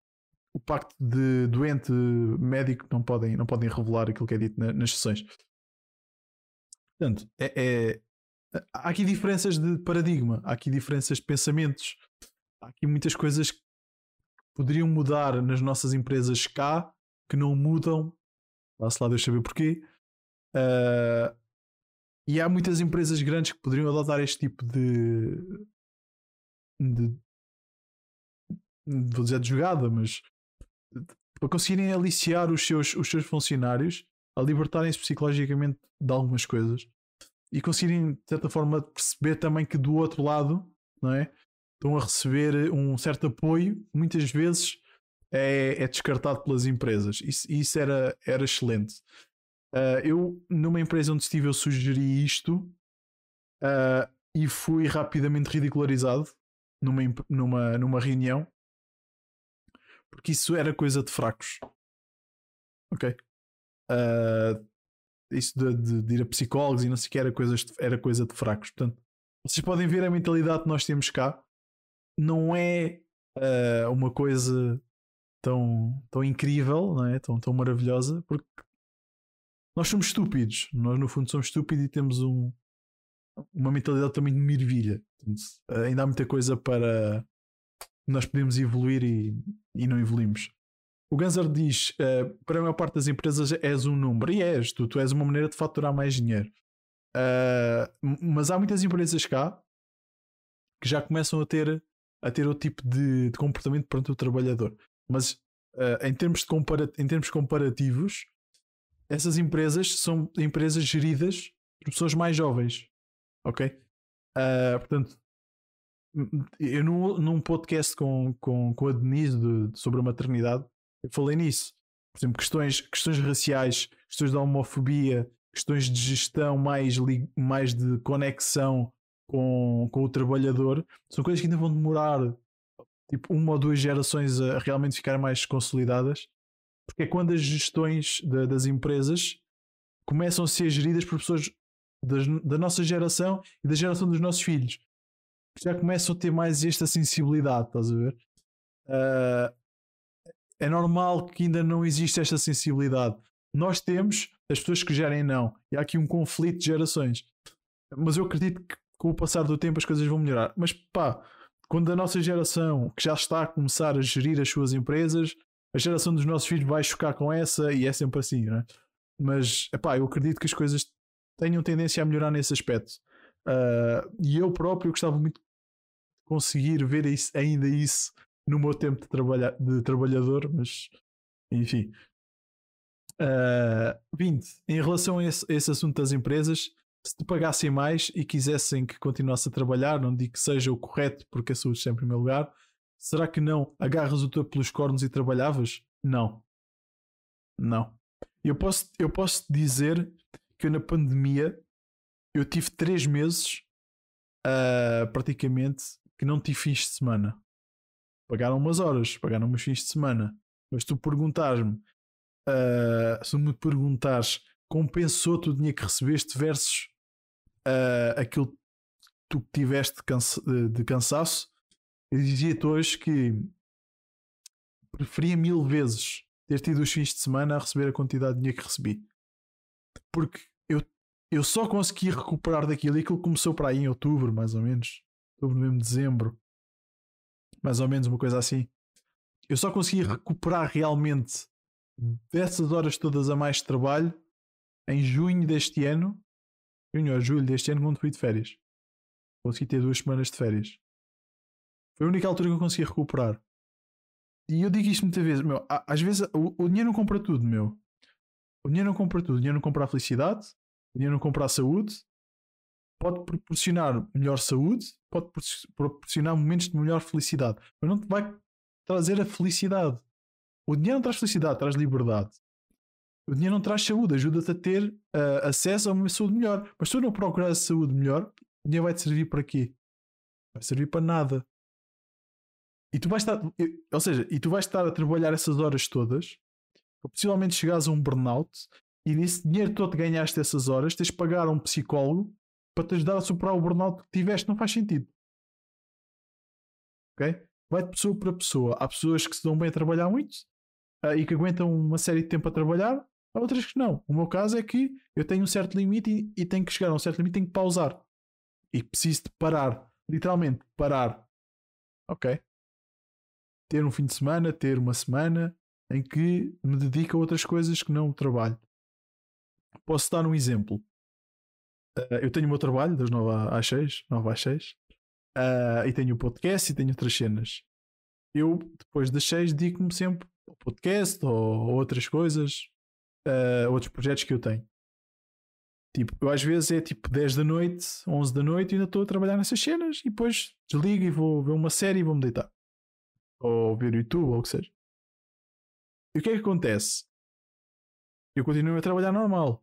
Speaker 1: o pacto de doente médico, não podem, não podem revelar aquilo que é dito na, nas sessões. Portanto, é, é, há aqui diferenças de paradigma, há aqui diferenças de pensamentos, há aqui muitas coisas que poderiam mudar nas nossas empresas cá que não mudam. Vá-se lá, deixa saber porquê. Uh, e há muitas empresas grandes que poderiam adotar este tipo de, de vou dizer de jogada, mas para conseguirem aliciar os seus, os seus funcionários a libertarem-se psicologicamente de algumas coisas e conseguirem, de certa forma, perceber também que do outro lado não é? estão a receber um certo apoio, muitas vezes é, é descartado pelas empresas. Isso, isso era, era excelente. Uh, eu, numa empresa onde estive, eu sugeri isto uh, e fui rapidamente ridicularizado numa, numa, numa reunião porque isso era coisa de fracos. Ok? Uh, isso de, de, de, ir a psicólogos e não sei o que era, coisas de, era coisa de fracos. Portanto, vocês podem ver a mentalidade que nós temos cá. Não é uh, uma coisa tão, tão incrível, não é? tão, tão maravilhosa, porque nós somos estúpidos. Nós, no fundo, somos estúpidos e temos um, uma mentalidade também de mirvilha. Portanto, ainda há muita coisa para, nós podemos evoluir e, e não evoluímos. O Ganser diz: uh, para a maior parte das empresas és um número, e és, tu, tu és uma maneira de faturar mais dinheiro. Uh, mas há muitas empresas cá que já começam a ter, a ter outro tipo de, de comportamento perante o trabalhador. Mas uh, em, termos de em termos comparativos, essas empresas são empresas geridas por pessoas mais jovens. Ok? Portanto, eu num, num podcast com, com, com a Denise de, sobre a maternidade, falei nisso. Por exemplo, questões, questões raciais, questões da homofobia, questões de gestão mais, mais de conexão com, com o trabalhador, são coisas que ainda vão demorar tipo uma ou duas gerações a realmente ficar mais consolidadas, porque é quando as gestões de, das empresas começam a ser geridas por pessoas das, da nossa geração e da geração dos nossos filhos já começam a ter mais esta sensibilidade, estás a ver? Uh, é normal que ainda não exista esta sensibilidade. Nós temos, as pessoas que gerem não. E há aqui um conflito de gerações. Mas eu acredito que com o passar do tempo as coisas vão melhorar. Mas pá, quando a nossa geração, que já está a começar a gerir as suas empresas, a geração dos nossos filhos vai chocar com essa e é sempre assim, né? Mas epá, eu acredito que as coisas tenham tendência a melhorar nesse aspecto. Uh, e eu próprio gostava muito de conseguir ver isso, ainda isso no meu tempo de, trabalha, de trabalhador, mas enfim. Uh, 20. Em relação a esse, a esse, assunto das empresas, se te pagassem mais e quisessem que continuasse a trabalhar, não digo que seja o correto, porque a saúde está em primeiro lugar, será que não agarras o teu pelos cornos e trabalhavas? Não. Não. Eu posso, eu posso dizer que eu, na pandemia eu tive três meses uh, praticamente que não tive fins de semana. Pagaram umas horas, pagaram umas fins de semana. Mas tu perguntares-me, uh, se me perguntares compensou-te o dinheiro que recebeste versus uh, aquilo que tu tiveste de, cansa de cansaço, eu dizia-te hoje que preferia mil vezes ter tido os fins de semana a receber a quantidade de dinheiro que recebi. Porque eu só consegui recuperar daquilo e aquilo começou para aí em outubro, mais ou menos. Outubro, novembro, dezembro. Mais ou menos uma coisa assim. Eu só consegui recuperar realmente dessas horas todas a mais de trabalho em junho deste ano, junho ou julho deste ano, quando fui de férias. Consegui ter duas semanas de férias. Foi a única altura que eu consegui recuperar. E eu digo isto muitas vezes, meu, às vezes o, o dinheiro não compra tudo, meu. O dinheiro não compra tudo. O dinheiro não compra a felicidade, o dinheiro não compra a saúde. Pode proporcionar melhor saúde, pode proporcionar momentos de melhor felicidade, mas não te vai trazer a felicidade. O dinheiro não traz felicidade, traz liberdade. O dinheiro não traz saúde, ajuda-te a ter uh, acesso a uma saúde melhor. Mas se tu não procurar saúde melhor, o dinheiro vai te servir para quê? Vai servir para nada. E tu vais estar, ou seja, e tu vais estar a trabalhar essas horas todas, possivelmente chegares a um burnout, e nesse dinheiro todo que ganhaste essas horas, tens de pagar a um psicólogo para te ajudar a superar o burnout que tiveste, não faz sentido. Ok? Vai de pessoa para pessoa. Há pessoas que se dão bem a trabalhar muito uh, e que aguentam uma série de tempo a trabalhar, há outras que não. O meu caso é que eu tenho um certo limite e, e tenho que chegar a um certo limite, tenho que pausar. E preciso de parar. Literalmente, parar. Ok? ter um fim de semana, ter uma semana em que me dedico a outras coisas que não o trabalho. Posso dar um exemplo. Uh, eu tenho o meu trabalho das 9 às 6, 9 às 6, uh, e tenho o podcast e tenho outras cenas. Eu, depois das 6, dedico-me sempre ao podcast ou a outras coisas, uh, outros projetos que eu tenho. Tipo, eu às vezes é tipo 10 da noite, 11 da noite e ainda estou a trabalhar nessas cenas e depois desligo e vou ver uma série e vou-me deitar ou ver YouTube, ou o que seja. E o que é que acontece? Eu continuo a trabalhar normal.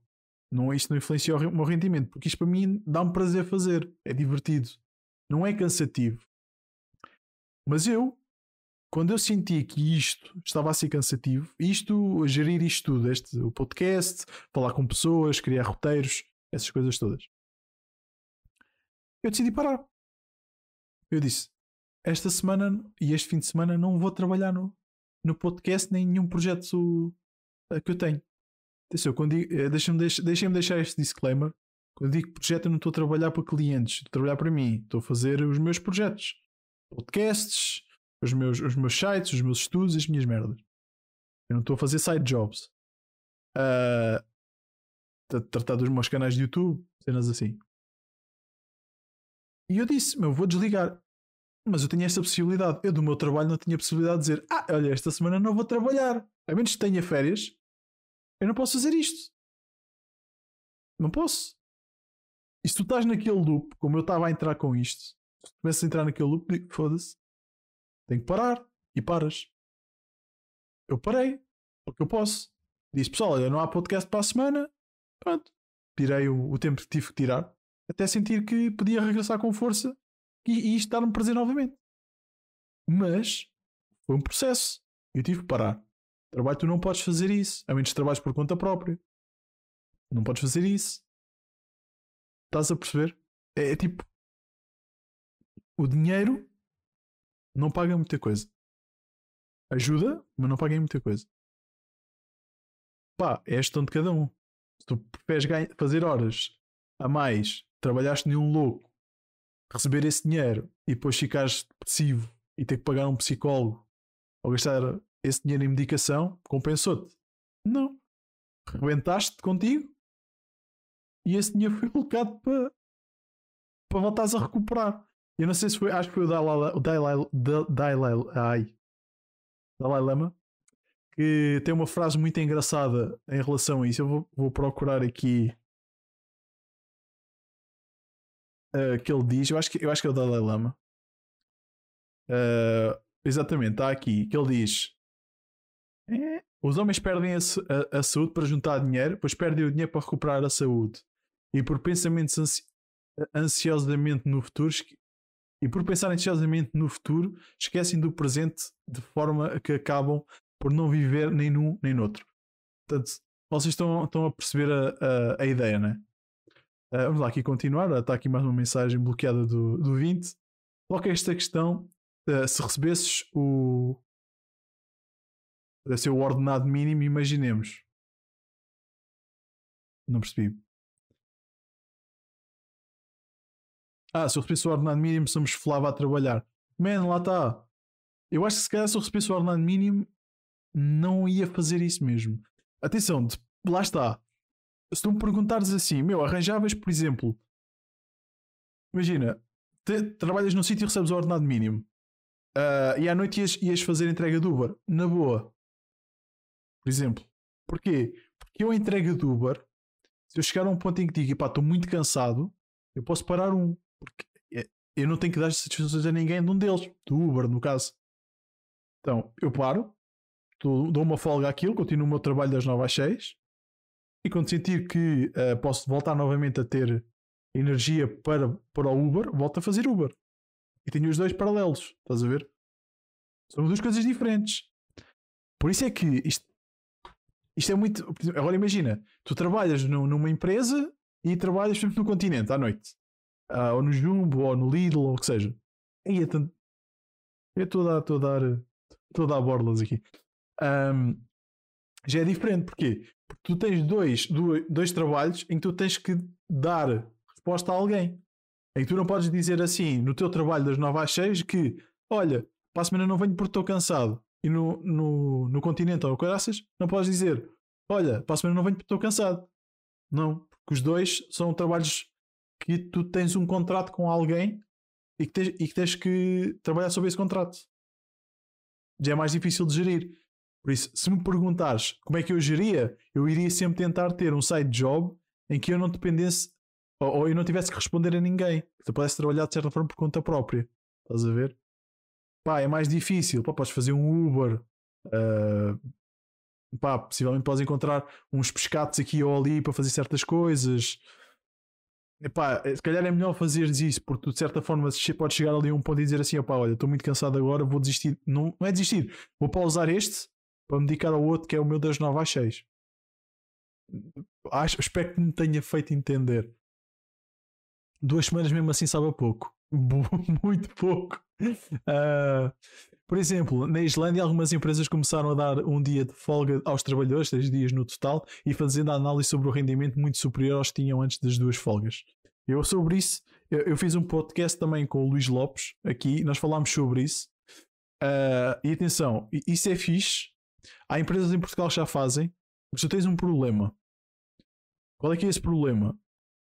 Speaker 1: Não, isto não influencia o meu rendimento, porque isto para mim dá-me prazer fazer. É divertido. Não é cansativo. Mas eu, quando eu senti que isto estava a ser cansativo, isto, gerir isto tudo, este, o podcast, falar com pessoas, criar roteiros, essas coisas todas, eu decidi parar. Eu disse: esta semana e este fim de semana não vou trabalhar no, no podcast nem nenhum projeto uh, que eu tenho. Eh, deixem-me deixem deixar este disclaimer. Quando digo projeto, eu não estou a trabalhar para clientes, estou a trabalhar para mim. Estou a fazer os meus projetos, podcasts, os meus, os meus sites, os meus estudos, as minhas merdas. Eu não estou a fazer side jobs. Uh, tratar dos meus canais de YouTube, cenas assim. E eu disse: Meu, vou desligar. Mas eu tinha esta possibilidade. Eu, do meu trabalho, não tinha possibilidade de dizer: Ah, olha, esta semana não vou trabalhar. A menos que tenha férias, eu não posso fazer isto. Não posso. E se tu estás naquele loop, como eu estava a entrar com isto, se tu começas a entrar naquele loop, foda-se, tenho que parar. E paras. Eu parei, porque eu posso. Disse pessoal: olha, não há podcast para a semana. Pronto. Tirei o, o tempo que tive que tirar, até sentir que podia regressar com força e, e isto dar-me prazer novamente. Mas foi um processo. Eu tive que parar. Trabalho, tu não podes fazer isso. A menos que trabalhes por conta própria. Não podes fazer isso. Estás a perceber? É, é tipo. O dinheiro não paga muita coisa. Ajuda, mas não paga muita coisa. Pá, é a gestão de cada um. Se tu preferes fazer horas a mais, trabalhaste nenhum louco receber esse dinheiro e depois ficares depressivo e ter que pagar um psicólogo ou gastar esse dinheiro em medicação, compensou-te? Não. Rebentaste contigo e esse dinheiro foi colocado para, para voltares a recuperar. Eu não sei se foi, acho que foi o Dalai, o Dalai, Dalai, ai, Dalai Lama que tem uma frase muito engraçada em relação a isso. Eu vou, vou procurar aqui uh, que ele diz, eu acho que, eu acho que é o Dalai Lama. Uh, exatamente, está aqui, que ele diz: os homens perdem a, a, a, saúde para juntar dinheiro, depois perdem o dinheiro para recuperar a saúde. E por pensamentos ansi ansiosamente no futuro, e por pensar ansiosamente no futuro, esquecem do presente de forma que acabam por não viver nem num nem noutro. Portanto, vocês estão, estão a perceber a, a, a ideia, né? Uh, vamos lá aqui continuar. Está aqui mais uma mensagem bloqueada do, do 20. Coloca esta questão: uh, se recebesses o. Deve ser o ordenado mínimo, imaginemos. Não percebi. Ah, se eu recebesse o ordenado mínimo, só me esfolava a trabalhar. Man, lá está. Eu acho que se calhar se eu recebesse o ordenado mínimo, não ia fazer isso mesmo. Atenção, lá está. Se tu me perguntares assim, meu, arranjavas, por exemplo, imagina, te, trabalhas num sítio e recebes o ordenado mínimo uh, e à noite ias, ias fazer entrega de Uber, na boa, por exemplo. Porquê? Porque eu entrega de Uber, se eu chegar a um ponto em que digo, pá, estou muito cansado, eu posso parar um, porque é, eu não tenho que dar satisfações a ninguém de um deles, do Uber, no caso. Então, eu paro, dou uma folga àquilo, continuo o meu trabalho das 9 às 6 e quando sentir que uh, posso voltar novamente a ter energia para, para o Uber, volto a fazer Uber. E tenho os dois paralelos, estás a ver? São duas coisas diferentes. Por isso é que isto, isto é muito. Agora imagina, tu trabalhas no, numa empresa e trabalhas, exemplo, no continente à noite. Uh, ou no Jumbo, ou no Lidl, ou o que seja. E é tanto... Eu estou a estou a dar, estou a dar borlas aqui. Um, já é diferente, porquê? Porque tu tens dois, dois, dois trabalhos em que tu tens que dar resposta a alguém. Em que tu não podes dizer assim, no teu trabalho das 9 às 6, que olha, para a semana não venho porque estou cansado. E no, no, no continente ou caraças, não podes dizer olha, para a semana não venho porque estou cansado. Não, porque os dois são trabalhos que tu tens um contrato com alguém e que tens, e que, tens que trabalhar sobre esse contrato. Já é mais difícil de gerir. Por isso, se me perguntares como é que eu geria, eu iria sempre tentar ter um side job em que eu não dependesse ou, ou eu não tivesse que responder a ninguém. Que eu pudesse trabalhar de certa forma por conta própria. Estás a ver? Pá, é mais difícil. Pá, podes fazer um Uber. Uh, pá, possivelmente podes encontrar uns pescados aqui ou ali para fazer certas coisas. Epá, se calhar é melhor fazeres isso, porque de certa forma podes chegar ali a um ponto e dizer assim: opá, olha, estou muito cansado agora, vou desistir. Não, não é desistir, vou pausar este para me dedicar ao outro que é o meu das 9 às 6. Acho, espero que me tenha feito entender. Duas semanas mesmo assim sabe a pouco. Muito pouco. Uh, por exemplo, na Islândia, algumas empresas começaram a dar um dia de folga aos trabalhadores, seis dias no total, e fazendo a análise sobre o rendimento muito superior aos que tinham antes das duas folgas. Eu, sobre isso, eu, eu fiz um podcast também com o Luís Lopes aqui, nós falámos sobre isso. Uh, e atenção, isso é fixe, Há empresas em Portugal que já fazem, mas tu tens um problema. Qual é que é esse problema?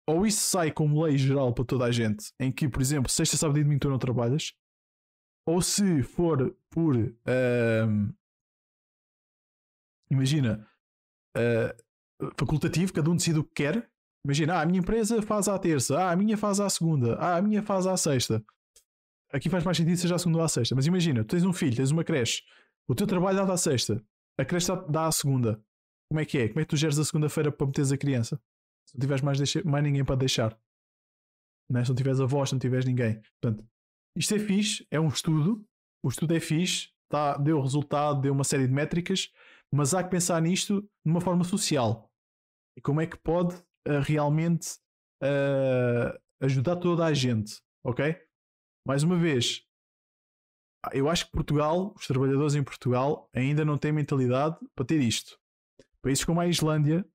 Speaker 1: Ou isso sai como lei geral para toda a gente, em que, por exemplo, sexta, sábado e domingo tu não trabalhas, ou se for por. Uh, imagina, uh, facultativo, cada um decide o que quer. Imagina, ah, a minha empresa faz à terça, ah, a minha faz à segunda, ah, a minha faz à sexta. Aqui faz mais sentido seja à segunda ou à sexta, mas imagina, tu tens um filho, tens uma creche, o teu trabalho dá à sexta, a creche dá à segunda. Como é que é? Como é que tu geres a segunda-feira para meteres a criança? Se não tiveres mais, mais ninguém para deixar. Não é? Se não tiveres avós, se não tiveres ninguém. Portanto, isto é fixe, é um estudo. O estudo é fixe, tá, deu resultado, deu uma série de métricas, mas há que pensar nisto de uma forma social. E como é que pode uh, realmente uh, ajudar toda a gente, ok? Mais uma vez, eu acho que Portugal, os trabalhadores em Portugal, ainda não têm mentalidade para ter isto. Países como a Islândia,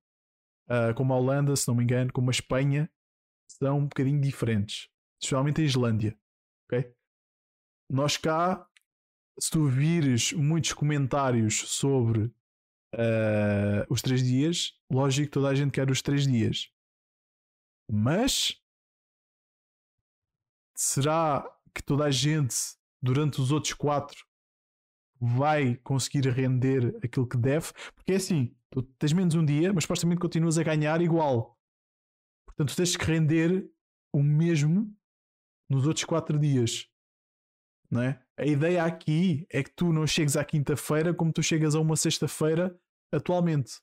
Speaker 1: uh, como a Holanda, se não me engano, como a Espanha, são um bocadinho diferentes. Especialmente a Islândia. Nós cá, se tu vires muitos comentários sobre uh, os três dias, lógico que toda a gente quer os três dias. Mas será que toda a gente durante os outros quatro vai conseguir render aquilo que deve, porque é assim, tu tens menos um dia, mas supostamente continuas a ganhar igual. Portanto, tens que render o mesmo nos outros quatro dias. Não é? A ideia aqui é que tu não chegues à quinta-feira como tu chegas a uma sexta-feira atualmente.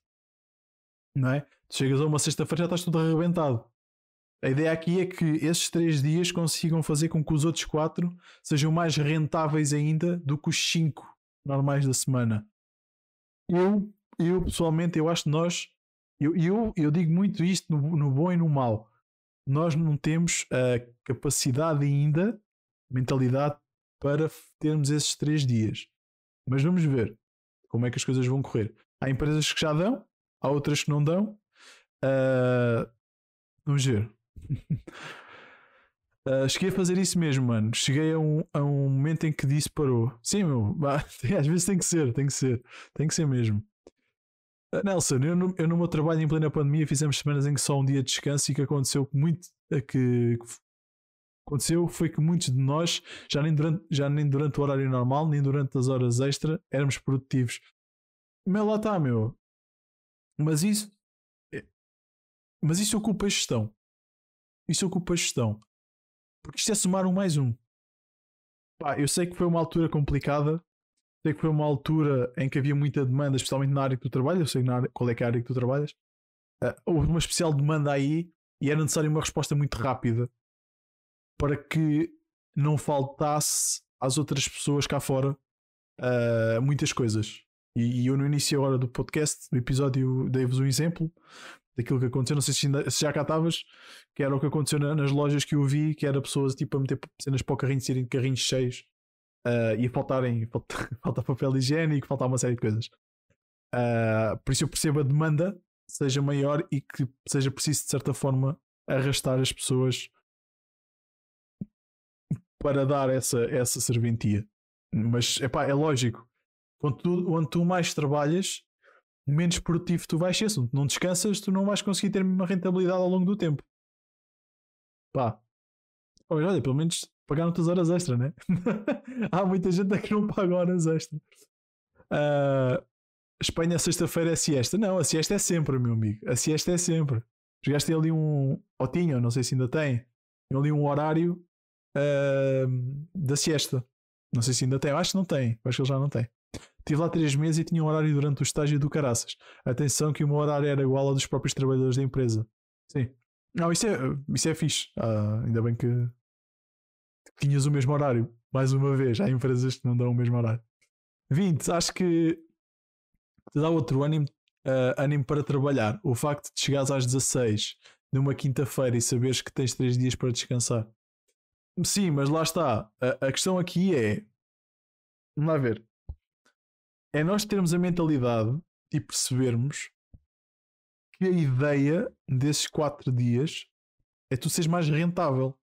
Speaker 1: Não é? Tu chegas a uma sexta-feira já estás tudo arrebentado. A ideia aqui é que esses três dias consigam fazer com que os outros quatro sejam mais rentáveis ainda do que os cinco normais da semana. Eu, eu pessoalmente, eu acho que nós, eu, eu, eu digo muito isto no, no bom e no mau. Nós não temos a capacidade ainda, mentalidade, para termos esses três dias. Mas vamos ver como é que as coisas vão correr. Há empresas que já dão, há outras que não dão. Uh, vamos ver. Uh, cheguei a fazer isso mesmo, mano. Cheguei a um, a um momento em que disse parou. Sim, meu, às vezes tem que ser, tem que ser, tem que ser mesmo. Uh, Nelson, eu no, eu no meu trabalho em plena pandemia fizemos semanas em que só um dia de descanso e que aconteceu muito que, que aconteceu foi que muitos de nós já nem durante, já nem durante o horário normal, nem durante as horas extra éramos produtivos. Mas lá está, meu. Mas isso é, mas isso ocupa a gestão. Isso ocupa a gestão. Porque isto é somar um mais um. Pá, eu sei que foi uma altura complicada. Sei que foi uma altura em que havia muita demanda, especialmente na área que tu trabalhas. Eu sei na área, qual é, é a área que tu trabalhas. Uh, houve uma especial demanda aí e era necessária uma resposta muito rápida para que não faltasse às outras pessoas cá fora uh, muitas coisas. E, e, eu no início agora do podcast, do episódio, dei-vos um exemplo daquilo que aconteceu. Não sei se, ainda, se já cá estavas, que era o que aconteceu nas lojas que eu vi, que era pessoas tipo a meter cenas para o carrinho, serem carrinhos cheios uh, e faltarem, falta, falta papel higiênico, faltar uma série de coisas. Uh, por isso eu percebo a demanda seja maior e que seja preciso de certa forma arrastar as pessoas para dar essa, essa serventia. Mas epá, é lógico, quando tu, quando tu mais trabalhas, menos produtivo tu vais ser. Se não descansas, tu não vais conseguir ter uma rentabilidade ao longo do tempo. Pá. Olha, olha pelo menos pagaram-te as horas extra, né? Há muita gente que não paga horas extra. Uh, Espanha, sexta-feira é siesta. Não, a siesta é sempre, meu amigo. A siesta é sempre. Jogaste ali um. Ou tinha, não sei se ainda tem. ali um horário uh, da siesta. Não sei se ainda tem. Acho que não tem. Acho que ele já não tem. Estive lá três meses e tinha um horário durante o estágio do caraças. Atenção que o meu horário era igual ao dos próprios trabalhadores da empresa. Sim. Não, isso é, isso é fixe. Ah, ainda bem que tinhas o mesmo horário. Mais uma vez, há empresas que não dão o mesmo horário. 20, acho que te dá outro ânimo, uh, ânimo para trabalhar. O facto de chegares às 16 numa quinta-feira e saberes que tens 3 dias para descansar. Sim, mas lá está. A, a questão aqui é. Vamos lá ver é nós termos a mentalidade e percebermos que a ideia desses quatro dias é tu seres mais rentável.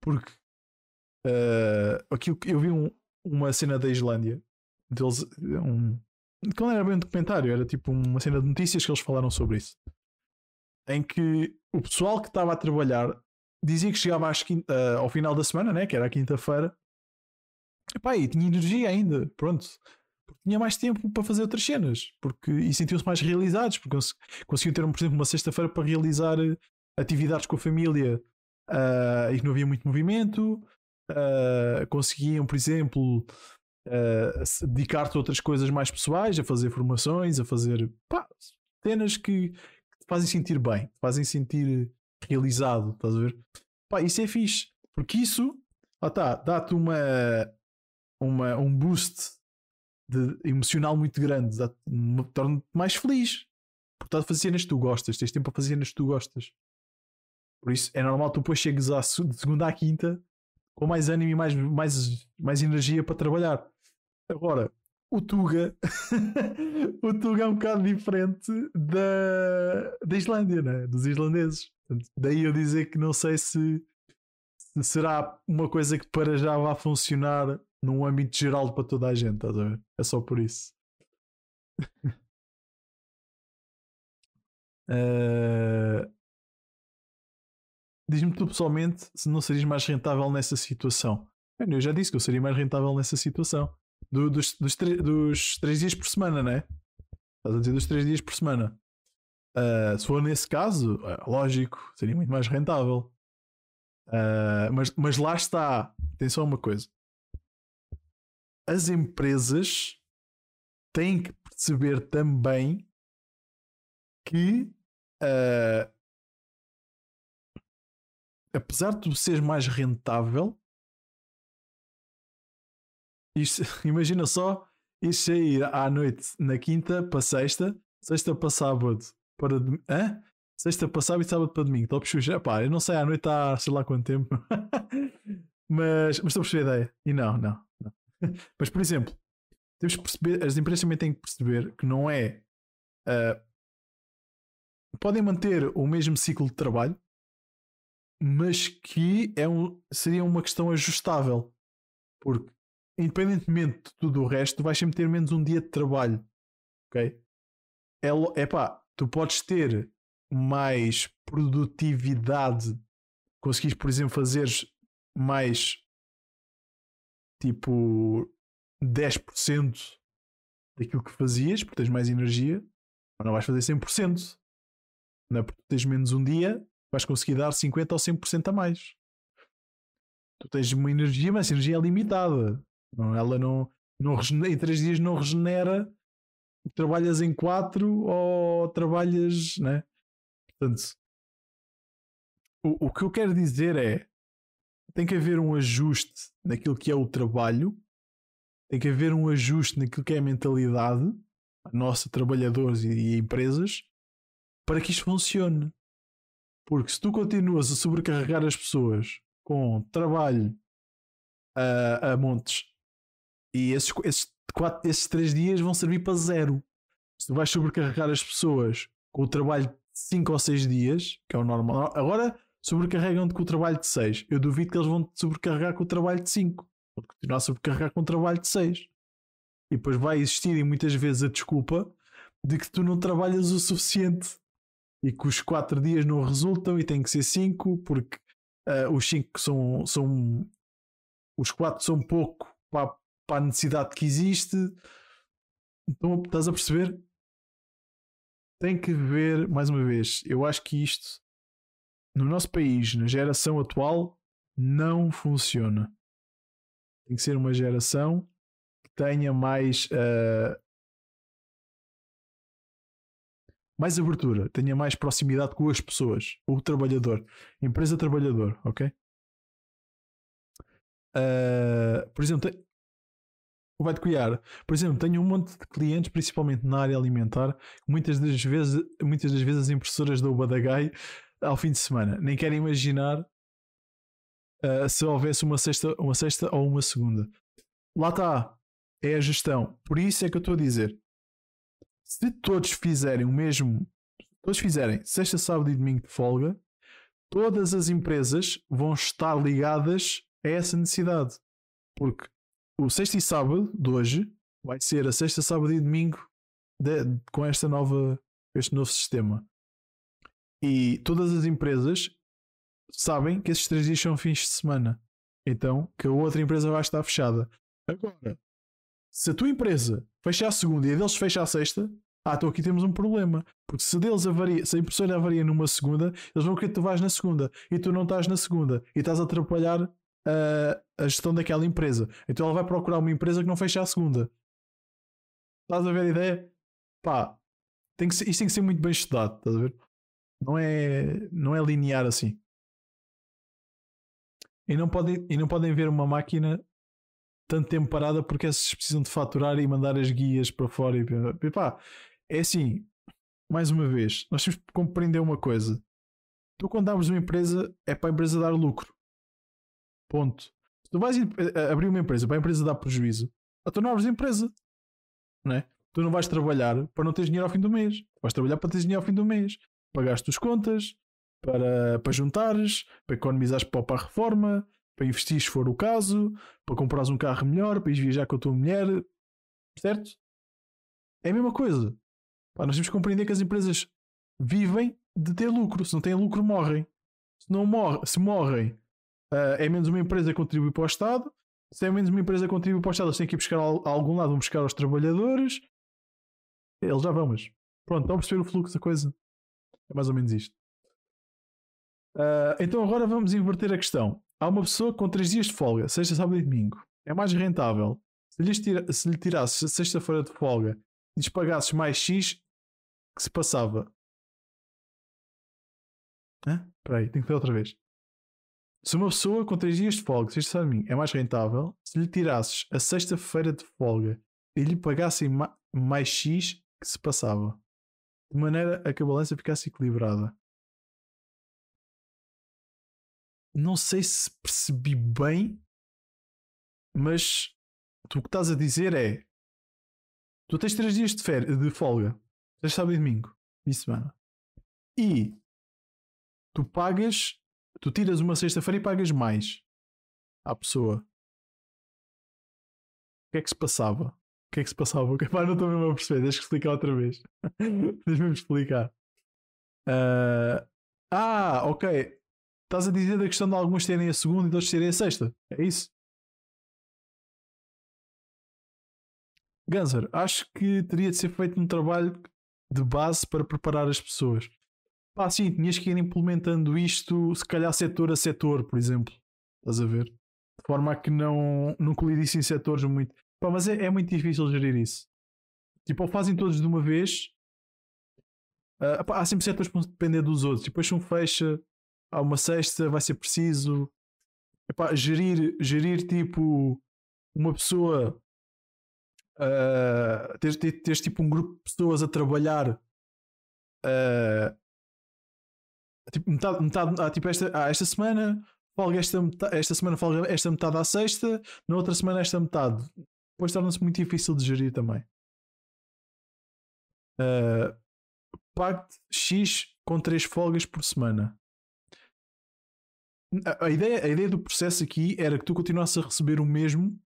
Speaker 1: Porque uh, aquilo que eu vi um, uma cena da Islândia deles, um, que não era bem um documentário, era tipo uma cena de notícias que eles falaram sobre isso. Em que o pessoal que estava a trabalhar dizia que chegava quinta, uh, ao final da semana, né, que era a quinta-feira, e tinha energia ainda, pronto tinha mais tempo para fazer outras cenas porque, e sentiam-se mais realizados, porque conseguiam ter, por exemplo, uma sexta-feira para realizar eh, atividades com a família uh, e que não havia muito movimento. Uh, conseguiam, por exemplo, uh, dedicar-te a outras coisas mais pessoais, a fazer formações, a fazer pá, cenas que, te fazem sentir bem, fazem sentir realizado. Estás a ver? Pá, isso é fixe, porque isso ah, tá, dá-te uma, uma, um boost de, emocional muito grande, torna-te mais feliz. Porque estás a fazer cenas que tu gostas, tens tempo para fazer cenas que tu gostas. Por isso é normal tu depois chegues à de segunda à quinta com mais ânimo e mais, mais, mais energia para trabalhar. Agora, o Tuga o Tuga é um bocado diferente da, da Islândia, né? dos islandeses. Daí eu dizer que não sei se, se será uma coisa que para já vai funcionar num âmbito geral para toda a gente, estás a ver? É só por isso. uh... Diz-me tu pessoalmente se não serias mais rentável nessa situação. Eu já disse que eu seria mais rentável nessa situação. Do, dos, dos, dos três dias por semana, né? Estás a dizer dos três dias por semana. Uh, se for nesse caso, uh, lógico, seria muito mais rentável. Uh, mas, mas lá está. Atenção a uma coisa as empresas têm que perceber também que uh, apesar de tu seres mais rentável, isto, imagina só isto sair à noite na quinta para sexta, sexta para sábado para hã? sexta para sábado e sábado para domingo. Estou a perceber, pá, eu não sei à noite há sei lá quanto tempo, mas, mas estou a perceber a ideia. E não, não, não. Mas, por exemplo, temos que perceber, as empresas também têm que perceber que não é. Uh, podem manter o mesmo ciclo de trabalho, mas que é um, seria uma questão ajustável. Porque, independentemente de tudo o resto, vais sempre ter menos um dia de trabalho. Ok? É, é pá, tu podes ter mais produtividade, conseguires, por exemplo, fazer mais tipo 10% daquilo que fazias, porque tens mais energia, mas não vais fazer 100%. Não é porque tens menos um dia, vais conseguir dar 50% ou 100% a mais. Tu tens uma energia, mas essa energia é limitada. Não, ela não, não em 3 dias não regenera. Trabalhas em 4 ou trabalhas, né? Portanto, o, o que eu quero dizer é tem que haver um ajuste naquilo que é o trabalho, tem que haver um ajuste naquilo que é a mentalidade, a nossa trabalhadores e, e empresas, para que isto funcione. Porque se tu continuas a sobrecarregar as pessoas com trabalho a, a montes e esses, esses, quatro, esses três dias vão servir para zero. Se tu vais sobrecarregar as pessoas com o trabalho de 5 ou 6 dias, que é o normal. Agora sobrecarregam-te com o trabalho de 6. Eu duvido que eles vão te sobrecarregar com o trabalho de 5. Vão continuar a sobrecarregar com o trabalho de 6. E depois vai existir muitas vezes a desculpa de que tu não trabalhas o suficiente e que os 4 dias não resultam e tem que ser 5 porque uh, os 5 são, são os 4 são pouco para, para a necessidade que existe. Então estás a perceber? Tem que ver, mais uma vez, eu acho que isto no nosso país, na geração atual, não funciona. Tem que ser uma geração que tenha mais uh, mais abertura, tenha mais proximidade com as pessoas, o trabalhador, empresa trabalhador, ok? Uh, por exemplo. Vai-te cuidar. Por exemplo, tenho um monte de clientes, principalmente na área alimentar, muitas das vezes, muitas das vezes as impressoras da Ubadagai ao fim de semana. Nem quero imaginar uh, se houvesse uma sexta, uma sexta ou uma segunda. Lá está. É a gestão. Por isso é que eu estou a dizer. Se todos fizerem o mesmo, todos fizerem sexta, sábado e domingo de folga, todas as empresas vão estar ligadas a essa necessidade. Porque o sexta e sábado de hoje vai ser a sexta, sábado e domingo de, com esta nova, este novo sistema. E todas as empresas sabem que esses três dias são fins de semana. Então, que a outra empresa vai estar fechada. Agora, se a tua empresa fecha a segunda e a deles fecha a sexta, ah, então aqui temos um problema. Porque se deles avaria, se a impressora avaria numa segunda, eles vão querer que tu vais na segunda e tu não estás na segunda e estás a atrapalhar a, a gestão daquela empresa. Então ela vai procurar uma empresa que não fecha a segunda. Estás a ver a ideia? Pá, tem que ser, isto tem que ser muito bem estudado, estás a ver? Não é, não é linear assim. E não, podem, e não podem ver uma máquina tanto tempo parada porque esses precisam de faturar e mandar as guias para fora. E, pá, é assim, mais uma vez, nós temos que compreender uma coisa. Tu, quando abres uma empresa, é para a empresa dar lucro. Ponto. Se tu vais abrir uma empresa para a empresa dar prejuízo, tu não abres empresa. Não é? Tu não vais trabalhar para não ter dinheiro ao fim do mês. Vais trabalhar para ter dinheiro ao fim do mês pagaste as contas, para, para juntares, para economizares para a reforma, para investir se for o caso, para comprares um carro melhor, para ir viajar com a tua mulher, certo? É a mesma coisa. Pá, nós temos que compreender que as empresas vivem de ter lucro. Se não têm lucro, morrem. Se, não morre, se morrem, uh, é menos uma empresa que contribui para o Estado. Se é menos uma empresa que contribui para o Estado, eles têm que ir buscar a algum lado, vão buscar os trabalhadores. Eles já vão, mas pronto, estão a perceber o fluxo da coisa. É mais ou menos isto. Uh, então agora vamos inverter a questão. Há uma pessoa com 3 dias de folga, sexta, sábado e domingo. É mais rentável. Se lhe, tira, se lhe tirasses sexta-feira de folga e lhes pagasses mais X, que se passava? Espera aí, tenho que ver outra vez. Se uma pessoa com 3 dias de folga, sexta, sábado e domingo, é mais rentável, se lhe tirasses a sexta-feira de folga e lhe pagassem ma mais X, que se passava? de maneira a que a balança ficasse equilibrada. Não sei se percebi bem, mas tu o que estás a dizer é: tu tens 3 dias de, de folga, tens sábado e domingo, de semana, e tu pagas tu tiras uma sexta-feira e pagas mais à pessoa. O que é que se passava? O que é que se passava? Pá, não estou mesmo a perceber, deixa-me explicar outra vez. Deixa-me explicar. Uh... Ah, ok. Estás a dizer da questão de alguns terem a segunda e de outros terem a sexta. É isso? Ganser, acho que teria de ser feito um trabalho de base para preparar as pessoas. Pá, sim, tinhas que ir implementando isto, se calhar setor a setor, por exemplo. Estás a ver? De forma a que não, não colidissem setores muito. Pá, mas é, é, muito difícil gerir isso. Tipo, ou fazem todos de uma vez. Uh, pá, há sempre setores que vão depender dos outros. Depois se um fecha, há uma sexta, vai ser preciso. Epá, gerir, gerir tipo uma pessoa uh, teres, teres, tipo um grupo de pessoas a trabalhar uh, tipo, metade, metade ah, tipo esta, ah, esta semana folga esta, esta semana folga esta metade à sexta, na outra semana esta metade. Depois torna-se muito difícil de gerir também. Uh, Pague X com 3 folgas por semana. A, a, ideia, a ideia do processo aqui era que tu continuasses a receber o mesmo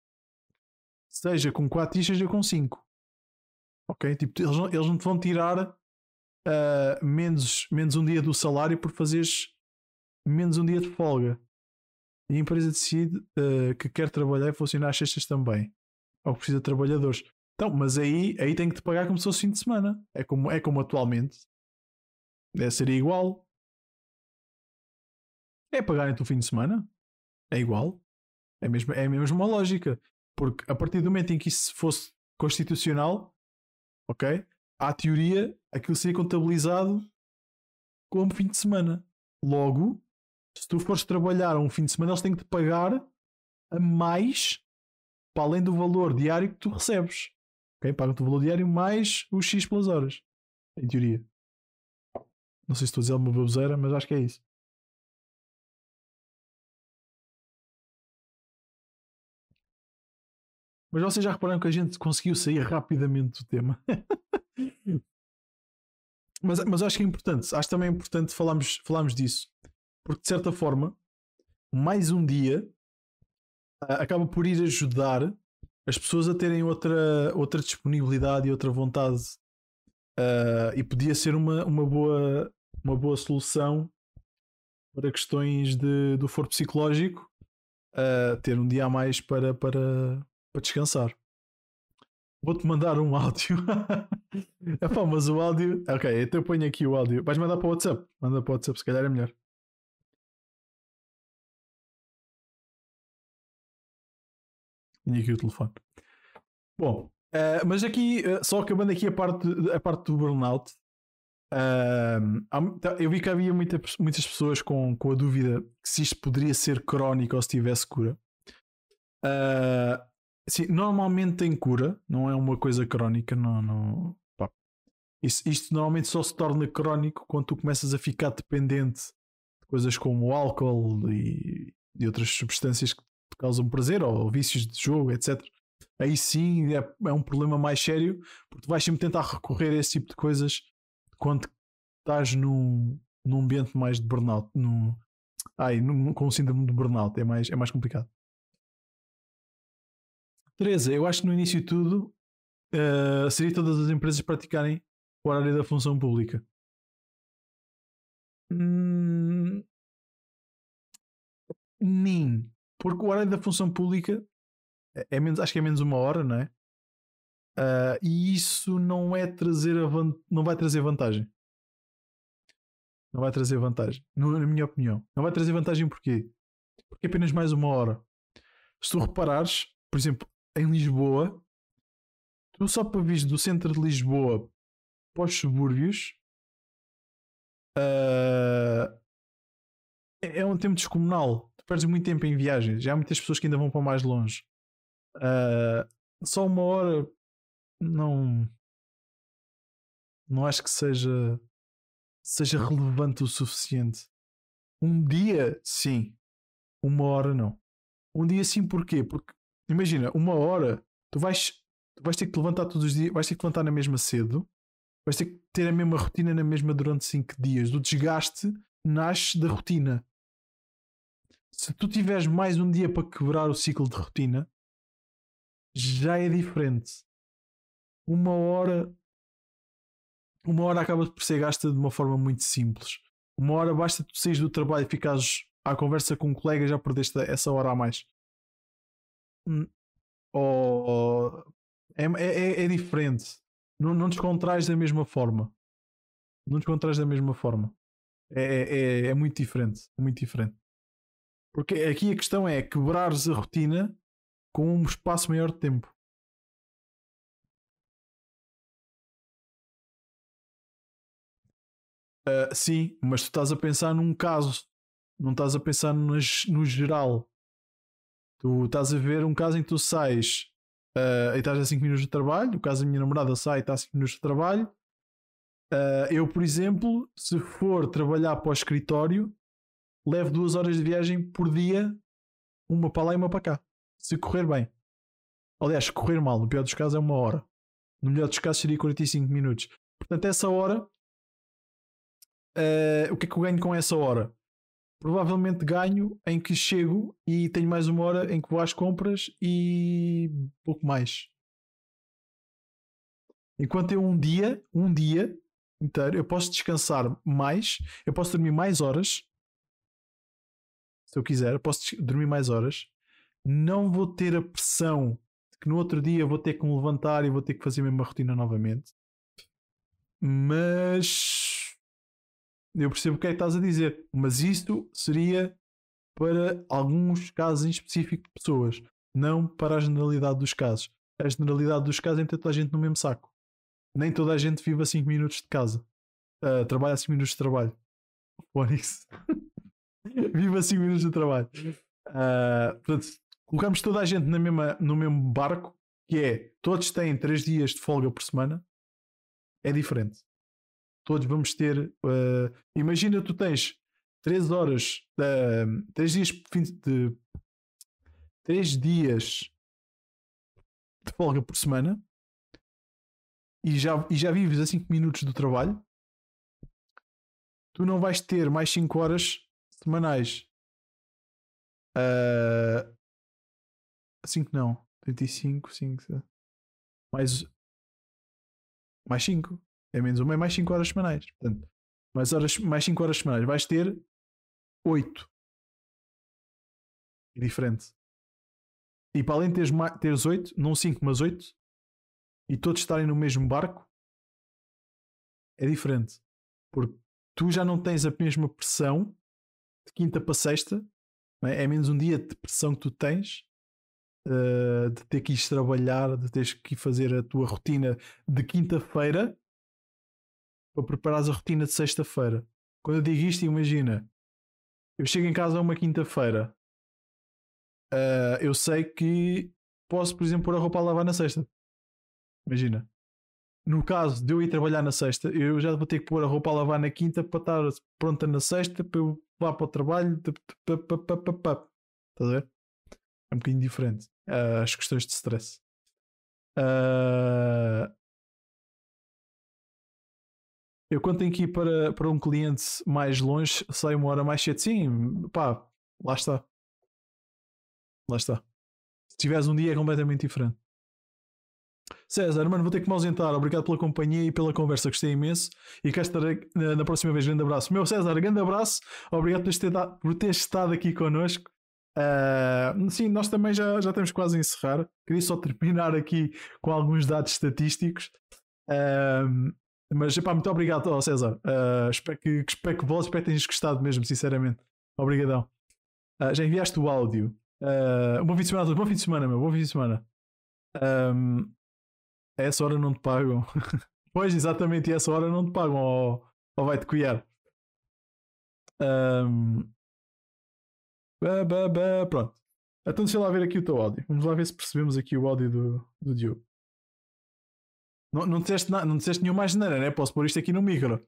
Speaker 1: seja com 4 e seja com 5. Ok? Tipo, eles, não, eles não te vão tirar uh, menos, menos um dia do salário por fazeres menos um dia de folga. E a empresa decide uh, que quer trabalhar e funcionar às sextas também. Ou precisa de trabalhadores. Então, mas aí, aí tem que te pagar como se fosse fim de semana. É como, é como atualmente. Deve ser igual. É pagarem-te o fim de semana. É igual. É mesmo, é a mesma lógica. Porque a partir do momento em que isso fosse constitucional, ok? À teoria, aquilo seria contabilizado como fim de semana. Logo, se tu fores trabalhar um fim de semana, eles têm que te pagar a mais para além do valor diário que tu recebes. Ok? Pagam-te o valor diário mais os X pelas horas. Em teoria. Não sei se estou a dizer uma baboseira, mas acho que é isso. Mas vocês já repararam que a gente conseguiu sair rapidamente do tema. mas, mas acho que é importante. Acho também importante falarmos, falarmos disso. Porque de certa forma, mais um dia uh, acaba por ir ajudar as pessoas a terem outra, outra disponibilidade e outra vontade. Uh, e podia ser uma, uma, boa, uma boa solução para questões de, do foro psicológico. Uh, ter um dia a mais para, para, para descansar. Vou-te mandar um áudio. Epá, mas o áudio. Ok, então eu ponho aqui o áudio. Vais mandar para o WhatsApp? Manda para o WhatsApp, se calhar é melhor. Tenho aqui o telefone. Bom, uh, mas aqui, uh, só acabando aqui a parte, a parte do burnout, uh, eu vi que havia muita, muitas pessoas com, com a dúvida se isto poderia ser crónico ou se tivesse cura. Uh, Sim, normalmente tem cura, não é uma coisa crónica. Não, não, Isso, isto normalmente só se torna crónico quando tu começas a ficar dependente de coisas como álcool e, e outras substâncias que te causam prazer ou vícios de jogo, etc. Aí sim é, é um problema mais sério porque tu vais sempre tentar recorrer a esse tipo de coisas quando estás num, num ambiente mais de burnout, num, ai, num, com o síndrome de burnout, é mais, é mais complicado. Teresa, eu acho que no início de tudo uh, seria todas as empresas praticarem o horário da função pública. Hum, nem. Porque o horário da função pública é, é menos, acho que é menos uma hora, não é? Uh, e isso não é trazer não vai trazer vantagem. Não vai trazer vantagem, na minha opinião. Não vai trazer vantagem porquê? Porque é apenas mais uma hora. Se tu reparares, por exemplo, em Lisboa, tu só para vir do centro de Lisboa para os subúrbios uh, é um tempo descomunal. Tu perdes muito tempo em viagens. Já há muitas pessoas que ainda vão para mais longe. Uh, só uma hora não não acho que seja seja relevante o suficiente. Um dia, sim. Uma hora, não. Um dia, sim, porquê? Porque imagina, uma hora, tu vais, tu vais ter que levantar todos os dias, vais ter que levantar na mesma cedo, vais ter que ter a mesma rotina na mesma durante 5 dias. O desgaste nasce da rotina. Se tu tiveres mais um dia para quebrar o ciclo de rotina, já é diferente. Uma hora. Uma hora acaba por ser gasta de uma forma muito simples. Uma hora basta tu saís do trabalho e ficares à conversa com um colega já perdeste essa hora a mais. Hum, ou é, é, é diferente. Não, não descontrais da mesma forma. Não descontrais da mesma forma. É, é, é muito diferente. É muito diferente. Porque aqui a questão é quebrares a rotina com um espaço maior de tempo. Uh, sim, mas tu estás a pensar num caso, não estás a pensar nas, no geral. Tu estás a ver um caso em que tu sais uh, e estás a 5 minutos de trabalho, o caso da minha namorada sai e está a 5 minutos de trabalho. Uh, eu, por exemplo, se for trabalhar para o escritório, levo duas horas de viagem por dia, uma para lá e uma para cá. Se correr bem. Aliás, correr mal, no pior dos casos é uma hora. No melhor dos casos seria 45 minutos. Portanto, essa hora, uh, o que é que eu ganho com essa hora? Provavelmente ganho em que chego e tenho mais uma hora em que vou às compras e pouco mais. Enquanto eu um dia, um dia inteiro, eu posso descansar mais, eu posso dormir mais horas. Se eu quiser, eu posso dormir mais horas. Não vou ter a pressão de que no outro dia vou ter que me levantar e vou ter que fazer a mesma rotina novamente. Mas eu percebo o que é que estás a dizer, mas isto seria para alguns casos em específico de pessoas, não para a generalidade dos casos. A generalidade dos casos é ter toda a gente no mesmo saco. Nem toda a gente vive a 5 minutos de casa. Uh, trabalha a 5 minutos de trabalho. Fónix. vive a 5 minutos de trabalho. Uh, portanto, colocamos toda a gente na mesma, no mesmo barco, que é todos têm 3 dias de folga por semana, é diferente todos vamos ter. Uh, imagina, tu tens 3 horas, uh, 3 dias de 3 dias de folga por semana e já, e já vives a 5 minutos do trabalho, tu não vais ter mais 5 horas semanais. Uh, 5 não, 35, 5, mais mais 5. É menos uma, é mais 5 horas semanais. Portanto, mais, horas, mais 5 horas semanais. Vais ter 8. É diferente. E para além de teres, teres 8, não 5, mas 8, e todos estarem no mesmo barco, é diferente. Porque tu já não tens a mesma pressão de quinta para sexta, é? é? menos um dia de pressão que tu tens uh, de ter que ir trabalhar, de teres que fazer a tua rotina de quinta-feira para preparares a rotina de sexta-feira. Quando eu digo isto, imagina, eu chego em casa uma quinta-feira, uh, eu sei que posso, por exemplo, pôr a roupa a lavar na sexta. Imagina. No caso de eu ir trabalhar na sexta, eu já vou ter que pôr a roupa a lavar na quinta para estar pronta na sexta para eu vá para o trabalho. Estás a ver? É um bocadinho diferente. Uh, as questões de stress. Uh, eu quando tenho que ir para, para um cliente mais longe, saio uma hora mais cedo. Sim, pá, lá está. Lá está. Se tiveres um dia é completamente diferente. César, mano, vou ter que me ausentar. Obrigado pela companhia e pela conversa, gostei imenso. E cá estarei na, próxima vez. Grande abraço. Meu César, grande abraço. Obrigado por ter, por ter estado aqui connosco. Uh, sim, nós também já, já estamos quase a encerrar. Queria só terminar aqui com alguns dados estatísticos. Uh, mas, pá, muito obrigado, César. Uh, espero, que, espero que espero que tenhas gostado mesmo, sinceramente. Obrigadão. Uh, já enviaste o áudio. Uh, bom fim de semana, bom fim de semana, meu. Bom fim de semana. Um, a essa hora não te pagam. pois, exatamente, a essa hora não te pagam, ou, ou vai-te cuidar. Um, bah, bah, bah, pronto. Então deixa lá ver aqui o teu áudio. Vamos lá ver se percebemos aqui o áudio do, do Diogo. Não, não, disseste, na, não disseste nenhuma asneira, né? Posso pôr isto aqui no micro.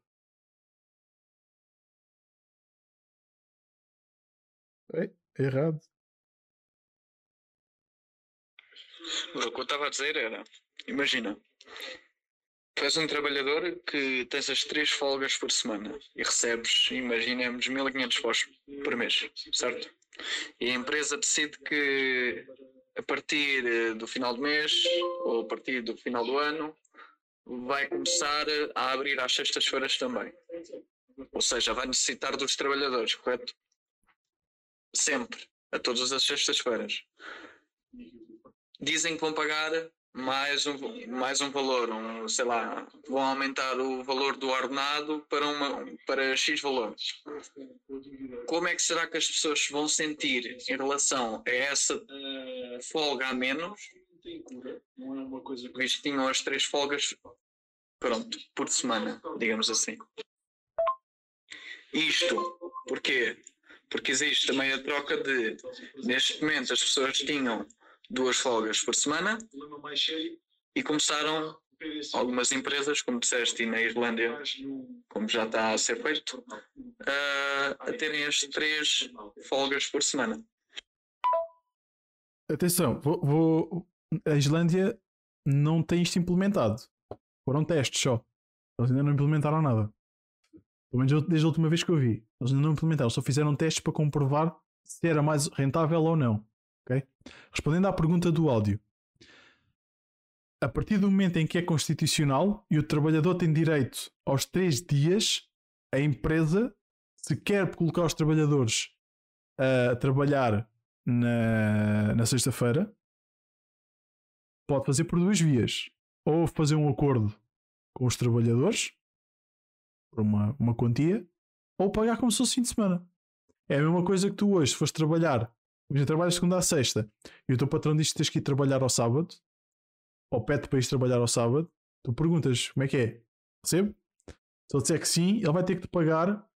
Speaker 1: É, errado.
Speaker 2: O que eu estava a dizer era: imagina, tu és um trabalhador que tens as três folgas por semana e recebes, imaginemos, 1500 pós por mês, certo? E a empresa decide que a partir eh, do final do mês ou a partir do final do ano vai começar a abrir às sextas-feiras também. Ou seja, vai necessitar dos trabalhadores, correto? Sempre, a todas as sextas-feiras. Dizem que vão pagar mais um, mais um valor, um, sei lá, vão aumentar o valor do ordenado para, uma, para X valor. Como é que será que as pessoas vão sentir em relação a essa folga a menos? Visto que tinham as três folgas, pronto, por semana, digamos assim. Isto, porquê? Porque existe também a troca de, neste momento, as pessoas tinham duas folgas por semana e começaram algumas empresas, como disseste, e na Islândia, como já está a ser feito, a, a terem as três folgas por semana.
Speaker 1: Atenção, vou, vou, a Islândia não tem isto implementado. Foram testes só. Eles ainda não implementaram nada. Pelo menos desde a última vez que eu vi. Eles ainda não implementaram, só fizeram testes para comprovar se era mais rentável ou não. Okay? Respondendo à pergunta do áudio, a partir do momento em que é constitucional e o trabalhador tem direito aos três dias, a empresa, se quer colocar os trabalhadores a trabalhar na, na sexta-feira, pode fazer por duas vias. Ou fazer um acordo com os trabalhadores por uma, uma quantia, ou pagar como se fosse fim de semana. É a mesma coisa que tu hoje, se fores trabalhar Imagina, trabalhas segunda à sexta e o teu patrão diz que tens que ir trabalhar ao sábado, ou pede para ir trabalhar ao sábado, tu perguntas como é que é? Recebe? Se ele disser que sim, ele vai ter que te pagar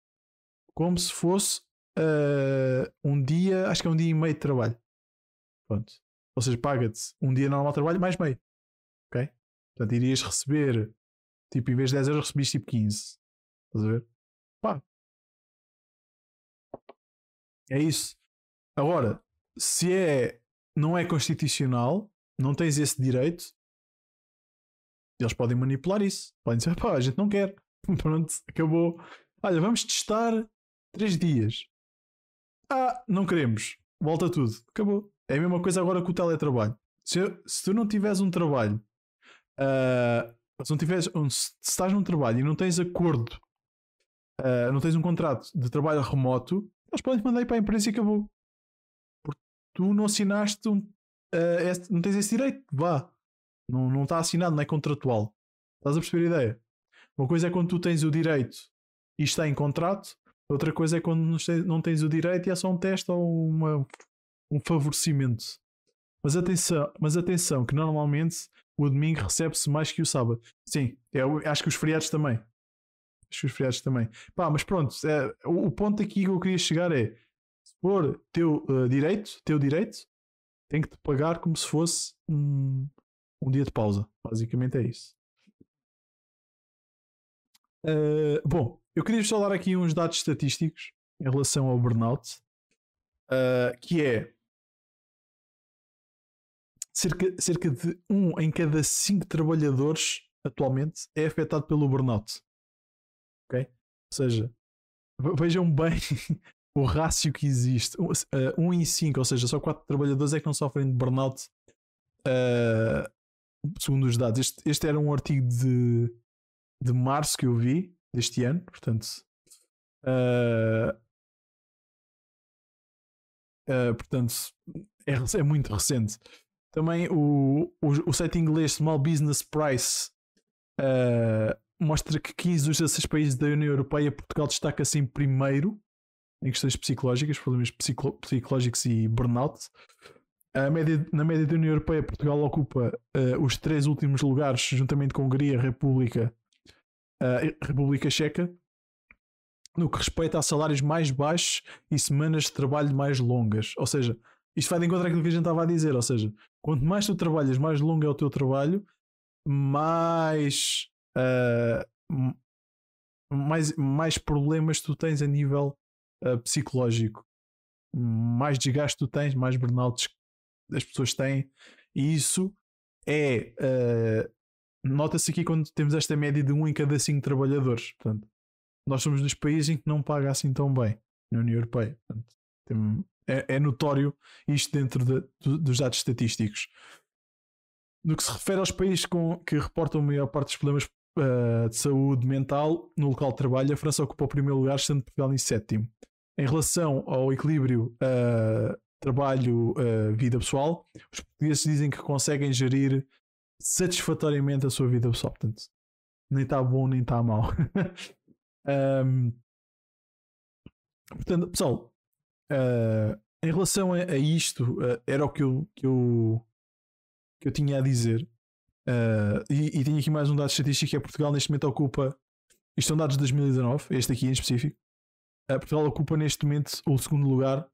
Speaker 1: como se fosse uh, um dia, acho que é um dia e meio de trabalho. Pronto. Ou seja, paga-te um dia normal de trabalho mais meio. Ok? Portanto, irias receber, tipo, em vez de 10 euros, recebiste tipo 15. Estás a ver? Pá. É isso. Agora, se é, não é constitucional, não tens esse direito, eles podem manipular isso. Podem dizer, pá, a gente não quer. Pronto, acabou. Olha, vamos testar três dias. Ah, não queremos. Volta tudo. Acabou. É a mesma coisa agora com o teletrabalho. Se, se tu não tiveres um trabalho, uh, se, não tiveres, se estás num trabalho e não tens acordo, uh, não tens um contrato de trabalho remoto, eles podem te mandar ir para a empresa e acabou tu não assinaste um, uh, não tens esse direito, vá. Não, não está assinado, não é contratual. Estás a perceber a ideia? Uma coisa é quando tu tens o direito e está em contrato, outra coisa é quando não tens o direito e é só um teste ou uma, um favorecimento. Mas atenção, mas atenção, que normalmente o domingo recebe-se mais que o sábado. Sim, eu acho que os feriados também. Acho que os feriados também. Pá, mas pronto, é, o, o ponto aqui que eu queria chegar é for teu uh, direito, teu direito, tem que te pagar como se fosse um, um dia de pausa. Basicamente é isso. Uh, bom, eu queria só dar aqui uns dados estatísticos em relação ao burnout, uh, que é cerca, cerca de um em cada cinco trabalhadores atualmente é afetado pelo burnout. Ok? Ou seja, vejam bem o rácio que existe, 1 uh, um em 5, ou seja, só 4 trabalhadores é que não sofrem de burnout, uh, segundo os dados. Este, este era um artigo de, de março que eu vi deste ano, portanto. Uh, portanto, é, é, muito recente. Também o, o, o site inglês Small Business Price mostra que 15 dos 16 países da União Europeia, Portugal destaca-se em primeiro em questões psicológicas, problemas psicológicos e burnout. A média, na média da União Europeia, Portugal ocupa uh, os três últimos lugares, juntamente com Hungria, República, uh, República Checa, no que respeita a salários mais baixos e semanas de trabalho mais longas. Ou seja, isto vai de encontro àquilo que a gente estava a dizer. Ou seja, quanto mais tu trabalhas, mais longo é o teu trabalho, mais, uh, mais, mais problemas tu tens a nível uh, psicológico. Mais desgaste tu tens, mais burnouts as pessoas têm, e isso é. Uh, Nota-se aqui quando temos esta média de um em cada cinco trabalhadores. Portanto, nós somos dos países em que não paga assim tão bem na União Europeia. Portanto, é, é notório isto dentro de, do, dos dados estatísticos. No que se refere aos países com, que reportam a maior parte dos problemas uh, de saúde mental no local de trabalho, a França ocupa o primeiro lugar, sendo Portugal em sétimo. Em relação ao equilíbrio uh, trabalho-vida uh, pessoal, os portugueses dizem que conseguem gerir satisfatoriamente a sua vida pessoal. Portanto, nem está bom nem está mal. um, portanto, pessoal, uh, em relação a, a isto, uh, era o que eu, que eu, que eu tinha a dizer. Uh, e, e tenho aqui mais um dado estatístico que é Portugal neste momento ocupa. Isto são dados de 2019, este aqui em específico. Portugal ocupa neste momento o segundo lugar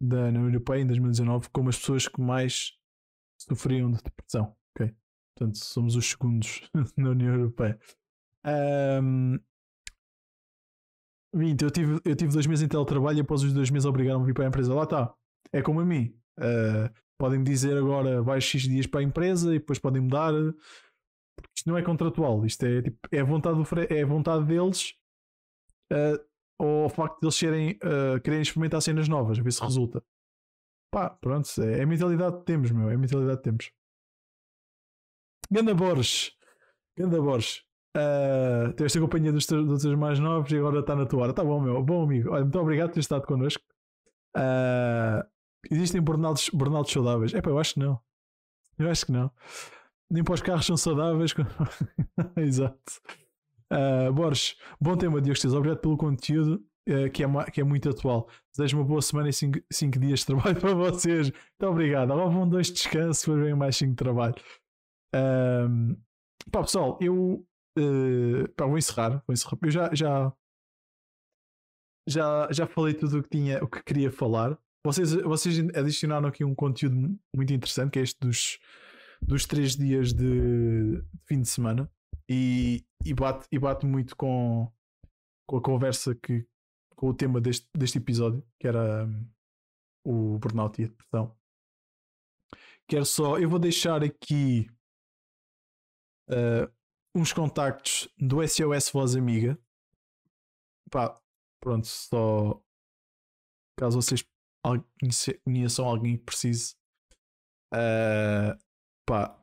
Speaker 1: da União Europeia em 2019 como as pessoas que mais sofriam de depressão. Okay? Portanto, somos os segundos na União Europeia. Um, 20, eu tive, eu tive dois meses em teletrabalho e após os dois meses obrigaram-me a vir para a empresa. Lá está. É como a mim. Uh, podem dizer agora vais X dias para a empresa e depois podem mudar. Porque isto não é contratual. Isto é, tipo, é, vontade, do, é vontade deles uh, ou o facto de eles serem, uh, quererem experimentar cenas novas, a ver se resulta. Pá, pronto. É, é a mentalidade que temos, meu. É a mentalidade que temos. Ganda Borges. Ganda Borges. Uh, tiveste a companhia dos, dos teus mais novos e agora está na tua hora. Tá bom, meu. Bom amigo. Olha, muito obrigado por ter estado connosco. Uh, existem burnouts, burnouts saudáveis? É pá, eu acho que não. Eu acho que não. Nem para os carros são saudáveis. Exato. Uh, Borges, bom tema, Diogo Obrigado pelo conteúdo. Uh, que, é, que é muito atual. Desejo uma boa semana e 5 dias de trabalho para vocês. Muito obrigado. Agora vão dois descansos, depois vem mais 5 de trabalho. Um, pá, pessoal, eu uh, pá, vou encerrar, vou encerrar. Eu já, já, já, já falei tudo o que tinha, o que queria falar. Vocês, vocês adicionaram aqui um conteúdo muito interessante, que é este dos, dos três dias de, de fim de semana. E, e, bate, e bate muito com, com a conversa que com o tema deste, deste episódio, que era um, o burnout e a depressão. Quero só, eu vou deixar aqui uh, uns contactos do SOS Voz Amiga. Pá, pronto, só caso vocês conheçam alguém que precise. Uh, pá,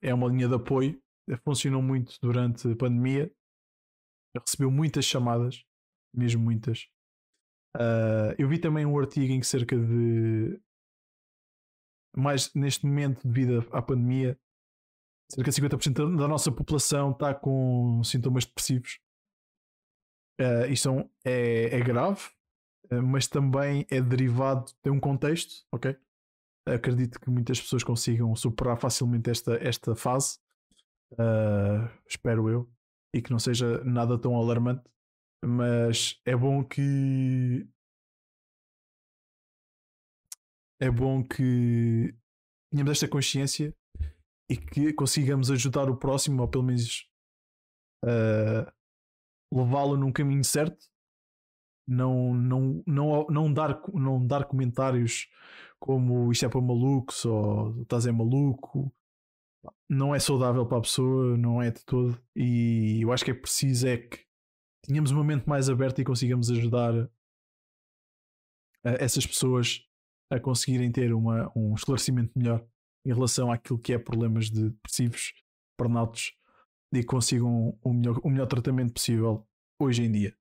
Speaker 1: é uma linha de apoio. Funcionou muito durante a pandemia. Recebeu muitas chamadas, mesmo muitas. Uh, eu vi também um artigo em que cerca de mais neste momento devido à pandemia cerca de 50% da nossa população está com sintomas depressivos. Uh, isto é, é grave, uh, mas também é derivado de um contexto, ok? Acredito que muitas pessoas consigam superar facilmente esta, esta fase, uh, espero eu, e que não seja nada tão alarmante, mas é bom que. É bom que tenhamos esta consciência e que consigamos ajudar o próximo, ou pelo menos uh, levá-lo num caminho certo. Não, não, não, não, dar, não dar comentários como isto é para malucos ou estás é maluco. Não é saudável para a pessoa, não é de todo. E eu acho que é preciso é que tenhamos uma mente mais aberta e consigamos ajudar uh, essas pessoas a conseguirem ter uma, um esclarecimento melhor em relação àquilo que é problemas de depressivos, burnouts e consigam o melhor, melhor tratamento possível hoje em dia.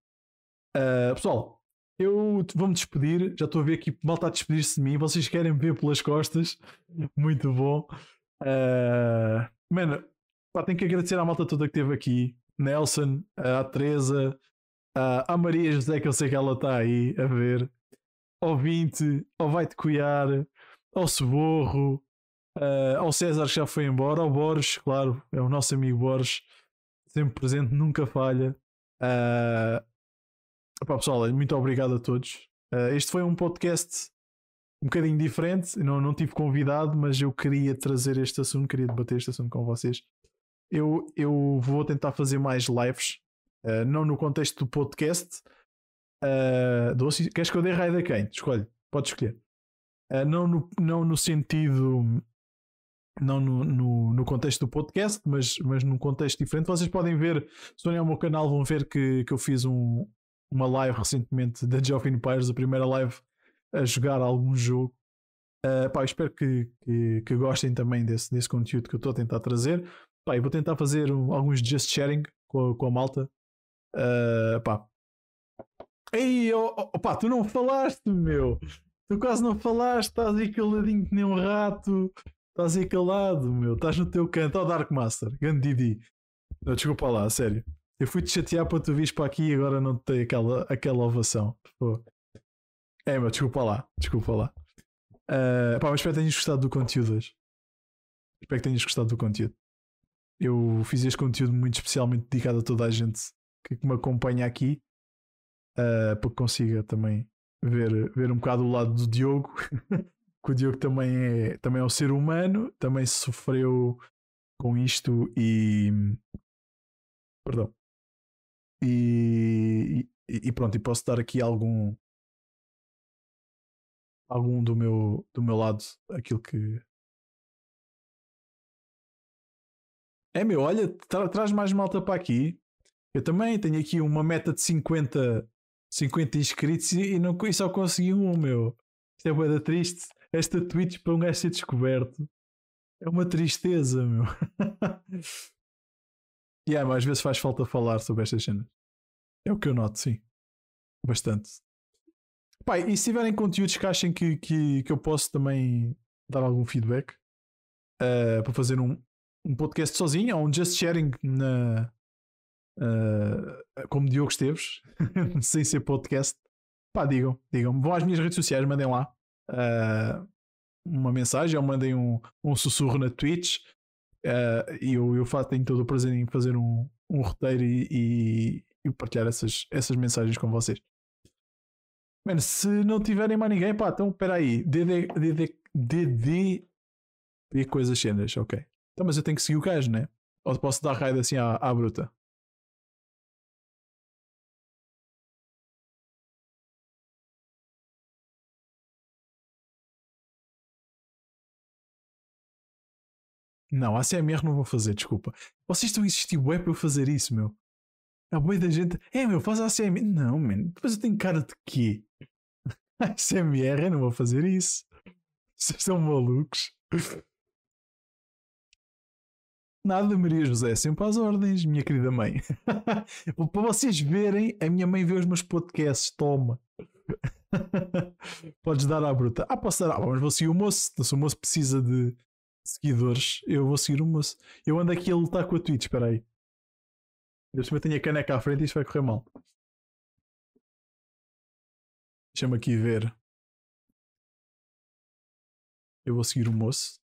Speaker 1: Uh, pessoal, eu vou-me despedir. Já estou a ver aqui mal está a despedir-se de mim. Vocês querem ver pelas costas? Muito bom. Uh, mano, pá, tenho que agradecer à malta toda que esteve aqui. Nelson, a Teresa, a Maria José, que eu sei que ela está aí a ver. Ao 20, ao Vai-te Cuiar, ao Ceborro, Uh, ao César que já foi embora, ao Borges, claro, é o nosso amigo Borges, sempre presente, nunca falha. Uh, opá, pessoal, muito obrigado a todos. Uh, este foi um podcast um bocadinho diferente, não, não tive convidado, mas eu queria trazer este assunto, queria debater este assunto com vocês. Eu, eu vou tentar fazer mais lives, uh, não no contexto do podcast. Uh, doce, queres que eu dê raio a quem? Escolhe, pode escolher. Uh, não, no, não no sentido não no, no, no, contexto do podcast, mas, mas num contexto diferente. Vocês podem ver, se forem ao meu canal, vão ver que, que eu fiz um, uma live recentemente da Age of Empires, a primeira live a jogar algum jogo. Uh, pá, espero que, que, que, gostem também desse, desse conteúdo que eu estou a tentar trazer. Pá, vou tentar fazer um, alguns just sharing com a, com a malta. Uh, pá. Ei, oh, oh, pá, tu não falaste, meu. Tu quase não falaste, estás aí caladinho que nem um rato. Estás aí calado, meu. Estás no teu canto. Ó, oh, Dark Master, grande Didi. Não, desculpa lá, sério. Eu fui-te chatear para tu vires para aqui e agora não te tenho aquela, aquela ovação. Pô. É, mas desculpa lá, desculpa lá. Uh, pá, mas espero que tenhas gostado do conteúdo hoje. Espero que tenhas gostado do conteúdo. Eu fiz este conteúdo muito especialmente dedicado a toda a gente que, me acompanha aqui uh, para que consiga também ver, ver um bocado o lado do Diogo. que o Diogo também é, também é um ser humano, também sofreu com isto e. Perdão. E, e, e pronto, e posso dar aqui algum algum do meu do meu lado aquilo que é meu, olha, tra traz mais malta para aqui. Eu também tenho aqui uma meta de 50 50 inscritos e, não, e só consegui um, meu. Isto é boa triste. Esta Twitch para um gajo ser descoberto é uma tristeza, meu. E yeah, mas às vezes faz falta falar sobre estas cenas. É o que eu noto, sim. Bastante. Pai, e se tiverem conteúdos que achem que, que, que eu posso também dar algum feedback uh, para fazer um, um podcast sozinho ou um just sharing na, uh, como Diogo Esteves, sem ser podcast, pá, digam, digam. Vão às minhas redes sociais, mandem lá uh, uma mensagem ou mandem um, um sussurro na Twitch Uh, e eu, eu faço, tenho todo o prazer em fazer um, um roteiro e, e, e, partilhar essas, essas mensagens com vocês. Mano, se não tiverem mais ninguém, pá, então espera aí. DD, DD, DD, DD coisas cenas, ok. Então, mas eu tenho que seguir o gajo, né? Ou posso dar raid assim à, à bruta? Não, a CMR não vou fazer, desculpa. Vocês estão a insistir web para eu fazer isso, meu. A boia da gente. É, meu, faz a CMR. Não, man. Depois eu tenho cara de quê? A CMR, eu não vou fazer isso. Vocês são malucos. Nada, Maria José, sempre às ordens, minha querida mãe. Para vocês verem, a minha mãe vê os meus podcasts, toma. Podes dar à bruta. Ah, posso dar. Ah, mas vou o moço. Se o moço precisa de, seguidores, eu vou seguir moço. Eu ando aqui a lutar com a Twitch, espera aí. Também tenho a caneca à frente e isto vai correr mal. Deixa-me aqui ver. Eu vou seguir o moço.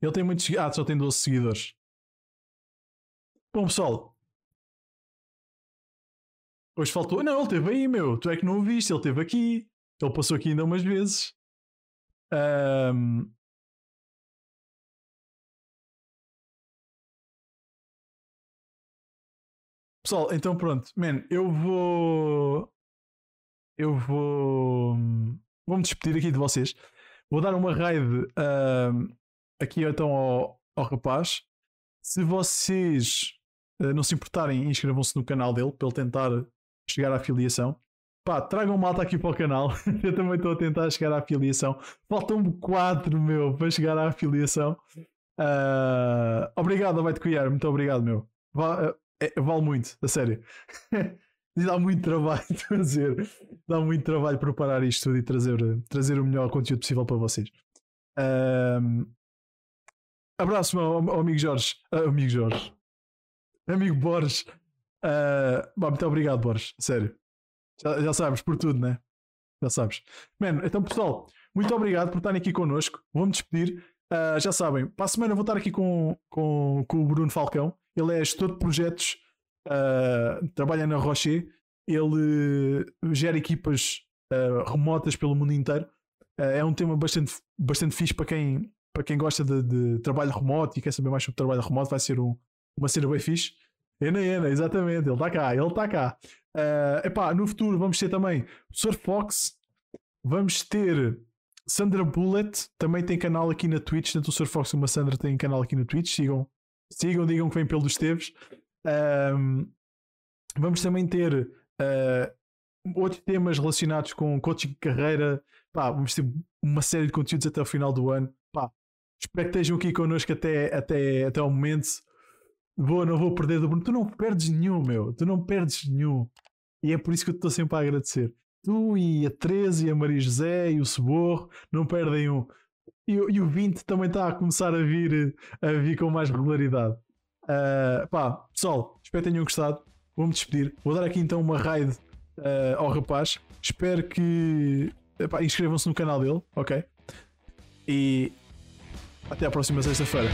Speaker 1: Ele tem muitos. Ah, só tem 12 seguidores. Bom, pessoal. Hoje faltou. Não, ele esteve aí, meu. Tu é que não o viste. Ele esteve aqui. Ele passou aqui ainda umas vezes. Um... Pessoal, então pronto. Man, eu vou. Eu vou. Vou-me despedir aqui de vocês. Vou dar uma raid um, aqui então ao, ao rapaz. Se vocês não se importarem, inscrevam-se no canal dele para ele tentar chegar à afiliação. Pá, tragam malta aqui para o canal. Eu também estou a tentar chegar à afiliação. Faltam-me 4, meu, para chegar à afiliação. Uh, obrigado, vai-te criar. Muito obrigado, meu. Vale, é, vale muito, a sério. dá muito trabalho fazer. Dá muito trabalho preparar isto tudo e trazer, trazer o melhor conteúdo possível para vocês. Uh, abraço, meu, meu amigo Jorge. Uh, amigo Jorge. Amigo Borges. Uh, bom, muito obrigado, Borges. Sério. Já, já, sabes, por tudo, né? Já sabes. Mano, então pessoal, muito obrigado por estarem aqui connosco. Vou-me despedir. Uh, já sabem, para a semana vou estar aqui com, com, com o Bruno Falcão. Ele é gestor de projetos, uh, trabalha na Rocher. Ele gera equipas remotas pelo mundo inteiro. é um tema bastante, bastante fixe para quem, para quem gosta de, de trabalho remoto e quer saber mais sobre trabalho remoto. Vai ser um, uma cena bem fixe. Ena, Ena, exatamente, ele está cá, ele está cá. Uh, epá, no futuro vamos ter também Sr. Fox, vamos ter Sandra Bullet também tem canal aqui na Twitch. Tanto o Sr. Fox como a Sandra têm canal aqui na Twitch. Sigam, sigam digam que vem pelo Esteves. Um, vamos também ter uh, outros temas relacionados com coaching de carreira. Vamos ter uma série de conteúdos até o final do ano. Espero que estejam aqui connosco até, até, até ao momento. Vou, não vou perder do Bruno. Tu não perdes nenhum, meu. Tu não perdes nenhum. E é por isso que eu estou sempre a agradecer. Tu e a 13 e a Maria José e o Ceborro não perdem um. E, e o 20 também está a começar a vir, a vir com mais regularidade. Uh, pá, pessoal, espero que tenham gostado. Vou-me despedir. Vou dar aqui então uma raid uh, ao rapaz. Espero que inscrevam-se no canal dele, ok? E até à próxima sexta-feira.